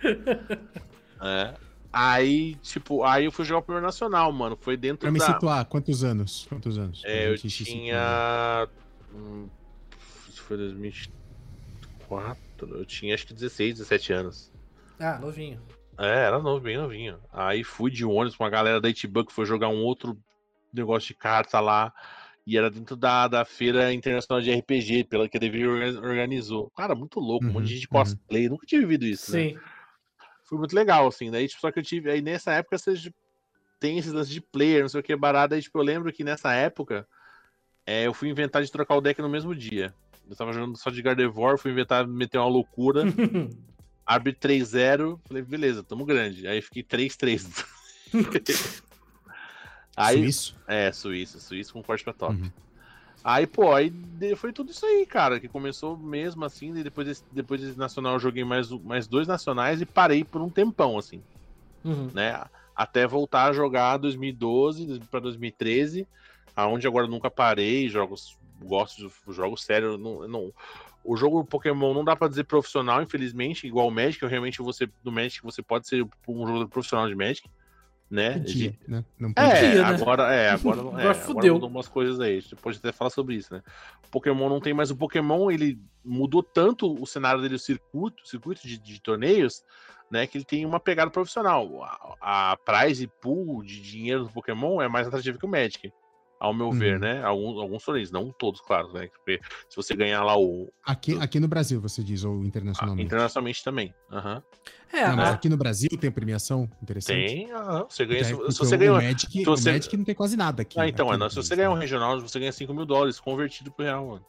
É. Aí, tipo, aí eu fui jogar o primeiro nacional, mano. Foi dentro pra da. Pra me situar, quantos anos? Quantos anos? É, eu tinha. Hum, foi 2004. Eu tinha acho que 16, 17 anos. Ah, novinho. É, era novo, bem novinho. Aí fui de ônibus com uma galera da Itibug, foi jogar um outro negócio de carta lá. E era dentro da, da Feira Internacional de RPG, pela que a Devir organizou. Cara, muito louco, uhum, um monte de gente uhum. cosplay. Uhum. Nunca tinha vivido isso, né? Sim. Né? Foi muito legal, assim. Daí, tipo, só que eu tive. Aí nessa época você tem esses lances de player, não sei o que, barada. Aí, tipo, eu lembro que nessa época é, eu fui inventar de trocar o deck no mesmo dia. Eu tava jogando só de Gardevoir, fui inventar, meter uma loucura. Abre 3-0, falei, beleza, tamo grande. Aí fiquei 3-3. aí, Suíço? É, Suíço, Suíço com corte pra top. Uhum. Aí, pô, aí foi tudo isso aí, cara, que começou mesmo assim, e depois desse, depois desse nacional eu joguei mais, mais dois nacionais e parei por um tempão, assim. Uhum. Né? Até voltar a jogar 2012 para 2013, aonde agora nunca parei, jogos, gosto de jogos sérios, não, não, o jogo Pokémon não dá para dizer profissional, infelizmente, igual o Magic, realmente você, no Magic você pode ser um jogador profissional de Magic, né? Podia, de... né? Não é, podia, é, né? agora, é, agora, agora, é, agora mudou umas coisas aí. A gente pode até falar sobre isso, né? O Pokémon não tem mais o Pokémon, ele mudou tanto o cenário dele, o circuito, o circuito de, de torneios, né? Que ele tem uma pegada profissional. A, a prize pool de dinheiro do Pokémon é mais atrativa que o Magic ao meu uhum. ver, né? Alguns, alguns torneios, não todos, claro, né? Porque se você ganhar lá o. Aqui, aqui no Brasil, você diz, ou internacionalmente? Ah, internacionalmente também. Uhum. É, não, mas aqui no Brasil tem premiação interessante. Tem, uhum. você ganha. Se, se você ganha. O Magic, se você... o Magic não tem quase nada aqui. Ah, então, aqui é, não, se você ganhar um regional, você ganha 5 mil dólares convertido pro real, mano.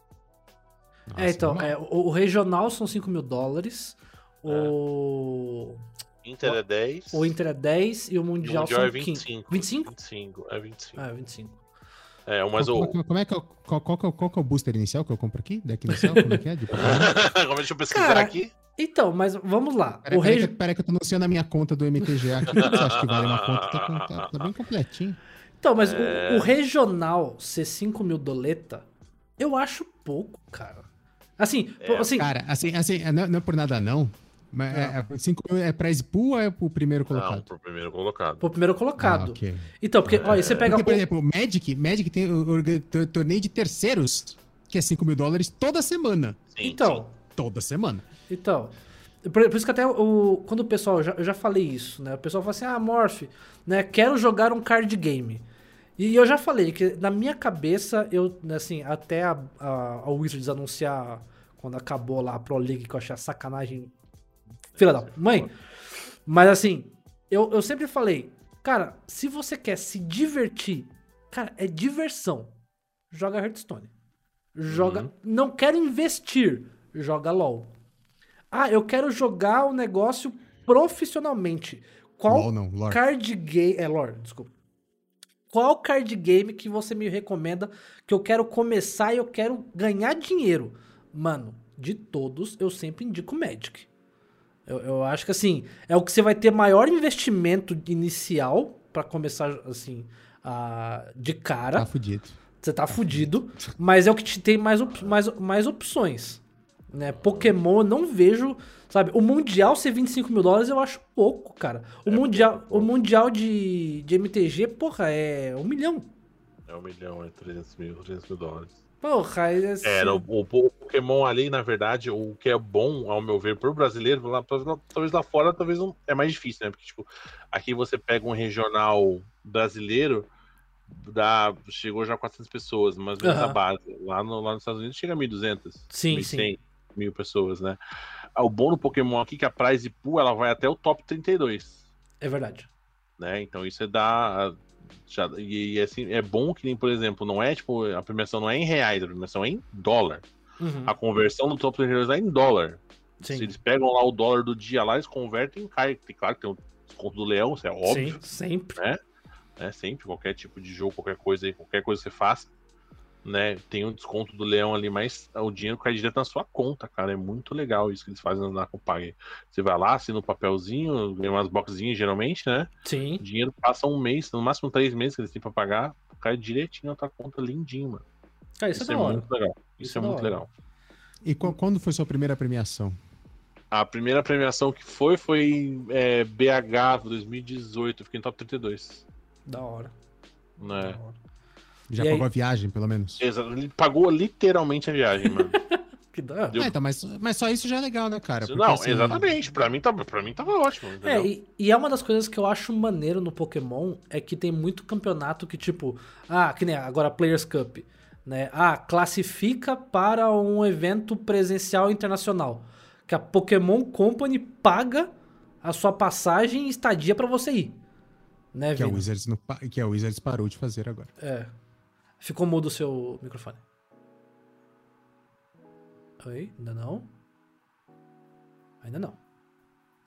Nossa, é, então, é, o, o, regional são 5 mil dólares. É. O. Inter é 10. O Inter é 10 e o Mundial, o Mundial são é 25. 25. 25? 25, é 25. Ah, 25. É, mas Qual- o. qual- Como é que é o- qual, qual, que é o- qual que é o booster inicial que eu compro aqui? Deck inicial? Como é que é? De? Deixa eu pesquisar Cara, aqui. Então, mas vamos lá. Peraí, o rei... que, peraí que eu tô anunciando a minha conta do MTGA aqui. Você acha que vale uma conta? Tá, tá- tá bem completinho. Então, mas o- É. o, regional ser 5 mil doleta, eu acho pouco, cara. Assim, É, assim Cara, assim, assim não, não é por nada não, mas é, é, cinco mil é prize pool ou é pro primeiro Não, colocado? pro primeiro colocado. pro primeiro colocado. Ah, ok. Então, porque, olha, você pega Porque, por o- exemplo, o Magic, Magic tem o, o tor- torneio de terceiros, que é 5 mil dólares toda semana. Sim, Então, Toda semana. Então, por, por isso que até o, quando o pessoal, já- eu já falei isso, né? O pessoal fala assim, ah, Morph, né? Quero jogar um card game. E eu já falei que na minha cabeça, eu, né, assim, até a, a, a Wizards anunciar quando acabou lá a Pro League, que eu achei a sacanagem. Filha da mãe. Mas assim, eu, eu sempre falei, cara, se você quer se divertir, cara, é diversão. Joga Hearthstone. Joga. Uhum. Não quero investir. Joga LOL. Ah, eu quero jogar o negócio profissionalmente. Qual LOL não, lore. card game. É, lore, desculpa. Qual card game que você me recomenda que eu quero começar e eu quero ganhar dinheiro? Mano, de todos, eu sempre indico Magic. Eu, eu acho que assim, é o que você vai ter maior investimento inicial pra começar assim, a, de cara. Tá fudido. Você tá fudido, mas é o que te tem mais, op- mais, mais opções. Né? Pokémon eu não vejo. Sabe, o Mundial ser 25 mil dólares eu acho pouco, cara. O Mundial, o mundial de, de MTG, porra, é um milhão. É um milhão, é 300 mil, 300 mil dólares. Porra, é assim, no- o, o Pokémon ali, na verdade, o que é bom, ao meu ver, pro brasileiro, lá, talvez- lá fora, talvez não, é mais difícil, né? Porque, tipo, aqui você pega um regional brasileiro, dá, chegou já a 400 pessoas, mas mesmo Aham. a base. Lá, no, lá nos Estados Unidos chega a 1.200, Sim, 1.100 mil pessoas, né? Ah, O bom do Pokémon aqui é que a prize pool, ela vai até o top 32 é verdade. né? Então isso é dá já, e, e, assim é bom que nem por exemplo não é tipo a premiação não é em reais a premiação é em dólar. Uhum, a conversão do top 32 é em dólar. Sim, se eles pegam lá o dólar do dia lá eles convertem cai tem claro que tem o desconto do leão isso é óbvio sim, sempre. né? Sempre qualquer tipo de jogo qualquer coisa aí qualquer coisa que você faça né tem um desconto do leão ali mas o dinheiro cai direto na sua conta cara é muito legal isso que eles fazem na Compag você vai lá assina um papelzinho ganha umas boxinhas geralmente né Sim. o dinheiro passa um mês, no máximo três meses que eles têm pra pagar, cai direitinho na tua conta lindinho, mano. Cara, isso, Isso, é é muito legal. Isso, Isso é é muito hora. legal. E qu- quando foi sua primeira premiação? A primeira premiação que foi foi é, BH 2018, eu fiquei no top 32. Da hora. Né? Da hora. Já E aí? pagou a viagem, pelo menos? Exato, Ele pagou literalmente a viagem, mano. Que. Deu- Ah, então, mas, mas só isso já é legal, né, cara? Porque, Não, assim, exatamente. Pra mim, tava, pra mim tava ótimo. É, e, e é uma das coisas que eu acho maneiro no Pokémon é que tem muito campeonato que, tipo, ah, que nem agora Players Cup, né? Ah, classifica para um evento presencial internacional. Que a Pokémon Company paga a sua passagem e estadia pra você ir. Né, Que a, Vini? Wizards não que a Wizards parou de fazer agora. É. Ficou mudo o seu microfone. Oi? Ainda não? Ainda não.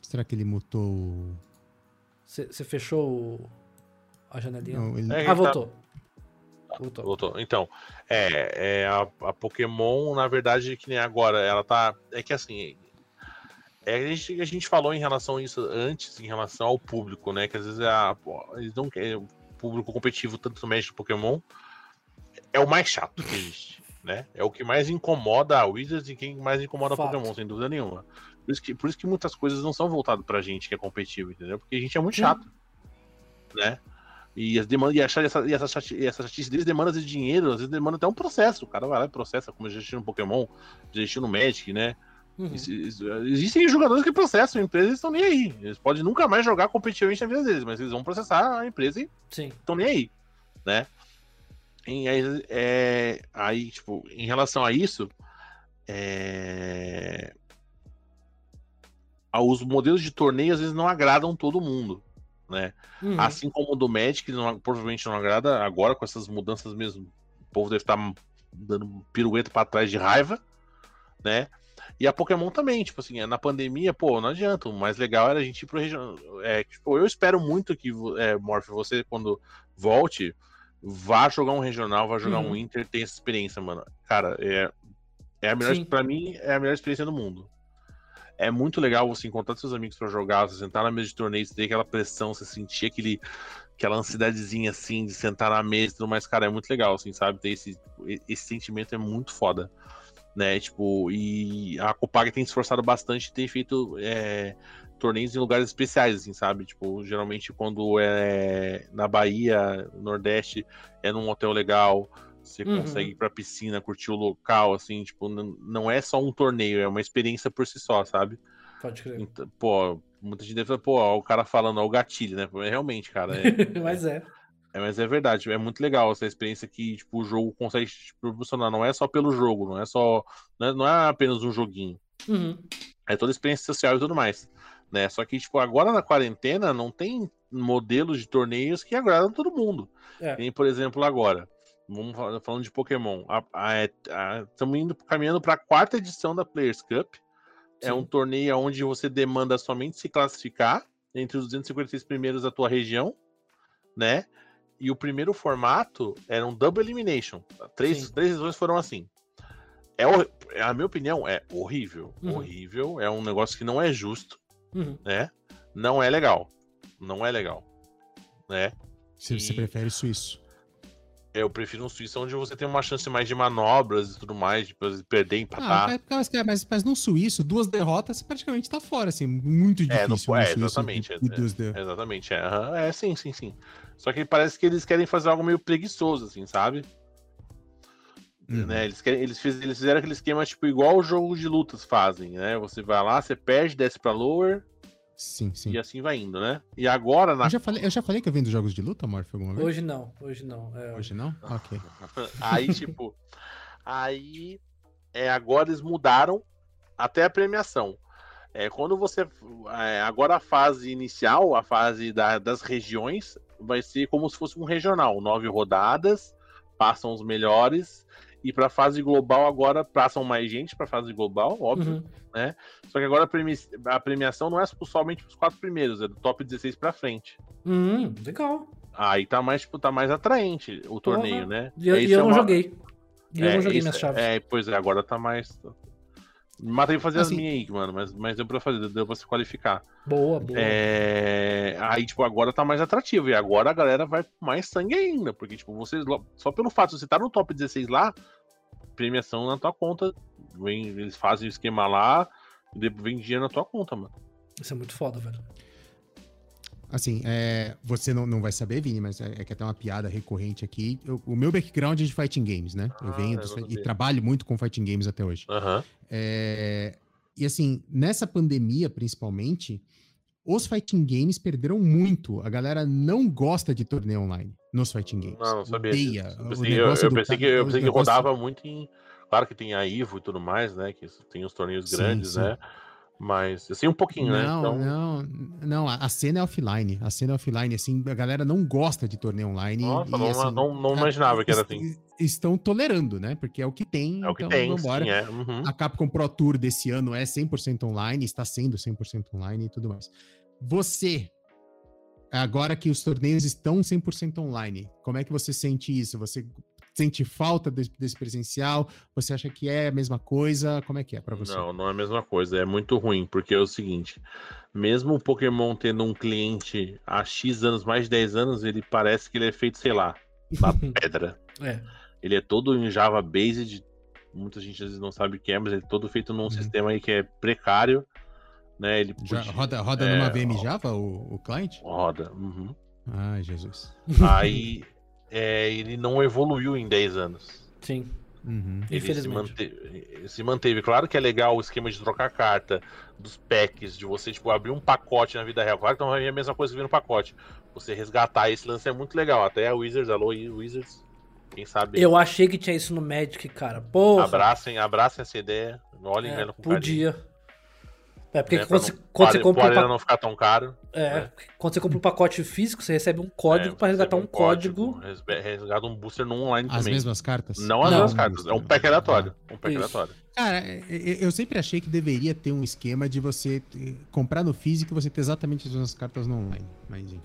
Será que ele mutou. Você fechou a janelinha? Não, ele... É, Ah, tá- voltou. Voltou. Voltou. Então, é, é a, a Pokémon, na verdade, que nem agora, ela tá. É que assim. É, a, gente, a gente falou em relação a isso antes, em relação ao público, né? Que às vezes é a, eles não querem. O público competitivo, tanto no Magic Pokémon, é o mais chato que existe, né? É o que mais incomoda a Wizards e quem mais incomoda Fato. a Pokémon, sem dúvida nenhuma. Por isso, que, por isso que muitas coisas não são voltadas pra gente que é competitivo, entendeu? Porque a gente é muito chato, né? E as demandas, e, achar essa, e essa, chati- e essa chatice deles demanda de dinheiro, às vezes demanda até um processo. O cara vai lá e processa, como já existiu no Pokémon, já existiu no Magic, né? Uhum. Existem jogadores que processam a empresa e estão nem aí. Eles podem nunca mais jogar competitivamente na vida deles, mas eles vão processar a empresa e estão nem aí, né? E aí, é, aí, tipo, em relação a isso, é, os modelos de torneio às vezes não agradam todo mundo, né? Uhum. Assim como o do Magic, não, provavelmente não agrada agora com essas mudanças mesmo. O povo deve estar dando pirueta para trás de raiva, né? E a Pokémon também, tipo assim, na pandemia, pô, não adianta. O mais legal era a gente ir pro regional. É, tipo, eu espero muito que, é, Morph, você, quando volte, vá jogar um regional, vá jogar Uhum. um Inter, tenha essa experiência, mano. Cara, é, é a melhor, Sim. pra mim, é a melhor experiência do mundo. É muito legal você encontrar seus amigos pra jogar, você sentar na mesa de torneio, você ter aquela pressão, você sentir aquele, aquela ansiedadezinha assim de sentar na mesa e tudo mais, cara, é muito legal, assim, sabe? Ter esse, esse sentimento é muito foda. Né, tipo, e a Copag tem se esforçado bastante tem feito é, torneios em lugares especiais, assim, sabe? Tipo, geralmente quando é na Bahia, no Nordeste, é num hotel legal, você Uhum. consegue ir pra piscina, curtir o local, assim, tipo, não, é só um torneio, é uma experiência por si só, sabe? Pode crer. Então, pô, muita gente deve falar, pô, ó, o cara falando, ó, o gatilho, né? Realmente, cara, é, Mas é. é, mas é verdade, é muito legal essa experiência que tipo, o jogo consegue te proporcionar. Não é só pelo jogo, não é só. Não é, não é apenas um joguinho. Uhum. É toda a experiência social e tudo mais. Né? Só que, tipo, agora na quarentena não tem modelos de torneios que agradam todo mundo. É. Tem, por exemplo, agora. Vamos falando de Pokémon. Estamos indo caminhando para a quarta edição da Players Cup. É Sim. um torneio onde você demanda somente se classificar entre os 246 primeiros da tua região, né? E o primeiro formato era um double elimination. Três, Sim. três edições foram assim. É, a minha opinião é horrível. Uhum. Horrível. É um negócio que não é justo, Uhum. né? Não é legal. Não é legal. Né? Se você E- prefere suíço. Eu prefiro um suíço onde você tem uma chance mais de manobras e tudo mais, de perder, Ah, empatar. mas, mas, mas, mas no suíço, duas derrotas, você praticamente tá fora, assim, muito difícil. É, não- no é, suíço, exatamente, e- e é, de- Exatamente, é. É, sim, sim, sim. Só que parece que eles querem fazer algo meio preguiçoso, assim, sabe? Uhum. Né? Eles, eles, fiz- eles fizeram aquele esquema, tipo, igual o jogo de lutas fazem, né? Você vai lá, você perde, desce pra lower Sim, sim. e assim vai indo, né? E agora, na Eu já, falei, eu já falei que eu vendo jogos de luta, Morph, alguma vez? Hoje não, hoje não. É, Hoje não? Ok. Aí, tipo, aí é, agora eles mudaram até a premiação. É, quando você. é, agora a fase inicial, a fase da- das regiões, vai ser como se fosse um regional. Nove rodadas, passam os melhores. E pra fase global agora passam mais gente pra fase global, óbvio. Uhum. Só que agora a, premi- a premiação não é somente os quatro primeiros, é do top 16 pra frente. Hum, legal. Aí tá mais, tipo, tá mais atraente o torneio, né? E eu, É, e eu é não uma- joguei. E eu É, não joguei isso- minhas chaves. É, pois é, agora tá mais. Matei pra fazer Assim- as minhas aí, mano, mas, mas deu pra fazer, deu pra se qualificar. Boa, boa. É... Aí, tipo, agora tá mais atrativo. E agora a galera vai com mais sangue ainda. Porque, tipo, vocês. Só pelo fato de você estar no top 16 lá, premiação na tua conta. Vem, eles fazem o esquema lá, e depois vem dinheiro na tua conta, mano. Isso é muito foda, velho. Assim, é, você não, não vai saber, Vini, mas é, é que até uma piada recorrente aqui. Eu- o meu background é de fighting games, né? Eu Ah, venho eu dos- não e trabalho muito com fighting games até hoje. Aham. É, e assim, nessa pandemia, principalmente, os fighting games perderam muito. A galera não gosta de torneio online nos fighting games. Não, não sabia. Odeia. Eu pensei, eu, eu pensei que, eu pensei que rodava muito em. Claro que tem a Ivo e tudo mais, né? Que tem os torneios Sim, grandes, sim. né? Mas, assim, um pouquinho, né? Não, Então, não, não, a cena é offline. A cena é offline, assim, a galera não gosta de torneio online. Nossa, e, não, assim, não, não imaginava que era assim. Estão tolerando, né? Porque é o que tem. É o que então tem, vambora. sim, é. Uhum. A Capcom Pro Tour desse ano é 100% online, está sendo 100% online e tudo mais. Você, agora que os torneios estão 100% online, como é que você sente isso? Você sente falta desse, desse presencial? Você acha que é a mesma coisa? Como é que é pra você? Não, não é a mesma coisa. É muito ruim, porque é o seguinte: mesmo o Pokémon tendo um cliente há X anos, mais de 10 anos, ele parece que ele é feito, sei lá, na pedra. É. Ele é todo em Java Based. Muita gente às vezes não sabe o que é, mas ele é todo feito num Uhum. sistema aí que é precário. Né? Ele Já, roda roda é, numa VM Java, o, o cliente? Roda. uhum. Ai, Jesus. Aí é, ele não evoluiu em 10 anos. Sim, Uhum. Ele se infelizmente. manteve, se manteve. Claro que é legal o esquema de trocar carta, dos packs, de você tipo, abrir um pacote na vida real. Claro que não é a mesma coisa que vir no pacote. Você resgatar esse lance é muito legal. Até a Wizards, alô, Wizards, quem sabe. Eu achei que tinha isso no Magic, cara. Porra. Abracem, abracem essa ideia. Olhem É, ela com carinho. É, porque né, quando, você, não- quando você compra um Arena pa- não ficar tão caro. é, né? quando você compra um pacote físico, você recebe um código É, pra você resgatar um recebe código. resbe- Resgata um booster no online As também. mesmas cartas? Não as Não. mesmas cartas, é um pack aleatório. Um pack Isso. aleatório. Cara, é- é- eu sempre achei que deveria ter um esquema de você eh, comprar no físico e você ter exatamente as mesmas cartas no online. Mas enfim.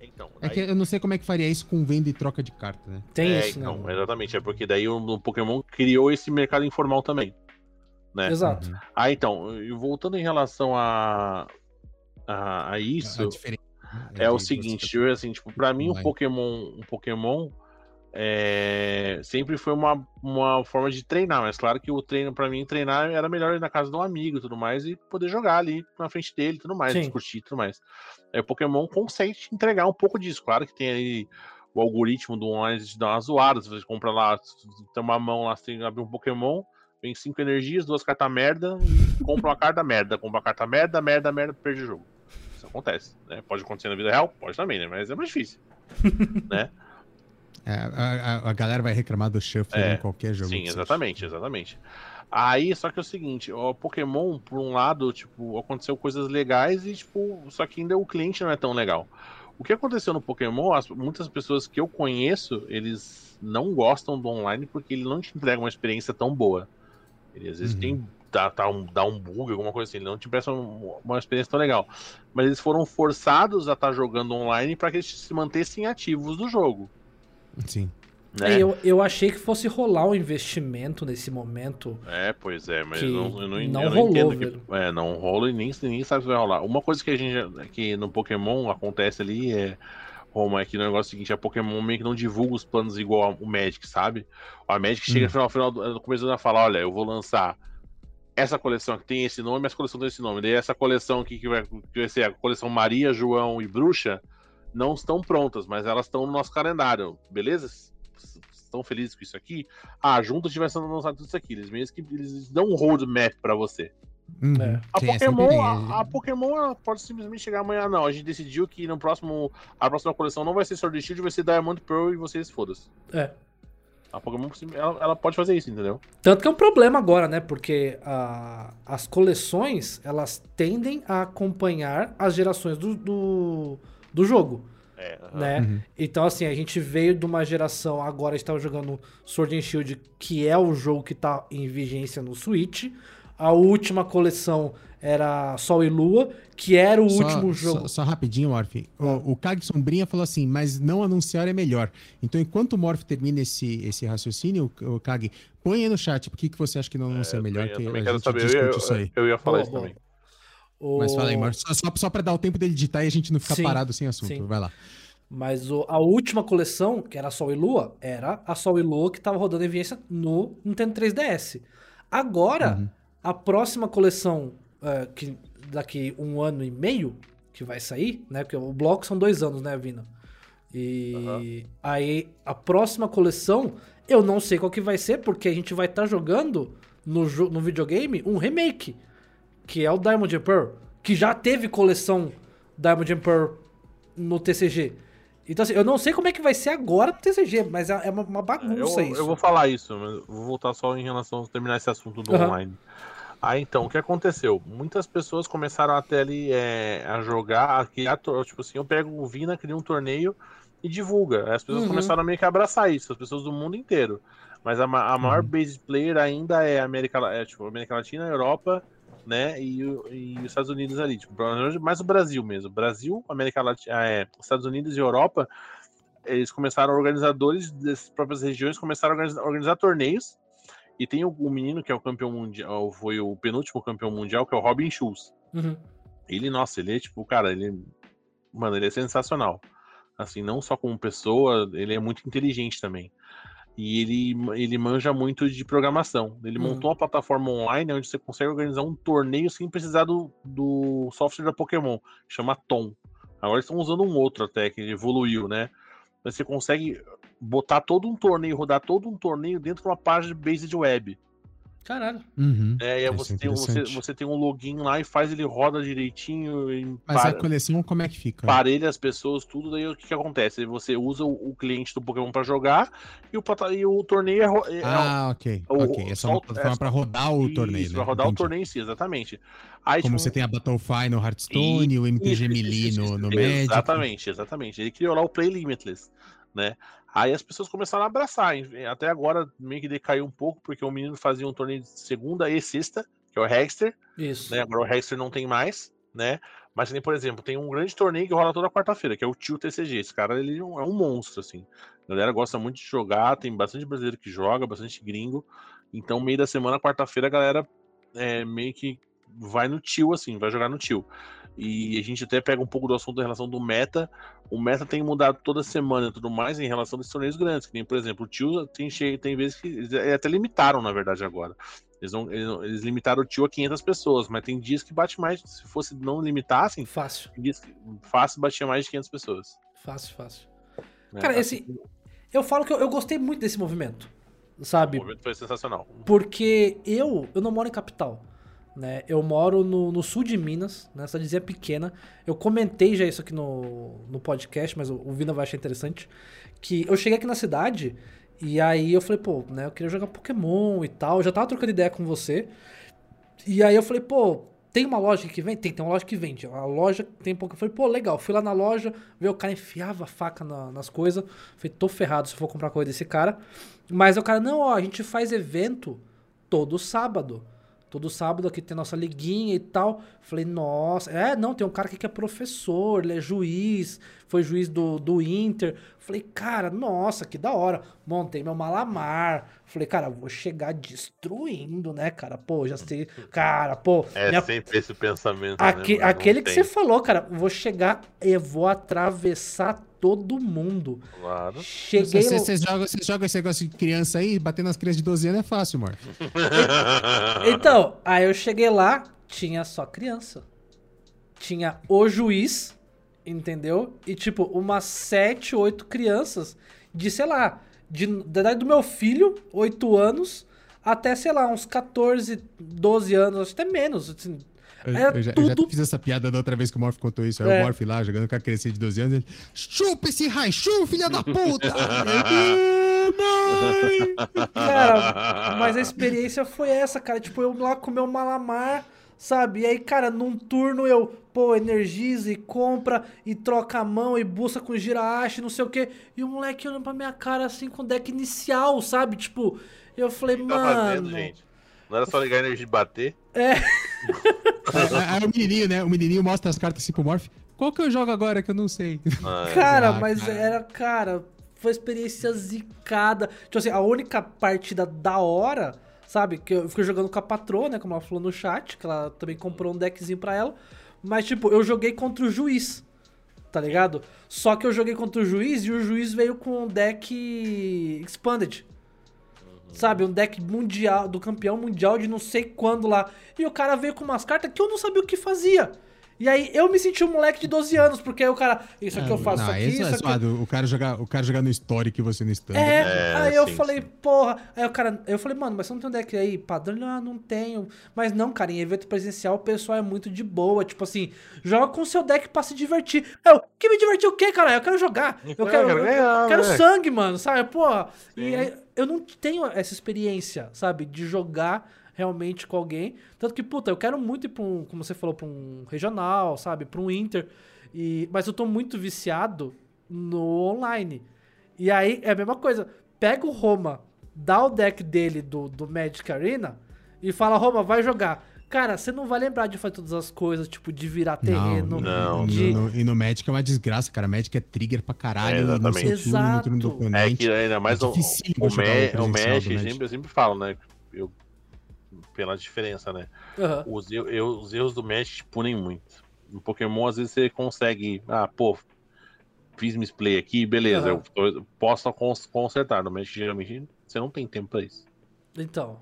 Então, É daí- que eu não sei como é que faria isso com venda e troca de carta, né? Tem é, isso, então, né? exatamente. É porque daí o, o Pokémon criou esse mercado informal também. Né? Exato. Uhum. Ah, então, e voltando em relação a, a, a isso, A diferença, né, é o seguinte, tipo, assim, tipo, pra mim um. Pokémon, um Pokémon é, sempre foi uma, uma forma de treinar, mas claro que o treino, pra mim, treinar era melhor ir na casa de um amigo e tudo mais, e poder jogar ali na frente dele e tudo mais, Sim. discutir e tudo mais. É, o Pokémon consegue te entregar um pouco disso, claro que tem aí o algoritmo do online de dar uma zoada, você compra lá, tem uma mão lá, você abre um Pokémon, vem cinco energias, duas cartas merda, e compra uma carta merda, compra uma carta merda, merda, merda, perde o jogo. Isso acontece, né? Pode acontecer na vida real? Pode também, né? Mas é mais difícil. né? É, a, a- galera vai reclamar do shuffle É, em qualquer jogo. Sim, que seja. exatamente, exatamente. Aí, só que é o seguinte, o Pokémon, por um lado, tipo, aconteceu coisas legais e, tipo, só que ainda o cliente não é tão legal. O que aconteceu no Pokémon, as- muitas pessoas que eu conheço, eles não gostam do online porque ele não te entrega uma experiência tão boa. Ele às vezes Uhum. tem dá, dá um, dá um bug, alguma coisa assim, ele não te presta um- uma experiência tão legal. Mas eles foram forçados a estar jogando online para que eles se mantessem ativos do jogo. Sim. Né? É, eu, eu achei que fosse rolar um investimento nesse momento. É, pois é, mas Que não, eu não, não eu não rolou, velho. que. É, não rola e nem, nem sabe se vai rolar. Uma coisa que a gente. que no Pokémon acontece ali é. Roma, é que o negócio é o seguinte, a Pokémon meio que não divulga os planos igual o Magic, sabe? A Magic chega Hum. no final, final do, no começo do ano e fala, olha, eu vou lançar essa coleção que tem esse nome, essa coleção tem esse nome. Daí essa coleção aqui que vai, que vai ser a coleção Maria, João e Bruxa, não estão prontas, mas elas estão no nosso calendário, beleza? Estão felizes com isso aqui? Ah, junto a gente vai lançar tudo isso aqui. Eles mesmo que eles dão um roadmap pra você. Uhum. É. A Sim, é sempre Pokémon, a, a Pokémon ela pode simplesmente chegar amanhã, não. A gente decidiu que no próximo. A próxima coleção não vai ser Sword and Shield, vai ser Diamond Pearl e vocês foda-se. É. A Pokémon ela, ela pode fazer isso, entendeu? Tanto que é um problema agora, né? Porque a- as coleções, elas tendem a acompanhar as gerações do, do, do jogo, É. né? Uhum. Então, assim, a gente veio de uma geração, agora estava jogando Sword and Shield, que é o jogo que tá em vigência no Switch. A última coleção era Sol e Lua, que era o Só- último jogo. Só, só rapidinho, Morph. O, o Kag Sombrinha falou assim, mas não anunciar é melhor. Então, enquanto o Morph termina esse, esse raciocínio, o, o Kag, põe aí no chat por que, que você acha que não anunciar é melhor, eu que também a quero gente saber. Eu, isso aí. eu, eu ia falar Boa, isso boa. também. O- Mas fala aí, Morph. Só, só, só pra dar o tempo dele digitar e a gente não ficar Sim, parado sem assunto. sim. Vai lá. Mas o- a última coleção, que era Sol e Lua, era a Sol e Lua que tava rodando em vigência no Nintendo 3DS. Agora, Uhum. A próxima coleção, é, que daqui um ano e meio, que vai sair, né? Porque o bloco são dois anos, né, Vina? E aí, a próxima coleção, eu não sei qual que vai ser, porque a gente vai estar jogando no, no videogame um remake, que é o Diamond and Pearl, que já teve coleção Diamond and Pearl no TCG. Então, assim, eu não sei como é que vai ser agora no TCG, mas é é uma, uma Eu, bagunça isso. eu vou falar isso, mas vou voltar só em relação a terminar esse assunto do Aham. online. Aí então, o que aconteceu? Muitas pessoas começaram até ali é, a jogar, a criar, tipo assim, eu pego o Vina, crio um torneio e divulga. As pessoas Uhum. começaram a meio que abraçar isso, as pessoas do mundo inteiro. Mas a, a maior Uhum. base player ainda é América, é, tipo, América Latina, Europa, né, e, e os Estados Unidos ali, tipo, mais o Brasil mesmo. Brasil, América Latina, é, Estados Unidos e Europa, eles começaram, organizadores das próprias regiões começaram a organizar, organizar torneios. E tem o, o menino que é o campeão mundial, foi o penúltimo campeão mundial, que é o Robin Schulz. Uhum. Ele, nossa, ele é tipo, cara, ele. Mano, ele é sensacional. Assim, não só como pessoa, ele é muito inteligente também. E ele, ele manja muito de programação. Ele Hum. montou uma plataforma online onde você consegue organizar um torneio sem precisar do, do software da Pokémon, que chama Tom. Agora eles estão usando um outro até, que evoluiu, né? Mas você consegue botar todo um torneio, rodar todo um torneio dentro de uma página de based web. Caralho. Uhum. É, e aí Isso você é tem, um- você, você tem um login lá e faz ele roda direitinho e Mas para- a coleção, como é que fica? parelha as pessoas, tudo, daí o que, que acontece? Você usa o, o cliente do Pokémon pra jogar e o, e o torneio é, ro- é- Ah, ok. o- ok. É só uma plataforma é- pra rodar o isso, torneio, né? pra rodar o Entendi. torneio em si, exatamente. Aí, Como tipo, você tem a Battlefy no Hearthstone, o MTG Isso, Melee isso, no, isso, no isso. Magic. Exatamente, exatamente. Ele criou lá o Play Limitless, né? Aí as pessoas começaram a abraçar. Até agora meio que decaiu um pouco, porque o menino fazia um torneio de segunda e sexta, que é o Hexter, Isso. né? Agora o Hexter não tem mais, né? Mas tem, por exemplo, tem um grande torneio que rola toda quarta-feira, que é o Tio TCG. Esse cara, ele é um é um monstro, assim. A galera gosta muito de jogar, tem bastante brasileiro que joga, bastante gringo. Então, meio da semana, quarta-feira, a galera é, meio que vai no tio, assim, vai jogar no tio. E a gente até pega um pouco do assunto em relação do meta. O meta tem mudado toda semana e tudo mais em relação aos torneios grandes. Que nem, por exemplo, o tio tem, tem vezes que. Eles até limitaram, na verdade, agora. Eles, não, eles, não- eles limitaram o tio a 500 pessoas, mas tem dias que bate mais. Se fosse não limitassem, Fácil, tem dias que fácil batia mais de 500 pessoas. fácil, fácil. né? Cara, Assim, esse- Eu falo que eu, eu gostei muito desse movimento, sabe? O movimento foi sensacional. Porque eu, eu não moro em capital, né? Eu moro no, no sul de Minas, né? Cidadezinha pequena. Eu comentei já isso aqui no, no podcast, mas o, o Vina vai achar interessante. Que eu cheguei aqui na cidade e aí eu falei, pô, né? Eu queria jogar Pokémon e tal. Eu já tava trocando ideia com você. E aí eu falei, pô, tem uma loja que vende? Tem, tem uma loja que vende. A loja tem pouco. Eu falei, pô, legal. Fui lá na loja, ver o cara enfiava a faca na- nas coisas. Falei, tô ferrado se for comprar coisa desse cara. Mas o cara, não, ó, a gente faz evento todo sábado. Todo sábado aqui tem nossa liguinha e tal. Falei, nossa, é, não, tem um cara aqui que é professor, ele é juiz, foi juiz do, do Inter. Falei, cara, nossa, que da hora. Montei meu malamar. Falei, cara, vou chegar destruindo, né, cara? Pô, já sei. Cara, pô. É minha- sempre esse pensamento. aque- né, aquele que tem, você falou, cara, vou chegar e vou atravessar todo mundo. Claro. Cheguei Você, no... você joga, você joga esse negócio de criança aí, bater nas crianças de 12 anos é fácil, amor. Então, aí eu cheguei lá, tinha só criança. Tinha o juiz, entendeu? E tipo, umas 7, 8 crianças de, sei lá, de, da idade do meu filho, 8 anos, até, sei lá, uns 14, 12 anos, até menos. Assim, Eu, Era eu já, eu já tudo- fiz essa piada da outra vez que o Morph contou isso. Aí É. o Morph lá, jogando com a criança de 12 anos, ele... Chupa esse Raichu, filha da puta! Mãe! Cara, mas a experiência foi essa, cara. Tipo, eu lá com o meu malamar, sabe? E aí, cara, num turno eu, pô, energiza e compra e troca a mão e busca com girache, não sei o quê. E o moleque olhando pra minha cara assim com o deck inicial, sabe? Tipo, eu falei, O que tá mano. fazendo, gente? Não era só ligar a energia e bater? Aí, aí o menininho, né? O menininho mostra as cartas assim pro Morph. Qual que eu jogo agora que eu não sei? Ah, Cara, Ah, mas cara. era, cara, foi experiência zicada. Tipo assim, a única partida da hora, sabe? Que eu fiquei jogando com a patroa, né? Como ela falou no chat, que ela também comprou um deckzinho pra ela. Mas, tipo, eu joguei contra o juiz, tá ligado? Só que eu joguei contra o juiz e o juiz veio com um deck expanded. Sabe, um deck mundial, do campeão mundial de não sei quando lá. E o cara veio com umas cartas que eu não sabia o que fazia. E aí eu me senti um moleque de 12 anos, porque aí o cara, isso aqui eu faço não, aqui, isso isso é aqui. O cara jogar, o cara jogar no Story você no stand. É, É, aí eu sim, falei, sim. porra. Aí o cara, eu falei, mano, mas você não tem um deck aí padrão? Ah, não tenho. Mas não, cara, em evento presencial o pessoal é muito de boa. Tipo assim, joga com o seu deck pra se divertir. Eu, que me divertir o quê, cara? Eu quero jogar. Eu É, quero, quero eu ganhar, quero né? sangue, mano, sabe? Porra. E Sim. aí, eu não tenho essa experiência, sabe? De jogar realmente com alguém. Tanto que, puta, eu quero muito ir pra um, como você falou, pra um regional, sabe? Pra um Inter. E, mas eu tô muito viciado no online. E aí é a mesma coisa. Pega o Roma, dá o deck dele do, do Magic Arena e fala, Roma, vai jogar. Cara, você não vai lembrar de fazer todas as coisas, tipo, de virar terreno. não, de... No- no- e no Magic é uma desgraça, cara. Magic é trigger pra caralho. É, no exatamente. turno, no turno do Exato. É oponente. que ainda mais É o, o, o o Magic. sempre, eu sempre falo, né? Eu, pela diferença, né? Aham. Os, eu, eu- os erros do Mesh te punem muito. No Pokémon, às vezes você consegue. Ah, pô, fiz misplay aqui, beleza, Aham. eu, eu posso cons- consertar. No Mesh, geralmente, você não tem tempo pra isso. Então.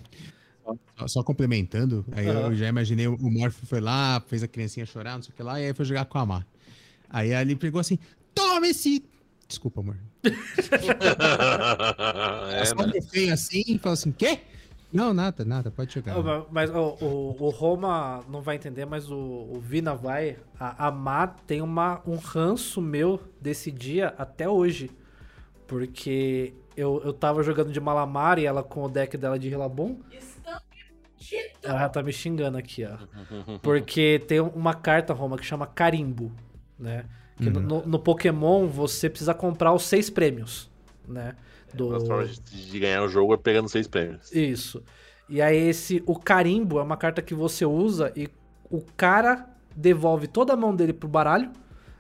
Só, só complementando, aí Aham. eu já imaginei o Morph foi lá, fez a criancinha chorar, não sei o que lá, e aí foi jogar com a Má. Aí ele pegou assim, toma esse. Desculpa, amor. é, só né? um feio assim e falou assim: quê? Não, nada, nada, pode jogar. Mas o, o Roma não vai entender, mas o, o Vina vai. A, a Má tem uma, um ranço meu desse dia até hoje. Porque eu, eu tava jogando de Malamar e ela com o deck dela de Relabon. Ela já tá me xingando aqui, ó. Porque tem uma carta, Roma, que chama Carimbo, né? Que no- no, no Pokémon você precisa comprar os seis prêmios, né? Do... Uma forma de, de ganhar o jogo é pegando seis prêmios. Isso. E aí esse o carimbo é uma carta que você usa e o cara devolve toda a mão dele pro baralho,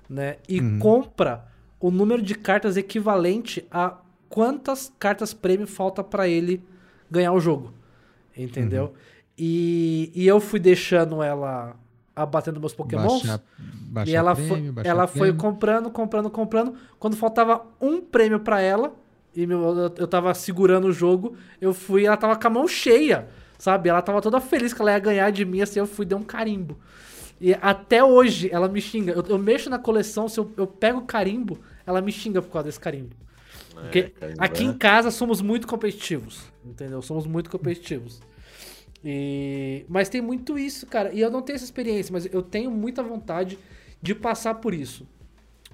né? E compra o número de cartas equivalente a quantas cartas prêmio falta pra ele ganhar o jogo. Entendeu? E, e eu fui deixando ela abatendo meus pokémons. Baixa- baixa E ela, prêmio, foi, baixa ela foi comprando, comprando, comprando. Quando faltava um prêmio pra ela, e meu, eu, eu tava segurando o jogo, eu fui, ela tava com a mão cheia, sabe? Ela tava toda feliz que ela ia ganhar de mim, assim, eu fui dar um carimbo. E até hoje ela me xinga. Eu, eu mexo na coleção, se eu, eu pego carimbo, ela me xinga por causa desse carimbo. Porque carimbo, aqui é. em casa somos muito competitivos, entendeu? Somos muito competitivos. E... Mas tem muito isso, cara. E eu não tenho essa experiência, mas eu tenho muita vontade de passar por isso.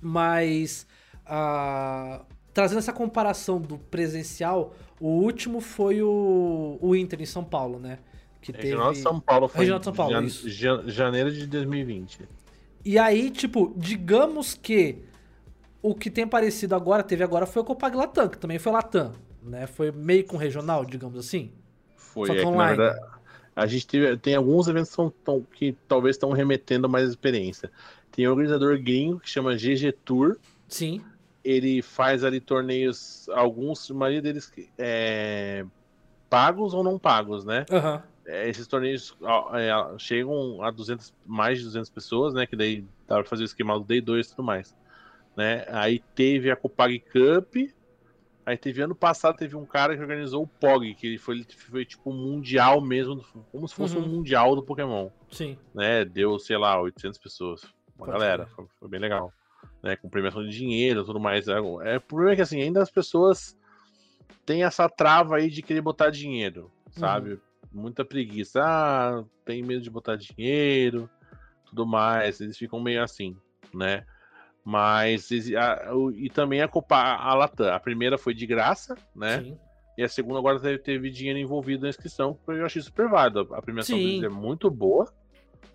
Mas ah, trazendo essa comparação do presencial, o último foi o, o Inter em São Paulo, né? Que Regional de teve... São Paulo foi Regional de São Paulo, jan- janeiro de 2020. E aí, tipo, digamos que o que tem parecido agora, teve agora, foi o Copag Latam, que também foi Latam, né? Foi meio com regional, digamos assim. Foi, Só que é que, online. verdade, a gente teve, tem alguns eventos que, que talvez estão remetendo mais experiência. Tem um organizador gringo que chama GG Tour. Sim. Ele faz ali torneios, alguns, a maioria deles é, pagos ou não pagos, né? Aham. É, esses torneios é, chegam a 200, mais de 200 pessoas, né? Que daí dá pra fazer o esquema do Day 2 e tudo mais. Né? Aí teve a Copag Cup. Aí teve ano passado, teve um cara que organizou o POG, que ele foi, ele foi tipo um mundial mesmo, como se fosse Uhum. um mundial do Pokémon. Sim. Né? Deu, sei lá, 800 pessoas. Uma Pode galera, foi, foi bem legal. Né? Com premiação de dinheiro e tudo mais. É, é, o problema é que assim, ainda as pessoas têm essa trava aí de querer botar dinheiro, sabe? Muita preguiça. Ah, tem medo de botar dinheiro, tudo mais. Eles ficam meio assim, né? Mas a- e também a Copa a Latam. A primeira foi de graça, né? Sim. E a segunda agora teve, teve dinheiro envolvido na inscrição, que eu achei super válido. A premiação Sim. deles é muito boa.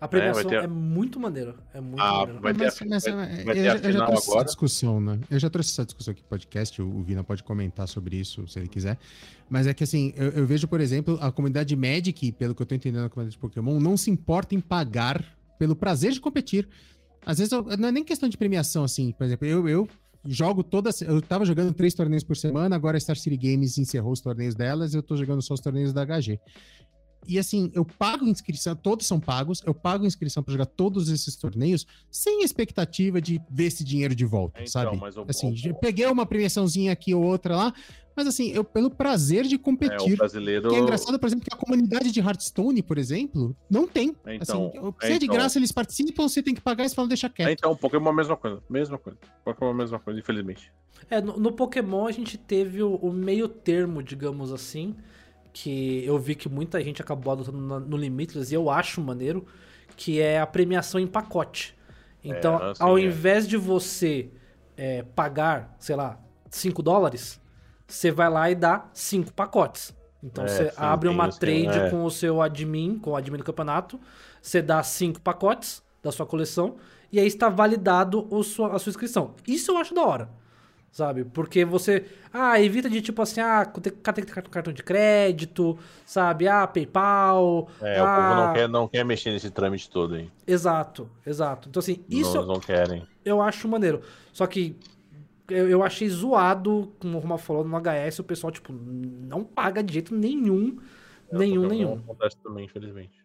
A premiação vai ter- é muito maneira. É muito Ah, maneira. vai ter Mas, a- mas, vai- é, vai eu, ter a já, eu já final trouxe agora. essa discussão, né? Eu já trouxe essa discussão aqui no podcast, o, o Vina pode comentar sobre isso, se ele quiser. Mas é que assim, eu, eu vejo, por exemplo, a comunidade Magic, pelo que eu tô entendendo na comunidade de Pokémon, não se importa em pagar pelo prazer de competir. Às vezes, eu- não é nem questão de premiação, assim. Por exemplo, eu, eu jogo todas. Eu tava jogando três torneios por semana, agora a Star City Games encerrou os torneios delas, eu tô jogando só os torneios da HG. E assim, eu pago inscrição, todos são pagos, eu pago inscrição pra jogar todos esses torneios sem expectativa de ver esse dinheiro de volta, Então, sabe? mas Assim, peguei uma premiação,zinha aqui ou outra lá, mas assim, eu pelo prazer de É, o competir. brasileiro. Que é engraçado, por exemplo, que a comunidade de Hearthstone, por exemplo, não tem. Então, assim, se é de então. graça, eles participam, você tem que pagar e você fala, deixa É, quieto. então, Pokémon é a mesma coisa. Mesma coisa. Pokémon é a mesma coisa, infelizmente. É, no, no Pokémon a gente teve o, o meio termo, digamos assim, que eu vi que muita gente acabou adotando na- no Limitless e eu acho maneiro, que é a premiação em pacote. Então, É, assim, ao é. invés de você é, pagar, sei lá, 5 dólares, você vai lá e dá 5 pacotes. Então É, você sim, abre uma trade é. com o seu admin, com o admin do campeonato, você dá 5 pacotes da sua coleção e aí está validado o sua- a sua inscrição. Isso eu acho da hora. Sabe? Porque você. Ah, evita de tipo assim, ah, tem tem que ter cartão de crédito, sabe? Ah, PayPal. É, ah, o povo não quer, não quer mexer nesse trâmite todo aí. Exato, exato. Então, assim, isso Não, não querem. eu acho maneiro. Só que eu, eu achei zoado, como o Roma falou, no HS, o pessoal, tipo, não paga de jeito nenhum. nenhum, Pokémon nenhum. Acontece também, infelizmente.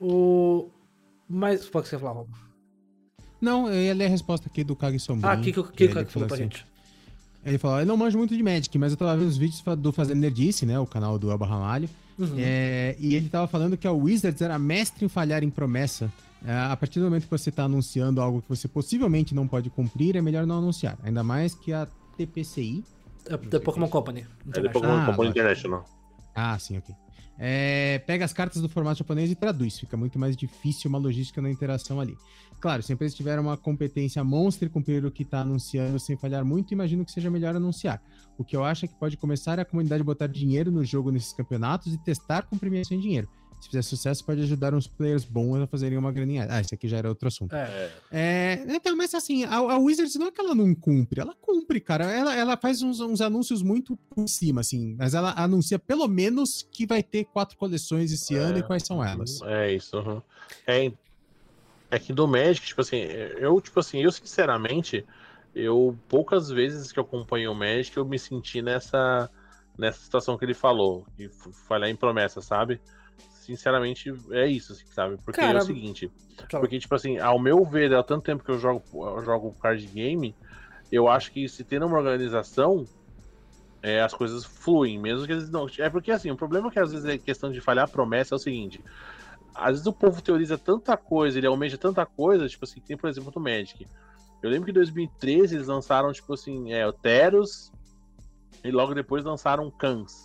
O. Mas. Pode você falar, Roma? Não, eu ia ler a resposta aqui do Kag Sombrio. Ah, o que, que, que, que, ele que falou pra assim, gente? Ele falou, eu não manjo muito de Magic, mas eu tava vendo os vídeos do Fazendo Nerdice, né? O canal do Elba Ramalho. Uhum. É, e ele tava falando que a Wizards era mestre em falhar em promessa. É, a partir do momento que você tá anunciando algo que você possivelmente não pode cumprir, é melhor não anunciar. Ainda mais que a TPCI. É da Pokémon Company. É Pokémon Ah, Pokémon lógico. International. Ah, sim, ok. É, pega as cartas do formato japonês e traduz. Fica muito mais difícil uma logística na interação ali. Claro, se a empresa tiver uma competência monstro e cumprir o que está anunciando sem falhar muito, imagino que seja melhor anunciar. O que eu acho é que pode começar a comunidade botar dinheiro no jogo nesses campeonatos e testar com premiação em dinheiro. Se fizer sucesso, pode ajudar uns players bons a fazerem uma graninha. Ah, esse aqui já era outro assunto. É. É, então, mas assim, a, a Wizards não é que ela não cumpre, ela cumpre, cara. Ela, ela faz uns, uns anúncios muito por cima, assim, mas ela anuncia pelo menos que vai ter quatro coleções esse É. ano e quais são elas. É isso. uhum. É, é que do Magic, tipo assim, eu, tipo assim, eu sinceramente, eu poucas vezes que eu acompanho o Magic, eu me senti nessa, nessa situação que ele falou, de falhar em promessa, sabe? Sinceramente, é isso, assim, sabe? Porque é Cara, o seguinte, porque, tipo assim, ao meu ver, há tanto tempo que eu jogo, eu jogo card game, eu acho que se tendo uma organização, é, as coisas fluem, mesmo que eles não. É porque assim, o problema é que às vezes é questão de falhar a promessa é o seguinte. Às vezes o povo teoriza tanta coisa, ele almeja tanta coisa, tipo assim, que tem, por exemplo, do Magic. Eu lembro que em 2013 eles lançaram, tipo assim, é, o Teros e logo depois lançaram Kans,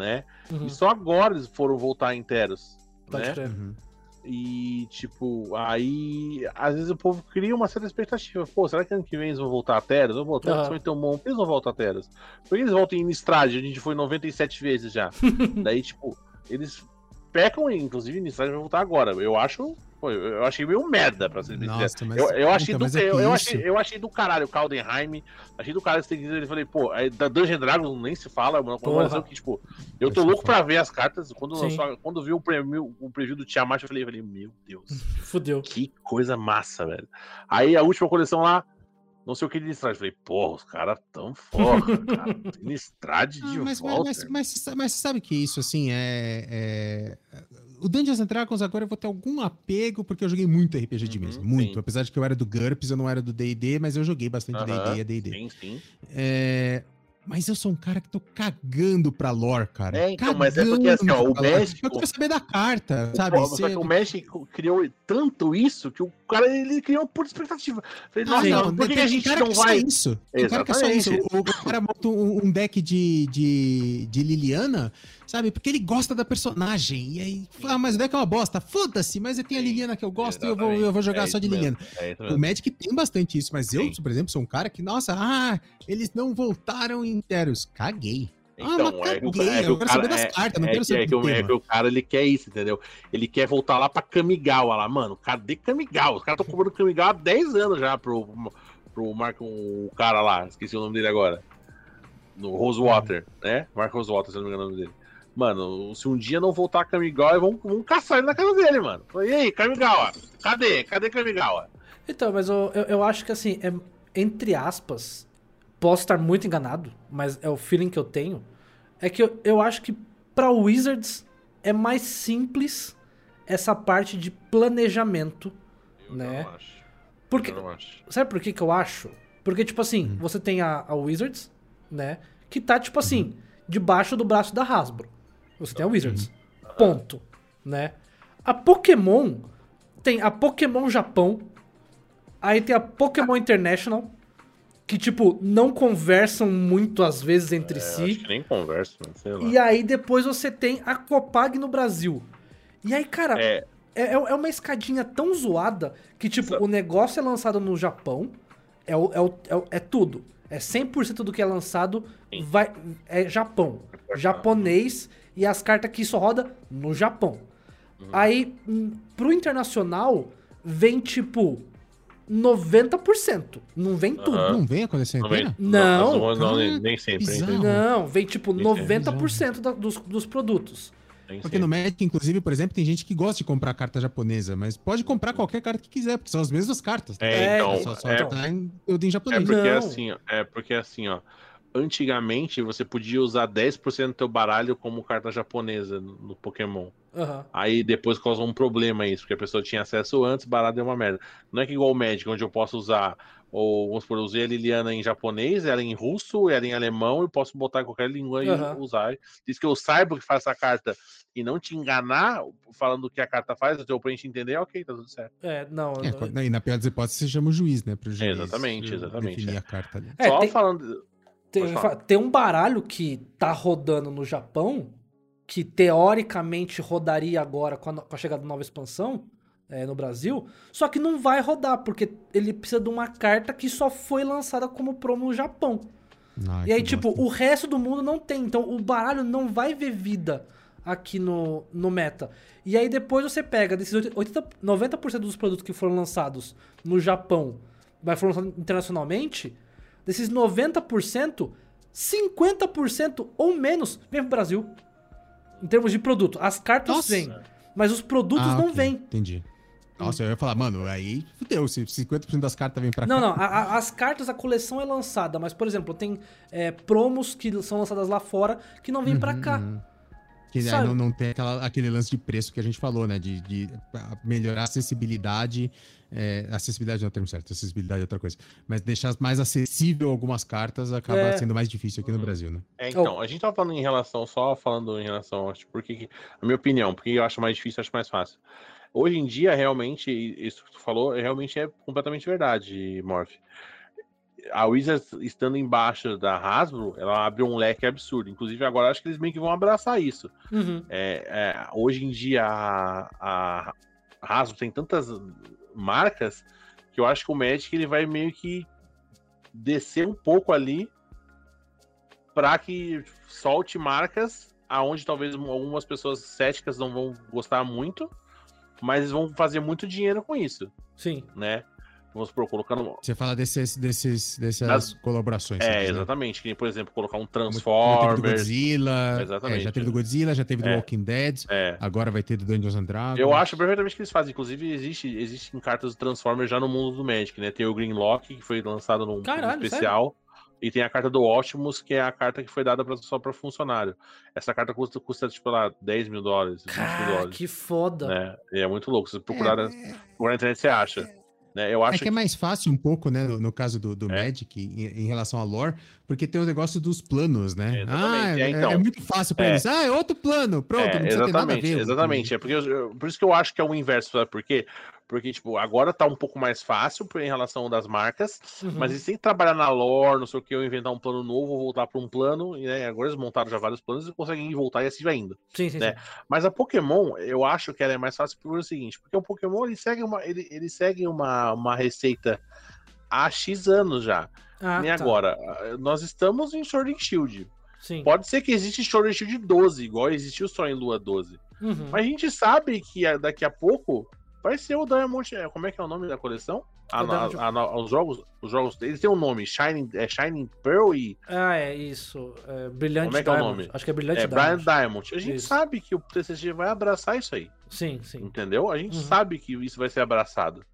né? Uhum, E só agora eles foram voltar em Teros, pode né? Uhum. E, tipo, aí às vezes o povo cria uma certa expectativa. Pô, será que ano que vem eles vão voltar a Teros? Vão voltar, Aham. eles vão ter um bom. Eles vão voltar a Teros? Por que eles voltam em Innistrad? A gente foi 97 vezes já. Daí, tipo, eles pecam, inclusive, Innistrad vai voltar agora. Eu acho. Pô, eu eu achei meio merda, pra sincero. Nossa, mas. Eu, eu, achei puta, do, mas é que eu, eu achei, eu achei do caralho o Caldenheim. Achei do caralho esse tem que dizer. Ele falei, pô, aí da Dungeon Dragons nem se fala. É uma que, tipo, eu tô é louco pra ver as cartas. Quando, lançou, quando vi o preview, o preview do Tiamat, eu falei, eu falei, meu Deus. Fudeu. Que coisa massa, velho. Aí a última coleção lá, não sei o que de Innistrad. Falei, porra, os caras tão foda, cara. Innistrad de Ah, mas, mas, volta. mas, mas, mas você sabe que isso, assim, é. é- O Dungeons and Dragons agora eu vou ter algum apego, porque eu joguei muito RPG de Uhum, mesa. Muito. sim. Apesar de que eu era do GURPS, eu não era do DD, mas eu joguei bastante DD e ADD. Sim, sim. É, Mas eu sou um cara que tô cagando pra lore, cara. É, então, mas é porque, assim, ó, Cagando o. México- Eu quero saber da carta, O sabe? Só Você- que o Magic criou tanto isso que o cara ele criou por expectativa. Falei, Ah, nossa, não, por que, que a gente não vai. isso. Tem cara que é só isso. Exatamente. O, o cara monta um, um deck de, de, de Liliana, sabe? Porque ele gosta da personagem. E aí, ah, mas o deck é uma bosta. Foda-se, mas eu tenho a Liliana que eu gosto e eu vou, Exatamente. eu vou jogar É só de mesmo, Liliana. É O. Magic tem bastante isso, mas eu, Sim. por exemplo, sou um cara que, nossa, ah, eles não voltaram inteiros. Caguei. ah, Então, mas é que o- caguei. é eu quero cara- saber das é- cartas, não É quero que, saber é, que, é que o cara ele quer isso, entendeu? Ele quer voltar lá pra Kamigawa lá, mano. Cadê Kamigawa? Os caras estão cobrando Kamigawa há 10 anos já pro, pro Marco, o cara lá, esqueci o nome dele agora. No Rosewater, né? Marco Rosewater, se eu não me engano o nome dele. Mano, se um dia não voltar a Kamigawa, vão, vão caçar ele na casa dele, mano. Falei, E aí, Kamigawa? Cadê? Cadê Kamigawa? Então, mas eu, eu, eu acho que assim, é, entre aspas, posso estar muito enganado, mas é o feeling que eu tenho. É que eu, eu acho que pra Wizards é mais simples essa parte de planejamento, Eu né? não acho. Porque, Eu não acho. sabe por que que eu acho? Porque, tipo assim, você tem a, a Wizards, né? Que tá, tipo assim, debaixo do braço da Hasbro. Você tem a Wizards. Ponto. Né? A Pokémon tem a Pokémon Japão. Aí tem a Pokémon International. Que, tipo, não conversam muito às vezes entre É, si. acho que nem conversa, mano, sei lá. E aí depois você tem a Copag no Brasil. E aí, cara, É, é, é é uma escadinha tão zoada que, tipo, o negócio é lançado no Japão, é, o, é, o- é, é tudo. É 100% do que é lançado Sim. vai, é Japão. Japonês e as cartas que só roda no Japão. Uhum. Aí, hum, pro internacional, vem, tipo, 90%. Não vem tudo. Não vem a coleção não vem- inteira? Não, não, não, nem, sempre. bizarro. Não, vem, tipo, Isso é 90% da- dos, dos produtos. Porque no Magic, inclusive, por exemplo, tem gente que gosta de comprar carta japonesa, mas pode comprar qualquer carta que quiser, porque são as mesmas cartas. tá? É, então, só, só é- tá em, em É japonês. porque Não. assim, ó, é porque assim, ó. Antigamente você podia usar 10% do teu baralho como carta japonesa no Pokémon. Aham. Aí depois causou um problema isso, porque a pessoa tinha acesso antes, baralho deu uma merda. Não é que igual o Magic, onde eu posso usar, ou vamos supor, eu usei a Liliana em japonês, ela em russo, ela em alemão, e posso botar em qualquer língua Aham. e usar. Diz que eu saiba o que faz essa carta e não te enganar falando o que a carta faz, o teu oponente entender, ok, tá tudo certo. É, não. É, não- e na pior das hipóteses, você chama o juiz, né? Pro juiz Exatamente, eh, exatamente, Definir é. a carta ali. É, Só tem- falando. Tem, tem um baralho que tá rodando no Japão que teoricamente rodaria agora com a, no- com a chegada da nova expansão é, no Brasil, só que não vai rodar, porque ele precisa de uma carta que só foi lançada como promo no Japão. Ai, e aí, tipo, bosta. o resto do mundo não tem. Então, o baralho não vai ver vida aqui no, no meta. E aí, depois você pega desses 80, 90% dos produtos que foram lançados no Japão, mas foram lançados internacionalmente, desses 90%, 50% ou menos vem pro Brasil. Em termos de produto. As cartas Nossa. vêm, mas os produtos Ah, não ok, vêm. Entendi. Nossa, eu ia falar, mano, aí fudeu, se 50% das cartas vêm pra Não, cá. não. a- a- as cartas, a coleção é lançada, mas, por exemplo, tem é, promos que são lançadas lá fora que não vêm pra Uhum, cá. uhum. Que aí não, não tem aquela- aquele lance de preço que a gente falou, né? De, de ah, melhorar a acessibilidade. É, acessibilidade não é o termo certo, acessibilidade é outra coisa. Mas deixar mais acessível algumas cartas acaba É. sendo mais difícil aqui no Brasil, né? É, então, a gente tava falando em relação, só falando em relação, acho, porque, que- a minha opinião, porque eu acho mais difícil, eu acho mais fácil. Hoje em dia, realmente, isso que tu falou, realmente é completamente verdade, Morph. A Wizards estando embaixo da Hasbro, ela abre um leque absurdo. Inclusive, agora acho que eles meio que vão abraçar isso. Uhum. É, é, hoje em dia, a, a Hasbro tem tantas marcas que eu acho que o Magic ele vai meio que descer um pouco ali para que solte marcas aonde talvez algumas pessoas céticas não vão gostar muito, mas vão fazer muito dinheiro com isso, Sim. né? Vamos supor, colocando. Você fala desses, desses, dessas Das- colaborações. É, né? exatamente. Que, nem, por exemplo, colocar um Como Já teve do Transformers. Godzilla. Exatamente. é, já teve do Godzilla, já teve do É. Walking Dead. É. Agora vai ter do Dungeons and Dragons. Eu acho perfeitamente que eles fazem. Inclusive, existe, existem cartas do Transformers já no mundo do Magic, né? Tem o Greenlock, que foi lançado num, num Caralho, especial. E tem a carta do Optimus, que é a carta que foi dada pra, só para funcionário. Essa carta custa, custa tipo, lá, 10 mil dólares, 20 mil Cara, dólares. que foda. Né? É muito louco. Se você procurar, É, procurar na internet, você acha. Né? Eu É acho que é mais fácil um pouco, né, no, no caso do, do É. Magic, em, em relação a lore, porque tem o negócio dos planos, né? Ah, exatamente. é, É, então. é muito fácil pra É. eles. Ah, é outro plano, pronto, É, não precisa ter nada a exatamente, ver. exatamente. É porque eu- por isso que eu acho que é o inverso, sabe por quê? Porque, tipo, agora tá um pouco mais fácil em relação das marcas, Uhum. mas eles têm que trabalhar na lore, não sei o que, ou inventar um plano novo, ou voltar para um plano, e né, agora eles montaram já vários planos e conseguem voltar e assim vai indo. Sim, sim, né? sim. Mas a Pokémon, eu acho que ela é mais fácil pelo seguinte, porque o Pokémon ele segue uma, ele, ele segue uma, uma receita há X anos já. Ah, e tá. agora, nós estamos em Sword and Shield. Sim. Pode ser que existe Sword and Shield 12, igual existiu só em Lua 12. Uhum. Mas a gente sabe que daqui a pouco vai ser o Diamond. é, Como é que é o nome da coleção? A, Diamond- a- a- os jogos, os jogos, eles têm um nome, Shining, é Shining Pearl e Ah, é isso. É, Brilhante Como é que é o Diamond. nome? Acho que é Brilhante é, Brian Diamond. Diamond. A gente Isso. sabe que o TCG vai abraçar isso aí, Sim, sim. entendeu? A gente Uhum. sabe que isso vai ser abraçado.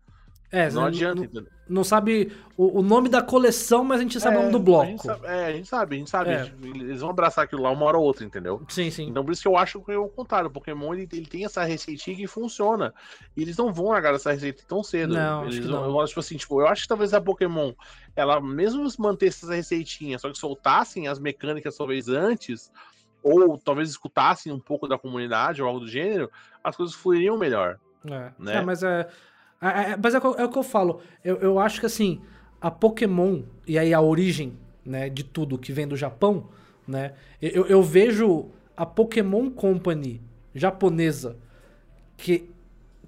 É, não adianta, Não, não sabe o, o nome da coleção, mas a gente sabe o nome do bloco. sabe, é, a gente sabe, a gente sabe. É. a gente- eles vão abraçar aquilo lá uma hora ou outra, entendeu? Sim, sim. Então por isso que eu acho que é o contrário. O Pokémon ele, ele tem essa receitinha que funciona. E eles não vão largar essa receita tão cedo. Não, eles acho que vão- não. Eu tipo assim, tipo, eu acho que talvez a Pokémon, ela mesmo mantesse essa receitinha, só que soltassem as mecânicas talvez antes, ou talvez escutassem um pouco da comunidade ou algo do gênero, as coisas fluiriam melhor. É, né? É, mas é. É- é- mas é, o que eu- é o que eu falo. Eu, eu acho que assim, a Pokémon, e aí a origem né, de tudo que vem do Japão, né? Eu, eu vejo a Pokémon Company japonesa, que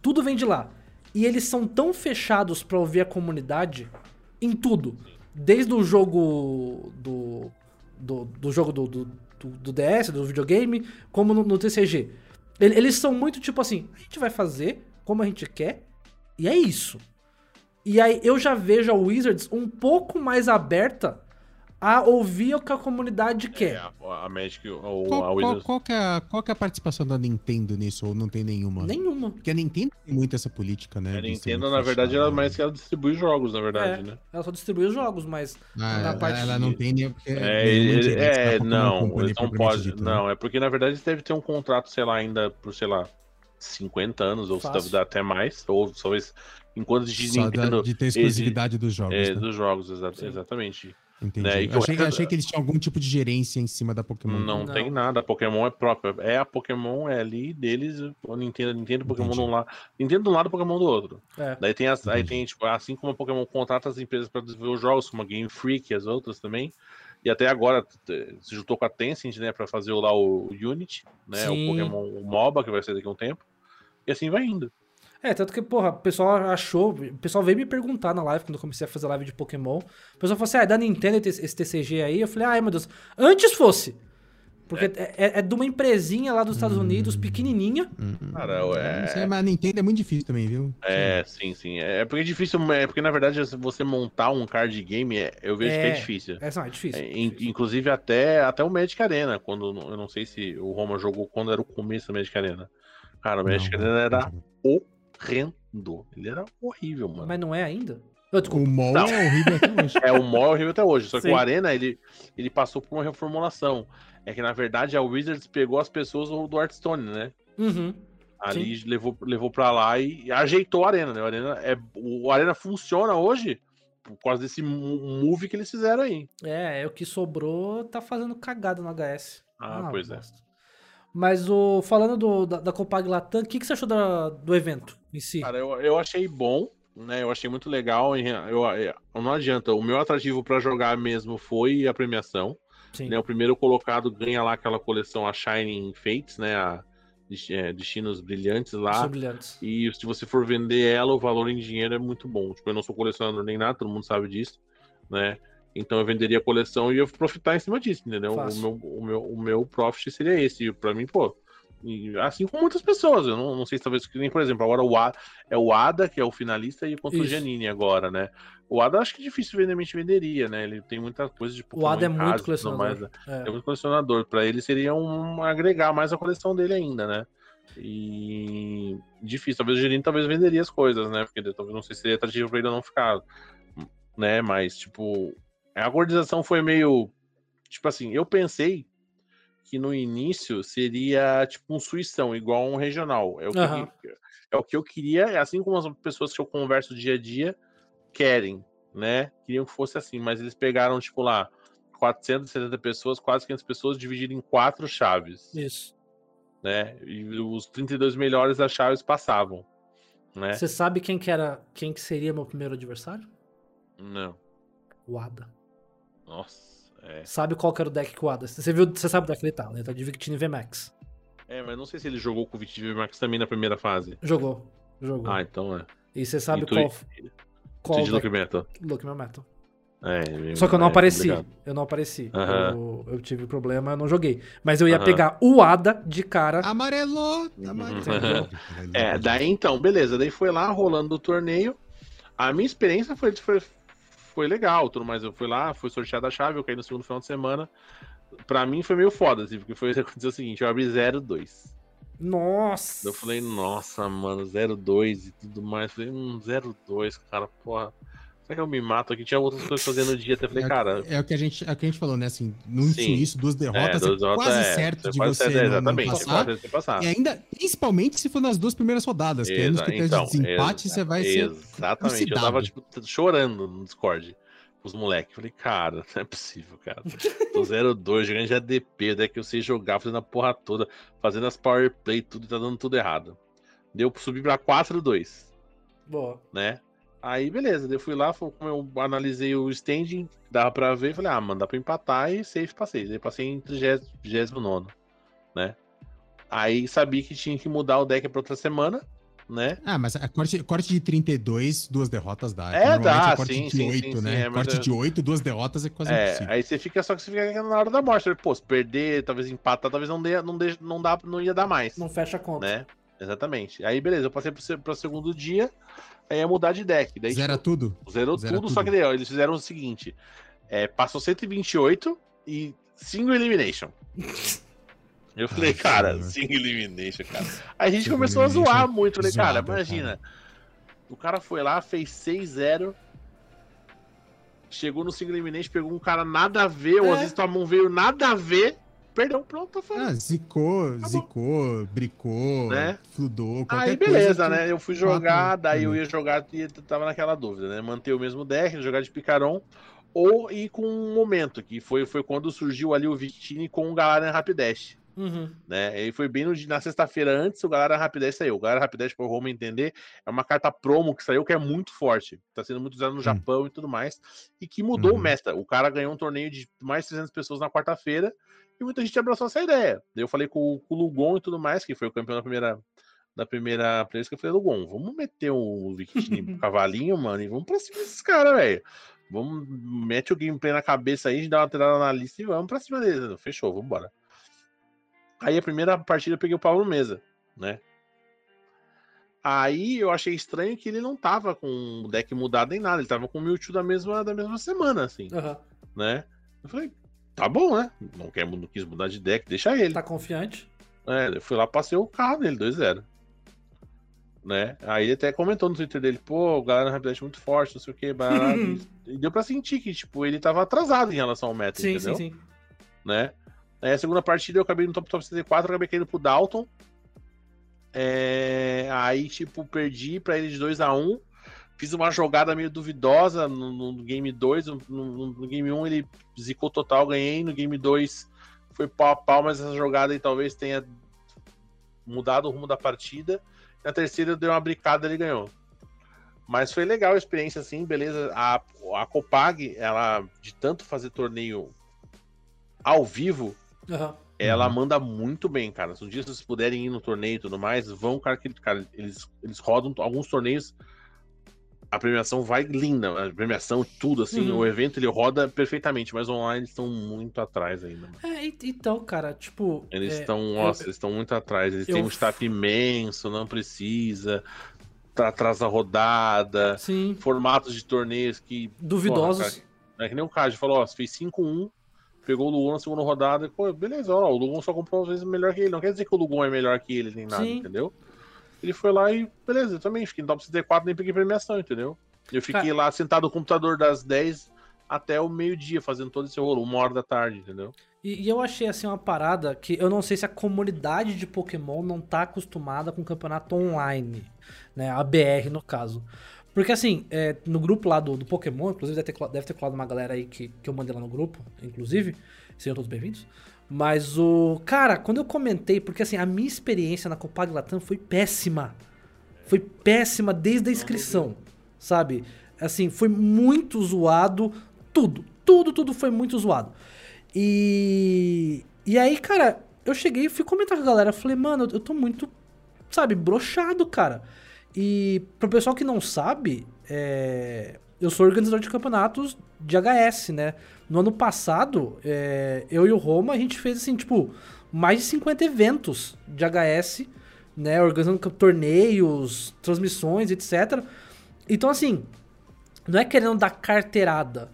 tudo vem de lá. E eles são tão fechados pra ouvir a comunidade em tudo. Desde o jogo do. do, do jogo do, do, do- DS, do videogame, como no, no TCG. Ele- Eles são muito tipo assim, a gente vai fazer como a gente quer, e é isso. E aí eu já vejo a Wizards um pouco mais aberta a ouvir o que a comunidade quer. É, a, a Magic ou Qual, a qual, Wizards. qual é a, qual que é a participação da Nintendo nisso, ou não tem nenhuma? Nenhuma. Porque a Nintendo tem muito essa política, né? A Nintendo, na verdade, ela né? mais que ela distribui jogos, na verdade, É, né? Ela só distribui os jogos, mas Ah, na ela, parte ela não tem nem. É, nenhuma ele- ingerência da é não, não pode. dito, né? Não, é porque na verdade deve ter um contrato, sei lá, ainda por, sei lá, 50 anos, ou se Fácil. deve dar até mais, ou talvez enquanto de Só Nintendo. de ter exclusividade dos jogos. é, né? dos jogos, exa- Sim. exatamente. Entendi. né, Eu o achei, achei que eles tinham algum tipo de gerência em cima da Pokémon. Não, Não. tem nada, a Pokémon é própria. É a Pokémon, é ali deles, a Nintendo, Nintendo Pokémon de um lado. Nintendo de um lado, Pokémon do outro. É. Daí tem as, aí tem, tipo, assim como a Pokémon contrata as empresas para desenvolver os jogos, como a Game Freak e as outras também, E até agora se juntou com a Tencent, né, pra fazer lá o Unity, né, Sim. o Pokémon o MOBA, que vai ser daqui a um tempo. E assim vai indo. É, tanto que, porra, o pessoal achou. O pessoal veio me perguntar na live, quando eu comecei a fazer live de Pokémon. O pessoal falou assim: ah, é da Nintendo esse TCG aí? Eu falei: ai meu Deus, antes fosse. Porque é, é- é de uma empresinha lá dos Estados Unidos, pequenininha. Cara, é- Isso aí, mas a Nintendo é muito difícil também, viu? É, sim, sim. É porque é difícil, é porque na verdade você montar um card game, é- eu vejo que é difícil. Essa não, é difícil. É, in- inclusive até, até o Magic Arena, quando eu não sei se o Roma jogou quando era o começo do Magic Arena. Cara, o Magic Não, Arena era não. horrendo. Ele era horrível, mano. Mas não é ainda? Eu. O MOL Não. é horrível até hoje. É o maior horrível até hoje. Só que Sim. o Arena, ele, ele passou por uma reformulação. É que, na verdade, a Wizards pegou as pessoas do Hearthstone, né? Uhum. Ali levou, levou pra lá e ajeitou a Arena, né? O Arena, é, o Arena funciona hoje por causa desse mo- move que eles fizeram aí. É, é o que sobrou tá fazendo cagada no HS. Ah, pois é. Mas o, falando do, da, da Copag Latam, o que, que você achou da- do evento em si? Cara, eu, eu achei bom, né? Eu achei muito legal. Eu, eu- não adianta. O meu atrativo pra jogar mesmo foi a premiação. Sim. né? O primeiro colocado ganha lá aquela coleção, a Shining Fates, né? A é, Destinos Brilhantes lá. Brilhantes. E se você for vender ela, o valor em dinheiro é muito bom. Tipo, eu não sou colecionador nem nada, todo mundo sabe disso, né? Então eu venderia a coleção e ia profitar em cima disso, entendeu? O meu, o, meu, o meu profit seria esse. E pra mim, pô. Assim como muitas pessoas. Eu não, não sei se talvez. que nem, Por exemplo, agora o A, é o Ada, que é o finalista, e contra o Isso. Janine agora, né? O Ada acho que dificilmente venderia, né? Ele tem muita coisa de O Ada é muito casa tudo colecionador. mais, né? É. É muito colecionador. Pra ele seria um agregar mais a coleção dele ainda, né? E difícil. Talvez o Girinho talvez venderia as coisas, né? Porque talvez não sei se seria atrativo pra ele não ficar, né? Mas tipo, a organização foi meio tipo assim. Eu pensei que no início seria tipo um suição, igual um regional. É o que, Aham. é o que eu queria, é assim como as pessoas que eu converso dia a dia querem, né? Queriam que fosse assim, mas eles pegaram tipo lá 470 pessoas, quase 500 pessoas dividido em quatro chaves Isso. né? E os 32 melhores das chaves passavam, né? Você sabe quem que era, quem que seria meu primeiro adversário? Não. O Ada. Nossa, é. Sabe qual que era o deck que o Ada? Você viu, você sabe o deck que ele tá, né? Ele tá de Victini VMAX. É, mas não sei se ele jogou com o Vitiv Max também na primeira fase. Jogou. Jogou. Ah, então é. e você sabe e tu- qual, qual de. Look Metal. Look meu metal. É, Só que eu não é apareci. complicado. Eu não apareci. Eu, eu tive problema, eu não joguei. Mas eu ia pegar o Ada de cara. Amarelou! amarelou. É, daí então, beleza. Daí foi lá rolando o torneio. A minha experiência foi, foi, foi legal, tudo mais. Eu fui lá, fui sorteada a chave, eu caí no segundo final de semana. Pra mim foi meio foda, assim, porque foi aconteceu o seguinte, eu abri 0-2. Nossa! Eu falei, nossa, mano, 0-2 e tudo mais. Falei, hum, 0-2, cara, porra. Será que eu me mato aqui? Tinha outras coisas fazendo no dia. Até falei, cara. É o que a gente, é o que a gente falou, né? Assim, no início, duas É, derrotas, é, duas derrotas, quase é, certo de quase você certo, não- não, exatamente, passar. de passar. E ainda, principalmente se for nas duas primeiras rodadas, que aí nos critérios então, de desempate você vai ser. Exatamente. Eu tava, tipo, chorando no Discord com os moleques. Falei, cara, não é possível, cara. Tô 0-2, jogando de ADP, daí que eu sei jogar, fazendo a porra toda, fazendo as power play, tudo e tá dando tudo errado. Deu subir pra 4-2, Boa. né? Aí, beleza, eu fui lá, foi como eu analisei o standing, dava pra ver, falei, ah, mano, dá pra empatar e safe passei. Daí passei em 39, né? Aí sabia que tinha que mudar o deck pra outra semana, né? Ah, mas a corte, corte de 32, duas derrotas dá. É, dá, é corte sim, de sim, 8, sim, né? sim, é, corte é- de 8, duas derrotas é quase É, impossível. aí você fica só que você fica na hora da morte. Pô, se perder, talvez empatar, talvez não dê, não dê, não dá, não ia dar mais, Não fecha a conta. né? Exatamente. Aí beleza, eu passei pro, se- pro segundo dia, aí ia mudar de deck. Daí Zera tipo, tudo? zerou zera tudo, tudo. só que daí, ó, eles fizeram o seguinte: é, passou 128 e single elimination. Eu falei, Ai, cara, senhor. single elimination, cara. Aí a gente começou a zoar muito. Falei, cara, imagina. O cara foi lá, fez 6-0. Chegou no single elimination, pegou um cara nada a ver, ou É. às vezes tua mão veio nada a ver. Perdão, pronto, tá falando. Ah, zicou, zicou, bricou, Né? fludou, Aí coisa beleza, que- né? Eu fui jogar, daí eu uhum. ia jogar e tava naquela dúvida, né? Manter o mesmo deck, jogar de picaron, ou ir com um momento, que foi, foi quando surgiu ali o Victini com o Galarian Rapidash, Uhum. né? Ele foi bem no, na sexta-feira antes, o Galera Rapidez saiu. O Galera Rapidez, para o Roma entender, é uma carta promo que saiu que é muito forte. Tá sendo muito usada no Japão e tudo mais. E que mudou Uhum. o meta. O cara ganhou um torneio de mais de 300 pessoas na quarta-feira e muita gente abraçou essa ideia. Eu falei com, com o Lugon e tudo mais, que foi o campeão da primeira da primeira presa que eu falei, Lugon, vamos meter um Victini cavalinho, mano, e vamos pra cima desses caras, velho. Vamos, mete o gameplay na cabeça aí, dá uma tirada na lista e vamos pra cima deles. Fechou, vamos embora. Aí a primeira partida eu peguei o Paulo Mesa, né? Aí eu achei estranho que ele não tava com o deck mudado nem nada, ele tava com o Mewtwo da mesma, da mesma semana, assim, Aham. né? Eu falei, tá bom, né? Não, quer, não quis mudar de deck, deixa ele. Tá confiante? É, eu fui lá, passei o carro dele, 2-0. Né? Aí ele até comentou no Twitter dele, pô, o galera Rapidez é muito forte, não sei o que, e deu pra sentir que, tipo, ele tava atrasado em relação ao meta, Sim, entendeu? sim, sim. né? Aí a segunda partida eu acabei no top top 64, acabei caindo pro Dalton. É, Aí, tipo, perdi pra ele de 2 a 1 Fiz uma jogada meio duvidosa no, no game 2. No, no- no game 1 ele zicou total, ganhei. No game 2 foi pau a pau, mas essa jogada aí talvez tenha mudado o rumo da partida. Na terceira eu dei uma bricada e ele ganhou. Mas foi legal a experiência, assim, beleza. A, a Copag, ela, de tanto fazer torneio ao vivo, Aham. ela Uhum. manda muito bem, cara. Se um dia vocês puderem ir no torneio e tudo mais, vão, cara, que, cara eles, eles rodam alguns torneios. A premiação vai linda, a premiação, tudo, assim, Uhum. o evento ele roda perfeitamente, mas online eles estão muito atrás ainda. É, e- então, cara, tipo. Eles é, estão, nossa, eles estão muito atrás. Eles eu- têm um staff imenso, não precisa. Tá atrás da rodada, Sim, formatos de torneios que duvidosos. É que nem o Cade falou, ó, você fez 5-1, pegou o Lugon na segunda rodada, e, pô, beleza, ó, o Lugon só comprou às vezes melhor que ele. Não quer dizer que o Lugon é melhor que ele, nem nada, Sim. entendeu? Ele foi lá e, beleza, eu também fiquei no top 64, nem peguei premiação, entendeu? Eu fiquei lá sentado no computador das 10 até o meio-dia, fazendo todo esse rolo, uma hora da tarde, entendeu? E, e eu achei assim uma parada que eu não sei se a comunidade de Pokémon não tá acostumada com campeonato online, né? A BR no caso. Porque assim, é, no grupo lá do, do Pokémon, inclusive deve ter, deve ter colado uma galera aí que, que eu mandei lá no grupo, inclusive, sejam todos bem-vindos. Mas o. Cara, quando eu comentei, porque assim, a minha experiência na Copag Latam foi péssima. Foi péssima desde a inscrição, sabe? Assim, foi muito zoado. Tudo, tudo, tudo foi muito zoado. E. E aí, cara, eu cheguei e fui comentar com a galera. Falei, mano, eu tô muito, sabe, brochado, cara. E pro pessoal que não sabe, é, eu sou organizador de campeonatos de HS, né? No ano passado, é, eu e o Roma, a gente fez, assim, tipo, mais de 50 eventos de HS, né? Organizando torneios, transmissões, etc. Então, assim, não é querendo dar carteirada.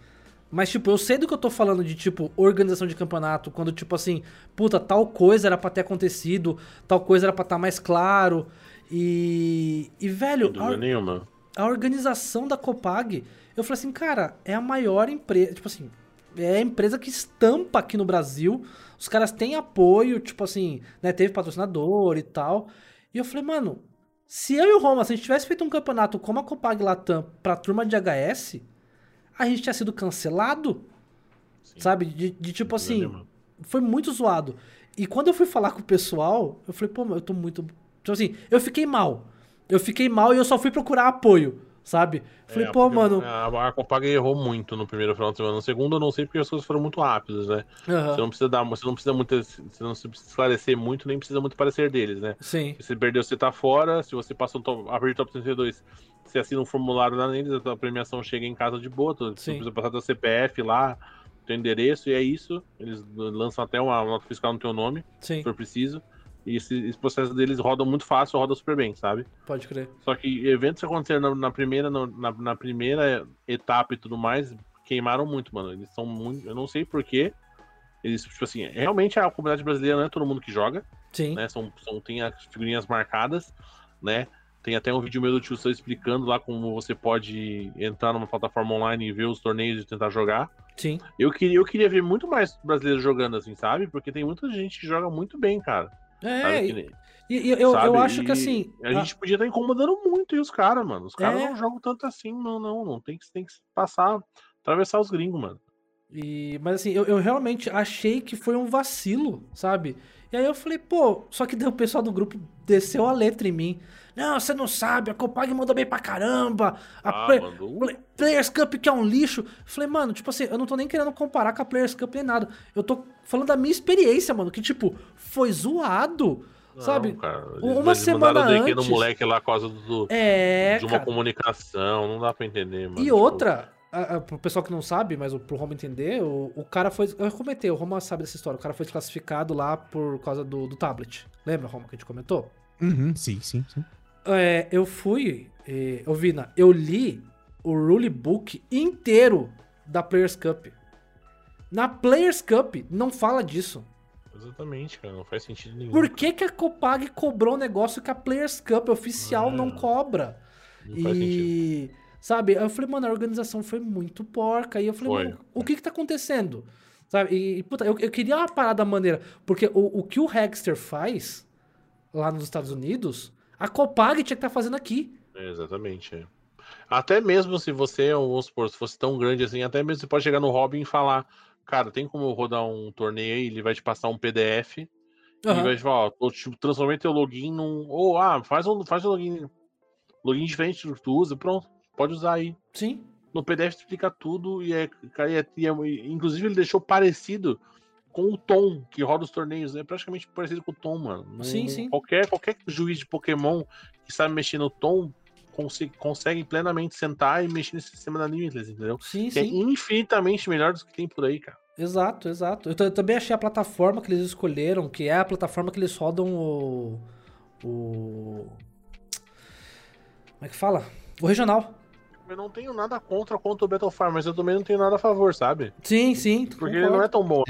Mas, tipo, eu sei do que eu tô falando de, tipo, organização de campeonato, quando, tipo assim, puta, tal coisa era pra ter acontecido, tal coisa era pra estar mais claro. E. E, velho, a, nenhuma. a organização da Copag, eu falei assim, cara, é a maior empresa. Tipo assim, é a empresa que estampa aqui no Brasil. Os caras têm apoio, tipo assim, né? Teve patrocinador e tal. E eu falei, mano, se eu e o Roma, se a gente tivesse feito um campeonato como a Copag Latam pra turma de HS, a gente tinha sido cancelado. Sim. Sabe? De, de tipo assim, foi muito zoado. E quando eu fui falar com o pessoal, eu falei, pô, eu tô muito. Tipo assim, eu fiquei mal. Eu fiquei mal e eu só fui procurar apoio, sabe? Falei, É, pô, mano. A, a Copag errou muito no primeiro final de semana. No segundo, eu não sei porque as coisas foram muito rápidas, né? aham, Você não precisa dar, você não precisa muito, você não precisa esclarecer muito, nem precisa muito parecer deles, né? Sim. Se você perdeu, você tá fora. Se você passou top, a partir do top 32, você assina um formulário lá neles, a premiação chega em casa de boa. Você Sim. precisa passar teu CPF lá, teu endereço, e é isso. Eles lançam até uma nota fiscal no teu nome, Sim, se for preciso. E esse, esse processo deles roda muito fácil, roda super bem, sabe? pode crer. Só que eventos que aconteceram na, na primeira, na, na- primeira etapa e tudo mais, queimaram muito, mano. Eles são muito. Eu não sei porquê. Eles, tipo assim, realmente a comunidade brasileira não é todo mundo que joga Sim. né? São, são, tem as figurinhas marcadas, né? Tem até um vídeo meu do tio Sam explicando lá como você pode entrar numa plataforma online e ver os torneios e tentar jogar. Sim. Eu queria, eu queria ver muito mais brasileiros jogando assim, sabe? Porque tem muita gente que joga muito bem, cara. É, e, e- eu, eu, sabe? eu acho E que assim. A gente podia estar incomodando muito e os caras, mano. Os caras É. não jogam tanto assim, não, não. Não tem que, tem que passar, atravessar os gringos, mano. E, mas assim, eu, eu realmente achei que foi um vacilo, sabe? E aí eu falei, pô, só que o pessoal do grupo desceu a letra em mim. Não, você não sabe, a Copag mandou bem pra caramba. A Ah, Play-. Play- Players Cup que é um lixo. Falei, mano, tipo assim, eu não tô nem querendo comparar com a Players Cup nem nada. Eu tô falando da minha experiência, mano, que tipo, foi zoado, Não, sabe? cara, uma eles semana DQ no antes- moleque lá por causa do, do- É, de uma cara. comunicação, não dá pra entender, mano. E Tipo, outra, a, a, pro pessoal que não sabe, mas o- pro Roma entender, o, o cara foi. Eu comentei, o Roma sabe dessa história. O cara foi desclassificado lá por causa do, do tablet. Lembra, Roma, que a gente comentou? Uhum, sim, sim, sim. É, eu fui. Eh, ô, Vina, eu li o rulebook inteiro da Players Cup. Na Players Cup não fala disso. Exatamente, cara, não faz sentido nenhum. Por que, que a Copag cobrou um negócio que a Players Cup oficial É. não cobra? Não faz sentido. E. Sabe? Aí eu falei, mano, a organização foi muito porca. E eu falei, Foi. mano, o que que tá acontecendo? Sabe? E, e, puta, eu, eu queria uma parada maneira. Porque o, o que o Hexter faz lá nos Estados Unidos, a Copag tinha que estar fazendo aqui. É, exatamente, é. Até mesmo se você, vamos supor, se fosse tão grande assim, até mesmo você pode chegar no Robin e falar, cara, tem como eu rodar um torneio aí, ele vai te passar um PDF e Aham. vai te falar, ó, tipo, transformei teu login num. Ou, ah, faz um, faz um login. Login diferente do que tu usa, pronto, pode usar aí. Sim. No PDF explica tudo e é, e é- e é- inclusive ele deixou parecido com o Tom que roda os torneios, é praticamente parecido com o Tom, mano. Não- Sim, sim. Qualquer qualquer juiz de Pokémon que sabe mexer no Tom conse- consegue plenamente sentar e mexer nesse sistema da Limitless, entendeu? Sim, Que é sim. infinitamente melhor do que tem por aí, cara. Exato, exato. Eu, eu também achei a plataforma que eles escolheram, que é a plataforma que eles rodam o. O. Como é que fala? O regional. Eu não tenho nada contra contra o Battlefire, mas eu também não tenho nada a favor, sabe? Sim, sim. Porque ele não é tão bom,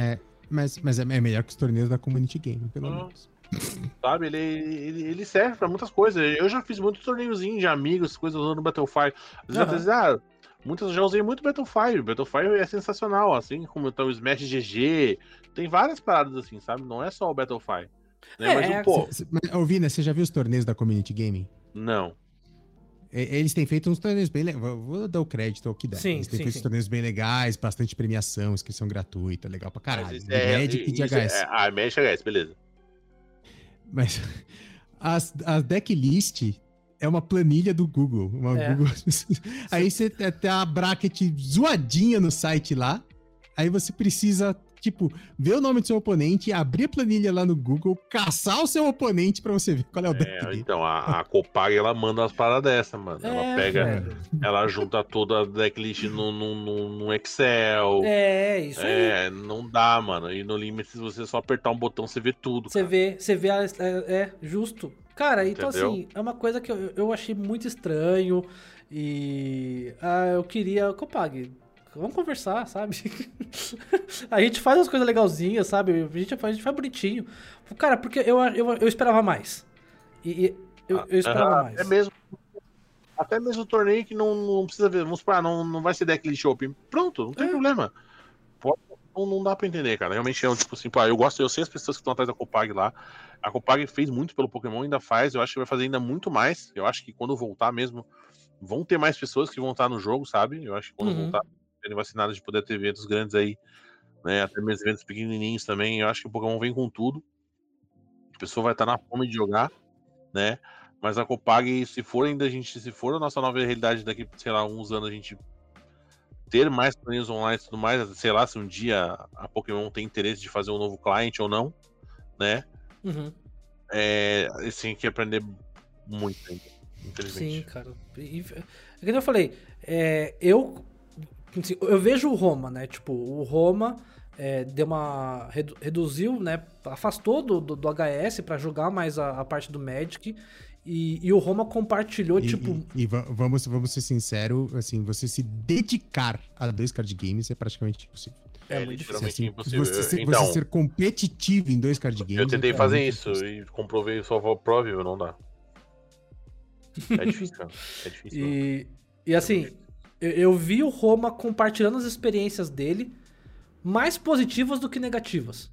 Mas, mas é, é melhor que os torneios da Community Game, pelo Ah. menos. sabe? Ele, ele, ele serve pra muitas coisas. Eu já fiz muitos torneiozinhos de amigos, coisas usando Battlefire. Às vezes, Aham. vezes, ah, muitas eu já usei muito Battlefire. Battlefire é sensacional, assim como tá o Smash GG. Tem várias paradas assim, sabe? Não é só o Battlefire. Né? É, Mas, é, mas, Ô, Vina, você já viu os torneios da Community Gaming? não. E- Eles têm feito uns torneios bem legais. Vou dar o crédito ao que dá. Sim, Eles têm sim, feito sim. torneios bem legais, bastante premiação, inscrição gratuita, legal pra caralho. Mas é- Magic e de HS. é- ah, Magic e HS, beleza. Mas as, a decklist é uma planilha do Google. Uma É. Google... aí você tem tem a bracket zoadinha no site lá. Aí você precisa, tipo, ver o nome do seu oponente, abrir a planilha lá no Google, caçar o seu oponente pra você ver qual é o deck É, dele. então, a, a Copag, ela manda umas paradas dessa, mano. É, ela pega, velho. ela junta toda a decklist no, no, no, no Excel. É, isso aí. É, não dá, mano. E no Limits, se você só apertar um botão, você vê tudo. Você cara. vê, você vê, a- é, é, justo. Cara, então Entendeu? assim, é uma coisa que eu, eu achei muito estranho e ah, eu queria, Copag, vamos conversar, sabe? a gente faz as coisas legalzinhas, sabe? A gente, faz- a gente faz bonitinho. Cara, porque eu, eu, eu esperava mais. E, e eu, eu esperava Ah, mais. Até mesmo, até mesmo o torneio que não, não precisa ver. Vamos supor, ah, não, não vai ser decklist open. Pronto, não tem É. problema. Pode- Não, não dá pra entender, cara. Realmente é um tipo assim, pá, eu gosto, eu sei as pessoas que estão atrás da Copag lá. A Copag fez muito pelo Pokémon, ainda faz. Eu acho que vai fazer ainda muito mais. Eu acho que quando voltar mesmo, vão ter mais pessoas que vão estar no jogo, sabe? Eu acho que quando Uhum. voltar, serem vacinados de poder ter eventos grandes aí, né? Até mesmo eventos pequenininhos também. Eu acho que o Pokémon vem com tudo. A pessoa vai estar na fome de jogar, né? Mas a Copag, se for ainda a gente, se for a nossa nova realidade daqui, sei lá, uns anos a gente ter mais torneios online e tudo mais, sei lá, se um dia a Pokémon tem interesse de fazer um novo cliente ou não, né? Uhum. É, têm que aprender muito ainda, Sim, infelizmente. cara. E- É que eu falei, é, eu, assim, eu vejo o Roma, né? Tipo, o Roma é, deu uma. redu- reduziu, né? Afastou do, do, do HS pra jogar mais a, a parte do Magic. E, e o Roma compartilhou, E, tipo. e- e va- vamos, vamos ser sinceros, assim, você se dedicar a dois card games é praticamente impossível. É, É, muito difícil. literalmente Assim, impossível. Você, ser, Então- você ser competitivo em dois card games. Eu tentei é fazer isso difícil. e comprovei só prova não dá. É difícil, cara. É difícil. E, e assim, eu, eu vi o Roma compartilhando as experiências dele mais positivas do que negativas.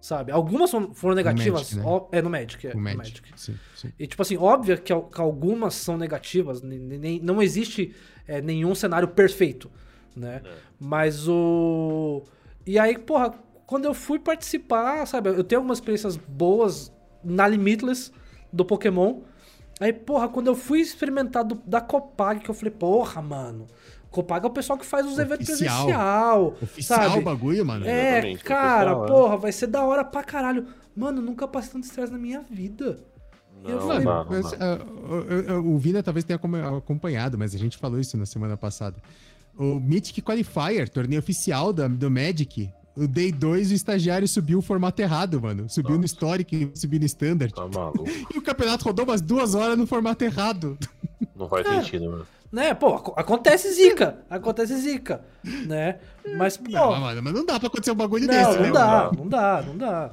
Sabe? Algumas foram- negativas. Magic, né? ó- é no Magic. É, O no Magic. Magic. Sim, sim. E, tipo assim, óbvio que, que algumas são negativas, nem, nem- não existe é, nenhum cenário perfeito, né? É. Mas o. E aí, porra, quando eu fui participar, sabe? Eu tenho algumas experiências boas na Limitless do Pokémon. Aí, porra, quando eu fui experimentar do, da Copag, que eu falei, porra, mano. Copag é o pessoal que faz os eventos Oficial. presencial. Oficial sabe? o bagulho, mano. É, Exatamente, cara, é. porra, vai ser da hora pra caralho. Mano, nunca passei tanto estresse na minha vida. Eu falei, não Mas, dá. ah, o- Vina talvez tenha acom- acompanhado, mas a gente falou isso na semana passada. O Mythic Qualifier, torneio oficial da, do Magic, o Day 2 o estagiário subiu o formato errado, mano. Subiu no Historic, subiu no Standard. Tá maluco. E o campeonato rodou umas duas horas no formato errado. Não faz sentido, mano. Né, pô, ac- acontece zica. Acontece zica. Né? Mas, pô. Não, mano, mas não dá pra acontecer um bagulho Não, desse, não, né? dá, mano? não dá, não dá.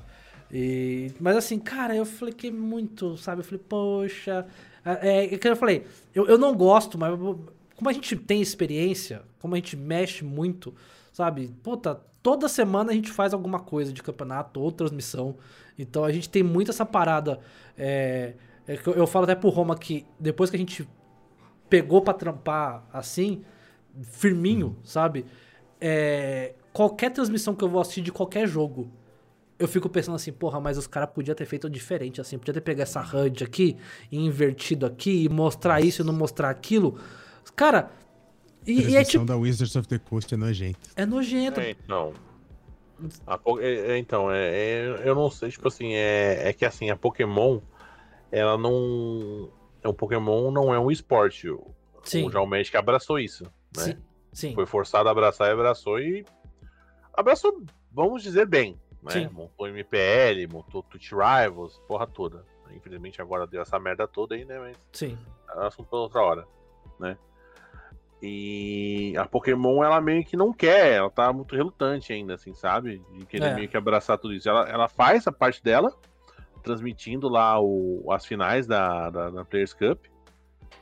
E, mas assim, cara, eu fliquei muito, sabe? Eu falei, poxa. É, é que eu falei, eu, eu não gosto, mas como a gente tem experiência, como a gente mexe muito, sabe? Puta, toda semana a gente faz alguma coisa de campeonato ou transmissão. Então a gente tem muito essa parada. É, é que eu, eu falo até pro Roma que depois que a gente pegou pra trampar assim, firminho, sabe? É, qualquer transmissão que eu vou assistir de qualquer jogo, eu fico pensando assim, porra, mas os caras podiam ter feito diferente, assim, podia ter pegado essa HUD aqui e invertido aqui e mostrar isso e não mostrar aquilo. Cara, e, e é tipo, da Wizards of the Coast é nojento. é nojento. É, então. A Po- é, é, então, é, é- eu não sei, tipo assim, é, é que assim, a Pokémon, ela não. É um Pokémon não é um esporte. O, Sim. o, o Magic abraçou isso. Né? Sim, sim. Foi forçado a abraçar e abraçou e. Abraçou, vamos dizer bem. Né? Sim. Montou MPL, montou Twitch Rivals, porra toda. Infelizmente agora deu essa merda toda aí, né? Mas Sim. é assunto pra outra hora, né? E a Pokémon, ela meio que não quer, ela tá muito relutante ainda, assim, sabe? De querer É. meio que abraçar tudo isso. Ela, ela faz a parte dela, transmitindo lá o, as finais da, da, da Players Cup,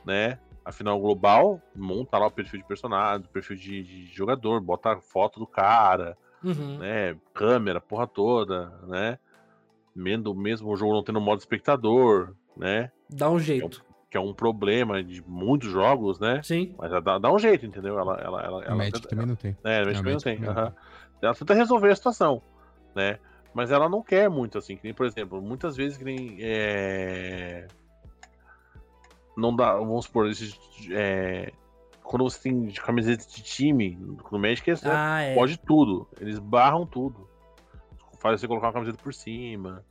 né? A final global, monta lá o perfil de personagem, o perfil de, de jogador, bota a foto do cara, Uhum. né? Câmera, porra toda, né? Mesmo, mesmo o jogo não tendo modo espectador, né? Dá um jeito. Que é um problema de muitos jogos, né? Sim. Mas ela dá, dá um jeito, entendeu? Ela, ela, ela, A ela Magic tenta, também não tem. é, a Magic também não tem. não aham. Ela tenta resolver a situação, né? Mas ela não quer muito, assim, que nem, por exemplo, muitas vezes que nem. é, Não dá, vamos supor, esses, é, quando você tem de camiseta de time, no Magic é, Ah, é. pode tudo. Eles barram tudo. Faz você colocar uma camiseta por cima.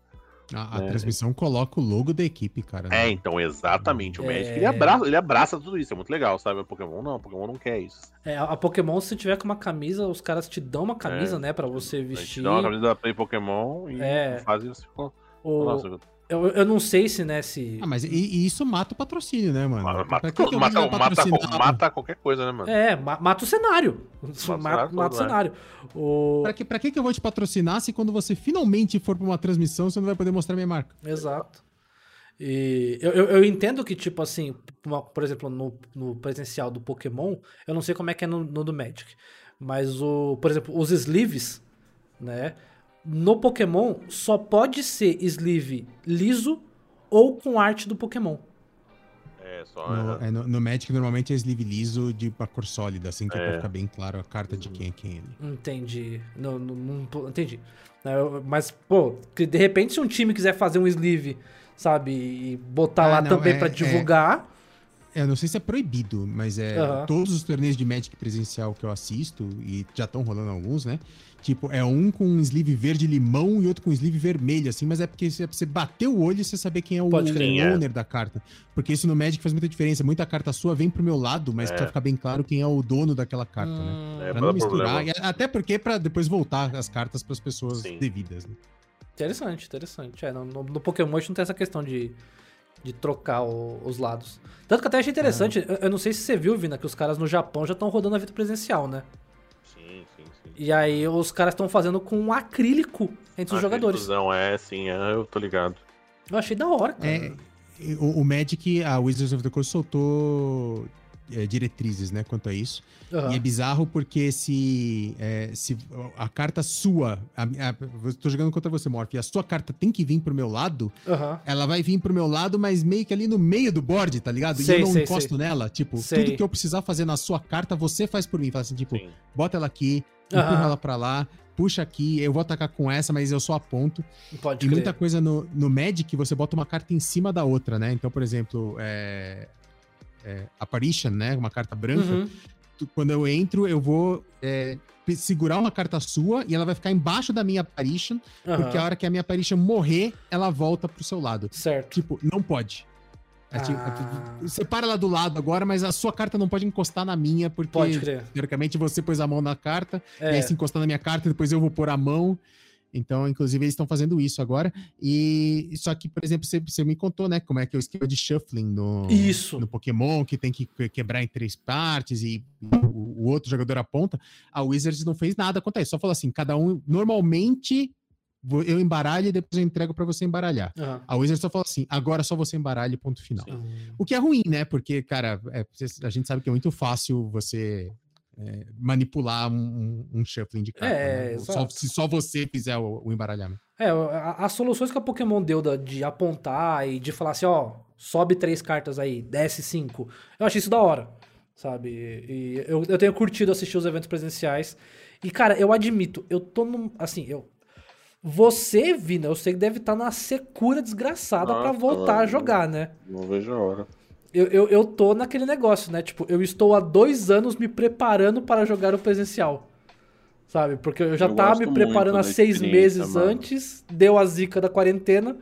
A, a É. transmissão coloca o logo da equipe, cara. É, né? então, exatamente. O É. Magic ele abraça, ele abraça tudo isso, é muito legal, sabe? O Pokémon não, o Pokémon não quer isso. É, a a Pokémon, se tiver com uma camisa, os caras te dão uma camisa, É. né, pra você A vestir. dá uma camisa da Play Pokémon e É. faz isso. Ficou... O- Nossa, eu, eu não sei se, né, se. Ah, mas e, e isso mata o patrocínio, né, mano? mata, mata, que que eu mata, mata, qualquer coisa, né, mano? É, ma- mata o cenário. Mata, mata o é. cenário. O... Pra que, pra que que eu vou te patrocinar se quando você finalmente for pra uma transmissão você não vai poder mostrar minha marca? Exato. E eu, eu, eu entendo que, tipo assim, uma- por exemplo, no, no presencial do Pokémon, eu não sei como é que é no, no do Magic. Mas, o, por exemplo, os sleeves, né? No Pokémon só pode ser sleeve liso ou com arte do Pokémon. É, só. No, é, é, no, no Magic normalmente é sleeve liso de uma cor sólida, assim, que é, É. pra ficar bem claro a carta de quem é quem ele. Entendi. Não, não, não- entendi. É, Mas, pô, que de repente se um time quiser fazer um sleeve, sabe, e botar Ah, lá não, também é- pra é- divulgar. É, eu não sei se é proibido, mas é Aham. todos os torneios de Magic presencial que eu assisto, e já estão rolando alguns, né? Tipo, é um com um sleeve verde limão e outro com sleeve vermelho, assim, mas é porque você, você bater o olho e você saber quem é o, Pode crer. Sim, é. owner da carta. Porque isso no Magic faz muita diferença. Muita carta sua vem pro meu lado, mas É. precisa ficar bem claro quem é o dono daquela carta, né? Hum, É, Pra pra não misturar. e até porque pra depois voltar as cartas pras pessoas Sim. devidas, né? Interessante, interessante. É, no, no- no Pokémon a gente não tem essa questão de, de trocar o- os lados. Tanto que até achei interessante, eu, eu não sei se você viu, Vina, que os caras no Japão já estão rodando a vida presencial, né? Sim, sim, sim. E aí os caras estão fazendo com um acrílico entre os Ah, jogadores. Não, é, sim, é, eu tô ligado. Eu achei da hora, cara. É, o, o Magic, a Wizards of the Coast soltou diretrizes, né, quanto a isso. Aham. E é bizarro porque se, é, se a carta sua, a, a, eu tô jogando contra você, Morph, e a sua carta tem que vir pro meu lado, Aham. ela vai vir pro meu lado, mas meio que ali no meio do board, tá ligado? Sei, e eu não sei, encosto sei. nela. Tipo, Sei. tudo que eu precisar fazer na sua carta, você faz por mim. Fala assim, tipo, Sim. bota ela aqui, empurra Aham. ela pra lá. puxa aqui, eu vou atacar com essa, mas eu só aponto. Pode E crer. muita coisa no, no Magic, você bota uma carta em cima da outra, né? Então, por exemplo, é, é, Apparition, né? Uma carta branca. Uhum. tu- quando eu entro, eu vou é, segurar uma carta sua e ela vai ficar embaixo da minha Apparition, porque a hora que a minha Apparition morrer, ela volta pro seu lado. Certo. Tipo, não pode. É, tipo, Ah. Você para lá do lado agora, mas a sua carta não pode encostar na minha, porque teoricamente você pôs a mão na carta, e É, aí se encostar na minha carta, depois eu vou pôr a mão. Então, inclusive, eles estão fazendo isso agora. E só que, por exemplo, você, você me contou, né, como é que é o esquema de shuffling no, Isso. no Pokémon, que tem que que- quebrar em três partes e o, o outro jogador aponta. A Wizards não fez nada quanto a isso. Só falou assim: cada um, normalmente, eu embaralho e depois eu entrego pra você embaralhar. aham. A Wizards só falou assim: agora só você embaralha e ponto final. Hum. O que é ruim, né? Porque, cara, é, a gente sabe que é muito fácil você é, manipular um, um, um shuffling de carta. É, né? Só, exato. se só você fizer o, o embaralhamento. É, as soluções que a Pokémon deu da- de apontar e de falar assim, ó, sobe três cartas aí, desce cinco. Eu achei isso da hora, sabe? E eu, eu tenho curtido assistir os eventos presenciais. E, cara, eu admito, eu tô num. Assim, eu. Você, Vina, eu sei que deve estar numa secura desgraçada pra Nossa, voltar a jogar, né? Não vejo a hora. Eu, eu, eu tô naquele negócio, né? Tipo, eu estou há dois anos me preparando para jogar o presencial. Sabe? Porque eu já Eu tava me preparando há seis meses mano. antes, deu a zica da quarentena,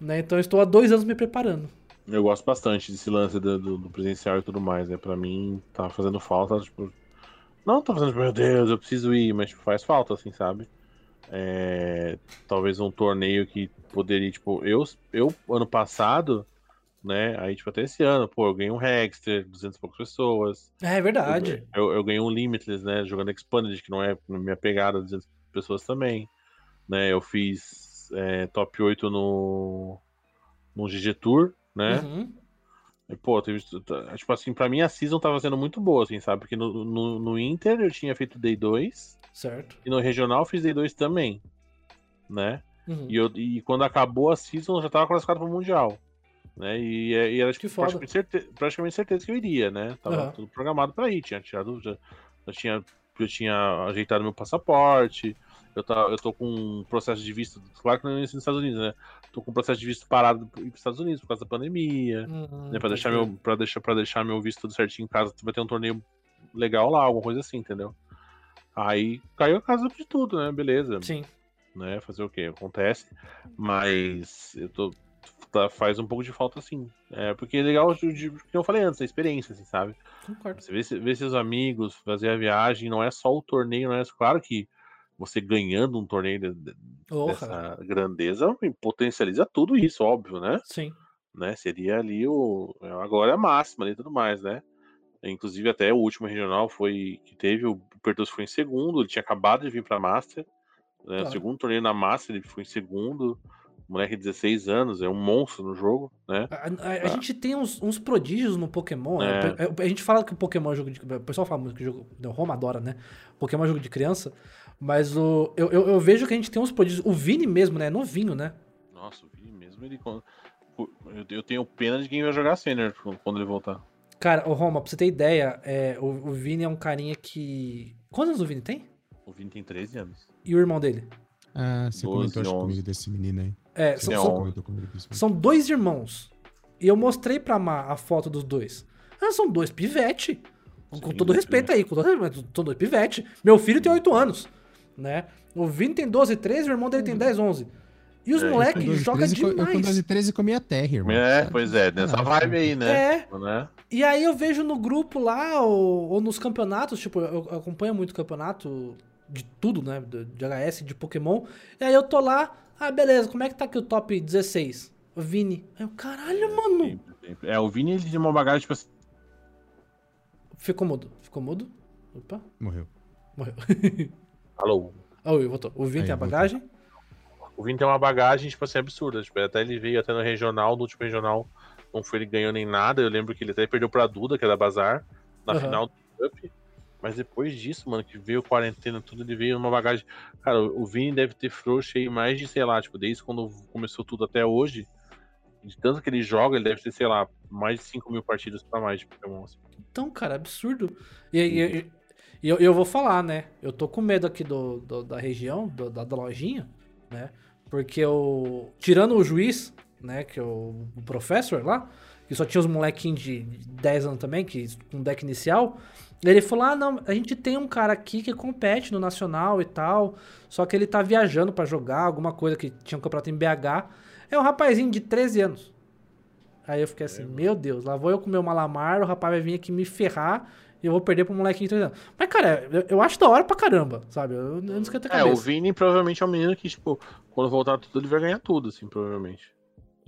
né? Então eu estou há dois anos me preparando. Eu gosto bastante desse lance do, do- do presencial e tudo mais, né? Pra mim, tá fazendo falta, tipo. Não tô fazendo, meu Deus, eu preciso ir, mas tipo, faz falta, assim, sabe? É, talvez um torneio que poderia, tipo, eu, eu ano passado, né? Aí, tipo, até esse ano, pô, eu ganhei um Hexter, 200 e poucas pessoas. É verdade. Eu, eu ganhei um Limitless, né? Jogando Expanded, que não é minha pegada, 200 pessoas também. Né? Eu fiz é, top 8 no, no GG Tour, né? Uhum. E, pô, teve, tipo assim, pra mim a season tava sendo muito boa, assim, sabe? Porque no, no, no Inter eu tinha feito Day 2 Certo. e no Regional eu fiz Day 2 também, né? Uhum. E, eu, e quando acabou a season eu já tava classificado pro Mundial, né? E, e era tipo, Que praticamente, certe- praticamente certeza que eu iria, né? Tava Aham. tudo programado pra ir, tinha tirado, já, já tinha, eu tinha ajeitado meu passaporte, eu, tá, eu tô com um processo de visto, claro que não é nos Estados Unidos, né? Tô com um processo de visto parado pra ir pros Estados Unidos por causa da pandemia Uhum, né, pra, pode deixar meu, pra, deixar, pra deixar meu visto tudo certinho em casa, vai ter um torneio legal lá, alguma coisa assim, entendeu? Aí caiu a casa de tudo, né? Beleza. Sim. Né? Fazer o quê? Acontece. Mas eu tô. Tá- faz um pouco de falta sim. É, porque é legal, de, de, que eu falei antes, a experiência, assim, sabe? Concordo. Você vê, vê seus amigos, fazer a viagem, não é só o torneio, não é claro que você ganhando um torneio de- dessa grandeza potencializa tudo isso, óbvio, né? Sim. né? Seria ali o a glória máxima ali e tudo mais, né? Inclusive até o último regional foi que teve, o Pertus foi em segundo, ele tinha acabado de vir pra Master, né? Claro. O segundo torneio na Master, ele foi em segundo, moleque de 16 anos, é um monstro no jogo, né? A, a- a gente tem uns, uns prodígios no Pokémon. É. né? A, gente fala que o Pokémon é jogo de. O pessoal fala muito que o jogo. O Roma adora, né? Pokémon é jogo de criança. Mas o, eu, eu, eu vejo que a gente tem uns prodígios. O Vini mesmo, né? É novinho, né? Nossa, o Vini mesmo, ele... Eu tenho pena de quem vai jogar Senner quando ele voltar. Cara, o Roma, pra você ter ideia, é, o, o Vini é um carinha que. Quantos anos o Vini tem? O Vini tem 13 anos. E o irmão dele? Ah, você 12, comentou acho, 11. comigo desse menino aí. É, são, são- Comentou comigo desse menino. são dois irmãos. E eu mostrei pra Má a foto dos dois. Ah, são dois pivete. Com Sim, todo dois respeito aí, com todo respeito, são dois pivete. Meu filho tem 8 anos, né? O Vini tem 12, 13, o irmão dele tem 10, 11. E os É, Com moleques 12, jogam 13, Eu com demais. 12 13 comia terra, irmão. É, Sabe? pois é, nessa Ah, vibe aí, né? É, né? e aí eu vejo no grupo lá, ou, ou nos campeonatos, tipo, eu eu acompanho muito campeonato de tudo, né? De, de HS, de Pokémon. E aí eu tô lá, ah, beleza, como é que tá aqui o top 16? O Vini. Aí eu, caralho, mano. Sempre, sempre. É, o Vini ele tem uma bagagem, tipo assim, Ficou mudo. Ficou mudo. Opa, Morreu. morreu. alô, Ah, o voltou. O Vini Aí, tem a voltou. bagagem? O Vini tem uma bagagem, tipo assim, absurda. Tipo, até ele veio até no regional, no último regional não foi ele ganhou nem nada. Eu lembro que ele até perdeu pra Duda, que é da Bazar, na Aham. final do Cup. Mas depois disso, mano, que veio quarentena, tudo, ele veio numa bagagem. Cara, o Vini deve ter frouxo aí mais de, sei lá, tipo, desde quando começou tudo até hoje. De tanto que ele joga, ele deve ter, sei lá, mais de 5 mil partidas pra mais de Pokémon. assim. Então, cara, absurdo. E, e- e- eu, eu vou falar, né? Eu tô com medo aqui do, do- da região, do- da, da lojinha, né? Porque eu. Tirando o juiz, né? Que é o, o professor lá, que só tinha os molequinhos de 10 anos também, que com deck inicial. Ele falou: ah, não, a gente tem um cara aqui que compete no Nacional e tal. Só que ele tá viajando pra jogar, alguma coisa que tinha um campeonato em BH. É um rapazinho de 13 anos. Aí eu fiquei assim, meu Deus, lá vou eu com meu malamar, o rapaz vai vir aqui me ferrar e eu vou perder pro molequinho de 13 anos. Mas, cara, eu, eu acho da hora pra caramba, sabe? Eu, eu não esquento a É, o cabeça. Vini provavelmente é um menino que, tipo, quando voltar tudo, ele vai ganhar tudo, assim, provavelmente.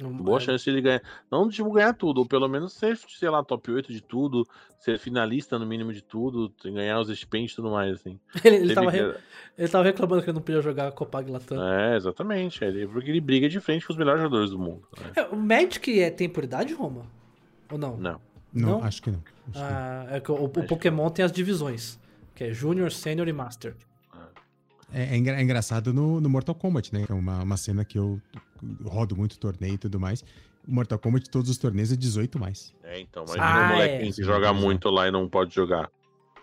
Boa é, chance de ele ganhar. Não, tipo, ganhar tudo, ou pelo menos ser, sei lá, top 8 de tudo, ser finalista no mínimo de tudo, ganhar os stipends e tudo mais, assim. Ele, ele, tava que- re- ele tava reclamando que ele não podia jogar a Copag Latam. É, exatamente. Ele, porque ele briga de frente com os melhores jogadores do mundo. né? É, o Magic é, tem por idade, Roma? Ou não? Não. Não, Não? acho que não. Acho que não. Ah, é que o, o que Pokémon tem as divisões, que é Junior, Senior e Master. É, é engra- é engraçado no, no Mortal Kombat, né? É uma, uma cena que eu rodo muito torneio e tudo mais. O Mortal Kombat, todos os torneios é 18 mais. É, então, imagina Ah, um molequinho é. que joga muito lá e não pode jogar.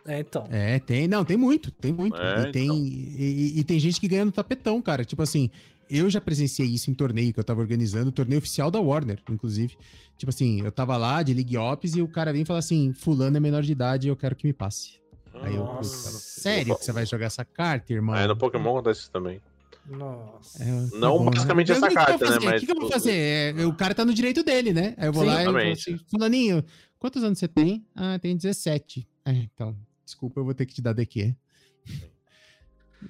É, então. É, tem, não, tem muito, tem muito. É, e, tem, então. e, e- tem gente que ganha no tapetão, cara. Tipo assim, eu já presenciei isso em torneio que eu tava organizando, torneio oficial da Warner, inclusive. Tipo assim, eu tava lá de League Ops e o cara vem e fala assim: Fulano é menor de idade e eu quero que me passe. Aí eu, putz, cara, sério que você vai jogar essa carta, irmão? É, no Pokémon acontece isso também. Nossa. É, tá Não bom, né? basicamente Mas essa carta, né, mas, O que, que eu vou fazer? É, o cara tá no direito dele, né? Aí eu vou Sim, lá e falo exatamente. assim, fulaninho, quantos anos você tem? Ah, tem 17. É, então, desculpa, eu vou ter que te dar DQ.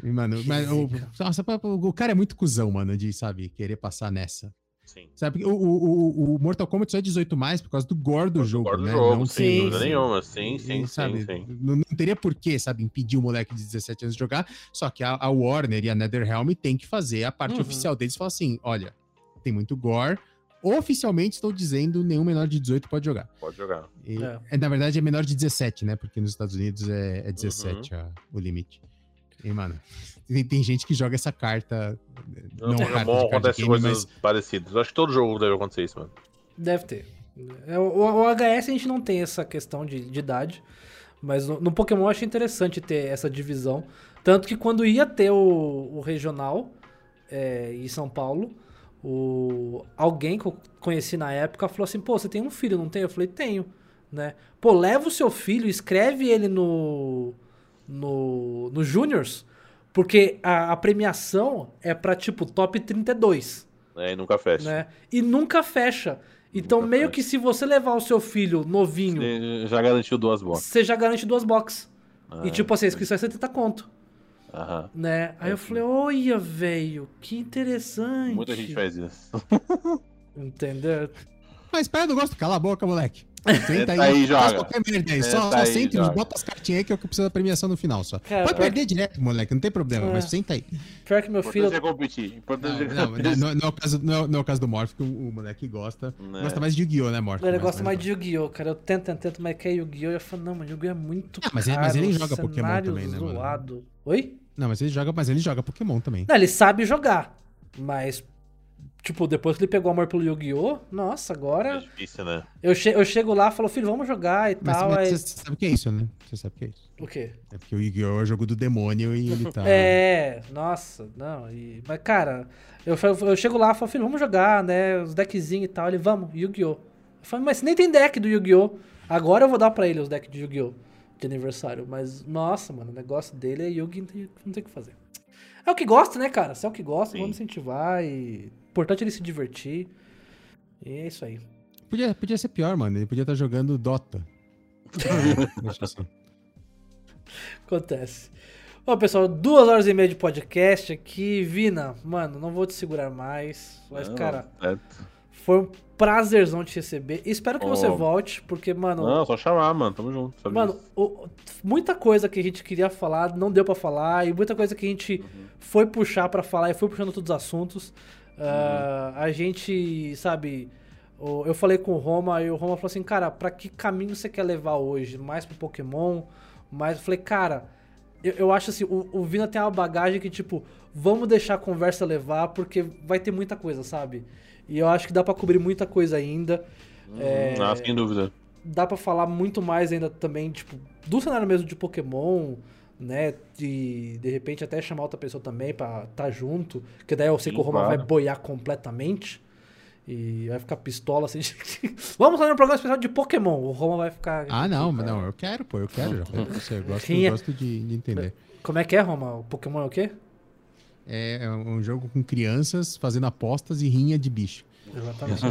E, Mano, mas o, nossa, o cara é muito cuzão, mano, de, sabe, querer passar nessa. Sim. Sabe, o, o, o- Mortal Kombat só é 18 mais por causa do gore do jogo, Guarda o né? jogo, Não sem sim, dúvida sim. nenhuma. Sim, e, sim, sabe, sim, sim. Não, não teria por que, sabe, impedir o moleque de 17 anos de jogar. Só que a, a Warner e a NetherRealm tem que fazer a parte Uhum. oficial deles e falar assim: olha, tem muito gore. Oficialmente estou dizendo nenhum menor de 18 pode jogar. Pode jogar. E, É. é, na verdade, é menor de 17, né? Porque nos Estados Unidos é, é 17 Uhum. a- o limite. E, mano, tem, tem gente que joga essa carta. No Não Pokémon de card acontece game, coisas mas parecidas. Acho que todo jogo deve acontecer isso, mano. Deve ter. É, O, o HS a gente não tem essa questão de, de idade, mas no, no Pokémon eu achei interessante ter essa divisão. Tanto que quando ia ter o, o regional é, em São Paulo, o, alguém que eu conheci na época falou assim: pô, você tem um filho, não tem? Eu falei: tenho. Né? Pô, leva o seu filho, escreve ele no, no, no Juniors, porque a, a premiação é pra tipo top 32 É, e nunca fecha. né? E nunca fecha. Então, Nunca meio fecha. que se você levar o seu filho novinho, Ele já garantiu duas boxes. você já garante duas boxes. e Ah, tipo assim, a inscrição é 70 conto, Aham. né? Aí É, eu falei, olha, velho, que interessante. Muita gente faz isso. Entendeu? Mas pera, eu gosto. Cala a boca, moleque. Senta Senta aí, faz joga. qualquer merda aí. Senta Só, só aí, senta e joga. bota as cartinhas aí que é o que precisa da premiação no final só. Cara, Pode pior- perder direto, moleque, não tem problema, É. mas senta aí. Pior que meu filho. É competir. É Não, não, não, não é o caso, não, é- não é o caso do Morph, que o, o moleque gosta. Né. Gosta mais de Yu-Gi-Oh, né, Morph? Ele gosta mais de Yu-Gi-Oh, cara. Eu tento, tento, tento, mas quer Yu-Gi-Oh. Eu falo, não, mas Yu-Gi-Oh é muito Ah, mas caro. ele- mas ele joga Pokémon cenário também, né, mano? zoado. Oi? Não, mas ele joga, mas ele joga Pokémon também. Não, ele sabe jogar. Mas, tipo, depois que ele pegou amor pelo Yu-Gi-Oh, nossa, É agora. difícil, né? Eu, che eu chego lá e falo, filho, vamos jogar e Mas, tal. mas aí... você sabe o que é isso, né? Você sabe o que é isso. O quê? É porque o Yu-Gi-Oh! é o jogo do demônio e ele tá. É, nossa, não. E... Mas, cara, eu, eu chego lá e falo, filho, vamos jogar, né? Os deckzinhos e tal. Ele, vamos, Yu-Gi-Oh! Eu falo, mas nem tem deck do Yu-Gi-Oh! Agora eu vou dar pra ele os decks de Yu-Gi-Oh! de aniversário. Mas, nossa, mano, o negócio dele é Yu-Gi, não tem, não tem o que fazer. É o que gosta, né, cara? Se é o que gosta, Sim. vamos incentivar e. Importante é ele se divertir. E é isso aí. Podia, podia ser pior, mano. Ele podia estar jogando Dota. Assim. Acontece. Bom, pessoal, duas horas e meia de podcast aqui. Vina, mano, não vou te segurar mais. Mas, Não, cara, certo. foi um prazerzão te receber. Espero que você Oh. volte, porque, mano. Não, só chamar, mano. Tamo junto. sabe Mano, o- muita coisa que a gente queria falar não deu pra falar, e muita coisa que a gente foi puxar pra falar e foi puxando todos os assuntos. Ah, a gente, sabe, eu falei com o Roma e o Roma falou assim: Cara, pra que caminho você quer levar hoje? Mais pro Pokémon? Mais. Eu falei, cara, eu, eu acho assim: o, o Vina tem uma bagagem que, tipo, vamos deixar a conversa levar, porque vai ter muita coisa, sabe? E eu acho que dá pra cobrir muita coisa ainda. É, Ah, sem dúvida. dá pra falar muito mais ainda também, tipo, do cenário mesmo de Pokémon, né? De de repente até chamar outra pessoa também pra tá junto. Que daí eu sei Sim, que o Roma claro. vai boiar completamente. E vai ficar pistola assim. Vamos fazer um programa especial de Pokémon. O Roma vai ficar. Ah, não, mas não, eu quero, pô, eu quero. Eu gosto, é? eu gosto de, de entender. Como é que é, Roma? O Pokémon é o quê? É, é um jogo com crianças fazendo apostas e rinha de bicho. Exatamente.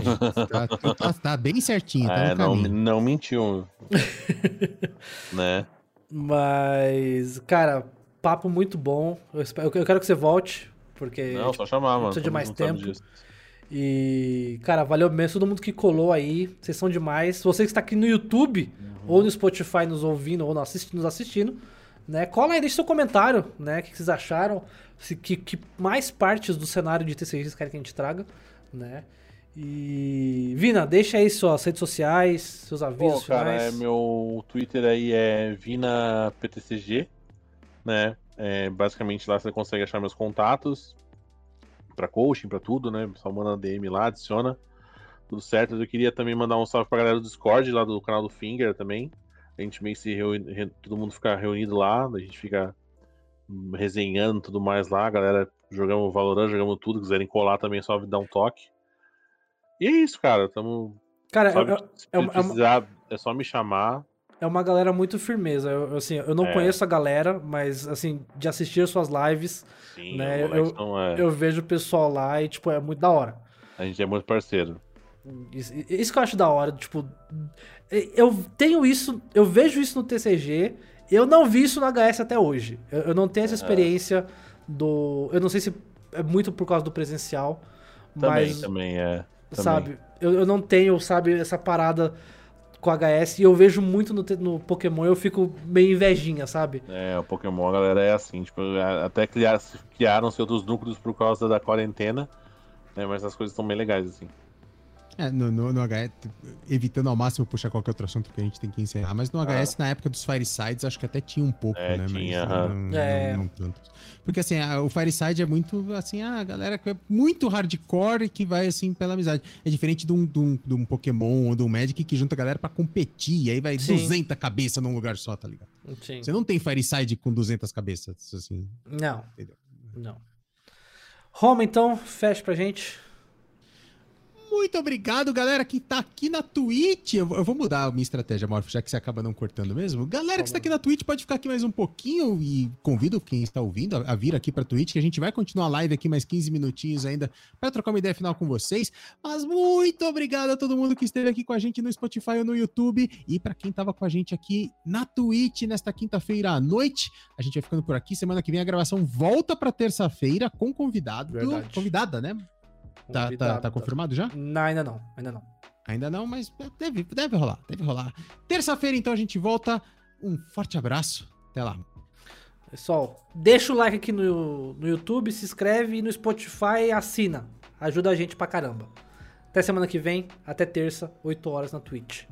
Tá, tá- tá bem certinho, tá É, no não, caminho. não mentiu. né? Mas, cara, papo muito bom. Eu, espero- eu quero que você volte, porque. Não, só chamar, mano. precisa de mais tempo. E, cara, valeu mesmo todo mundo que colou aí. Vocês são demais. Você que está aqui no YouTube ou no Spotify nos ouvindo ou nos assistindo, nos assistindo né? Cola aí, deixa seu comentário, né? O que vocês acharam? Se, que, que mais partes do cenário de TCG vocês querem que a gente traga, né? E. Vina, deixa aí suas redes sociais, seus Pô, avisos cara, é, meu Twitter aí é VinaPTCG, né? É, basicamente lá você consegue achar meus contatos pra coaching, pra tudo, né? Só manda DM lá, adiciona. Tudo certo. Eu queria também mandar um salve pra galera do Discord, lá do canal do Finger também. A gente meio que se reúne, re- todo mundo fica reunido lá, a gente fica resenhando tudo mais lá. A galera jogamos Valorant, jogamos tudo. Quiserem colar também, é só dar um toque. E é isso, cara. Tamo. Cara, Sabe, eu- se é uma- é precisar, é só me chamar. é uma galera muito firmeza. Eu, assim, eu não É. conheço a galera, mas assim, de assistir as suas lives, Sim, Né, eu- é, eu vejo o pessoal lá e, tipo, é muito da hora. a gente é muito parceiro. Isso, isso que eu acho da hora, tipo. Eu tenho isso, eu vejo isso no TCG, eu não vi isso no HS até hoje. Eu, eu não tenho essa experiência do. Eu não sei se é muito por causa do presencial, Também, mas. também é. Também. Sabe? Eu, eu não tenho, sabe, essa parada com HS e eu vejo muito no, no Pokémon eu fico meio invejinha, sabe? É, o Pokémon, a galera é assim, tipo, a- até criar, criaram-se outros núcleos por causa da quarentena, né, mas as coisas estão bem legais, assim. É, no, no, no HS, evitando ao máximo puxar qualquer outro assunto que a gente tem que encerrar, mas no HS, na época dos Firesides, acho que até tinha um pouco, É, né? tinha, mas não, É. não, não tanto. Porque assim, a- o Fireside é muito assim, a galera que é muito hardcore e que vai assim pela amizade. É diferente de um, de um, de um Pokémon ou de um Magic que junta a galera pra competir, e aí vai Sim. 200 cabeças num lugar só, tá ligado? Sim. Você não tem Fireside com 200 cabeças, assim. Não. Entendeu? Não. Roma, então, fecha pra gente. Muito obrigado, galera, que tá aqui na Twitch. Eu, vou- eu vou mudar a minha estratégia, Morph, já que você acaba não cortando mesmo. Galera que está aqui na Twitch pode ficar aqui mais um pouquinho e convido quem está ouvindo a, a vir aqui pra Twitch, que a gente vai continuar a live aqui mais 15 minutinhos ainda para trocar uma ideia final com vocês. Mas muito obrigado a todo mundo que esteve aqui com a gente no Spotify ou no YouTube e para quem tava com a gente aqui na Twitch nesta quinta-feira à noite. A gente vai ficando por aqui. Semana que vem a gravação volta para terça-feira com convidado, Verdade. convidada, né? Tá, tá, tá confirmado já? Não, ainda não, ainda não. Ainda não, mas deve, deve rolar, deve rolar. Terça-feira, então, a gente volta. Um forte abraço. Até lá. Pessoal, deixa o like aqui no, no YouTube, se inscreve e no Spotify assina. Ajuda a gente pra caramba. Até semana que vem, até terça, 8 horas na Twitch.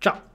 Tchau!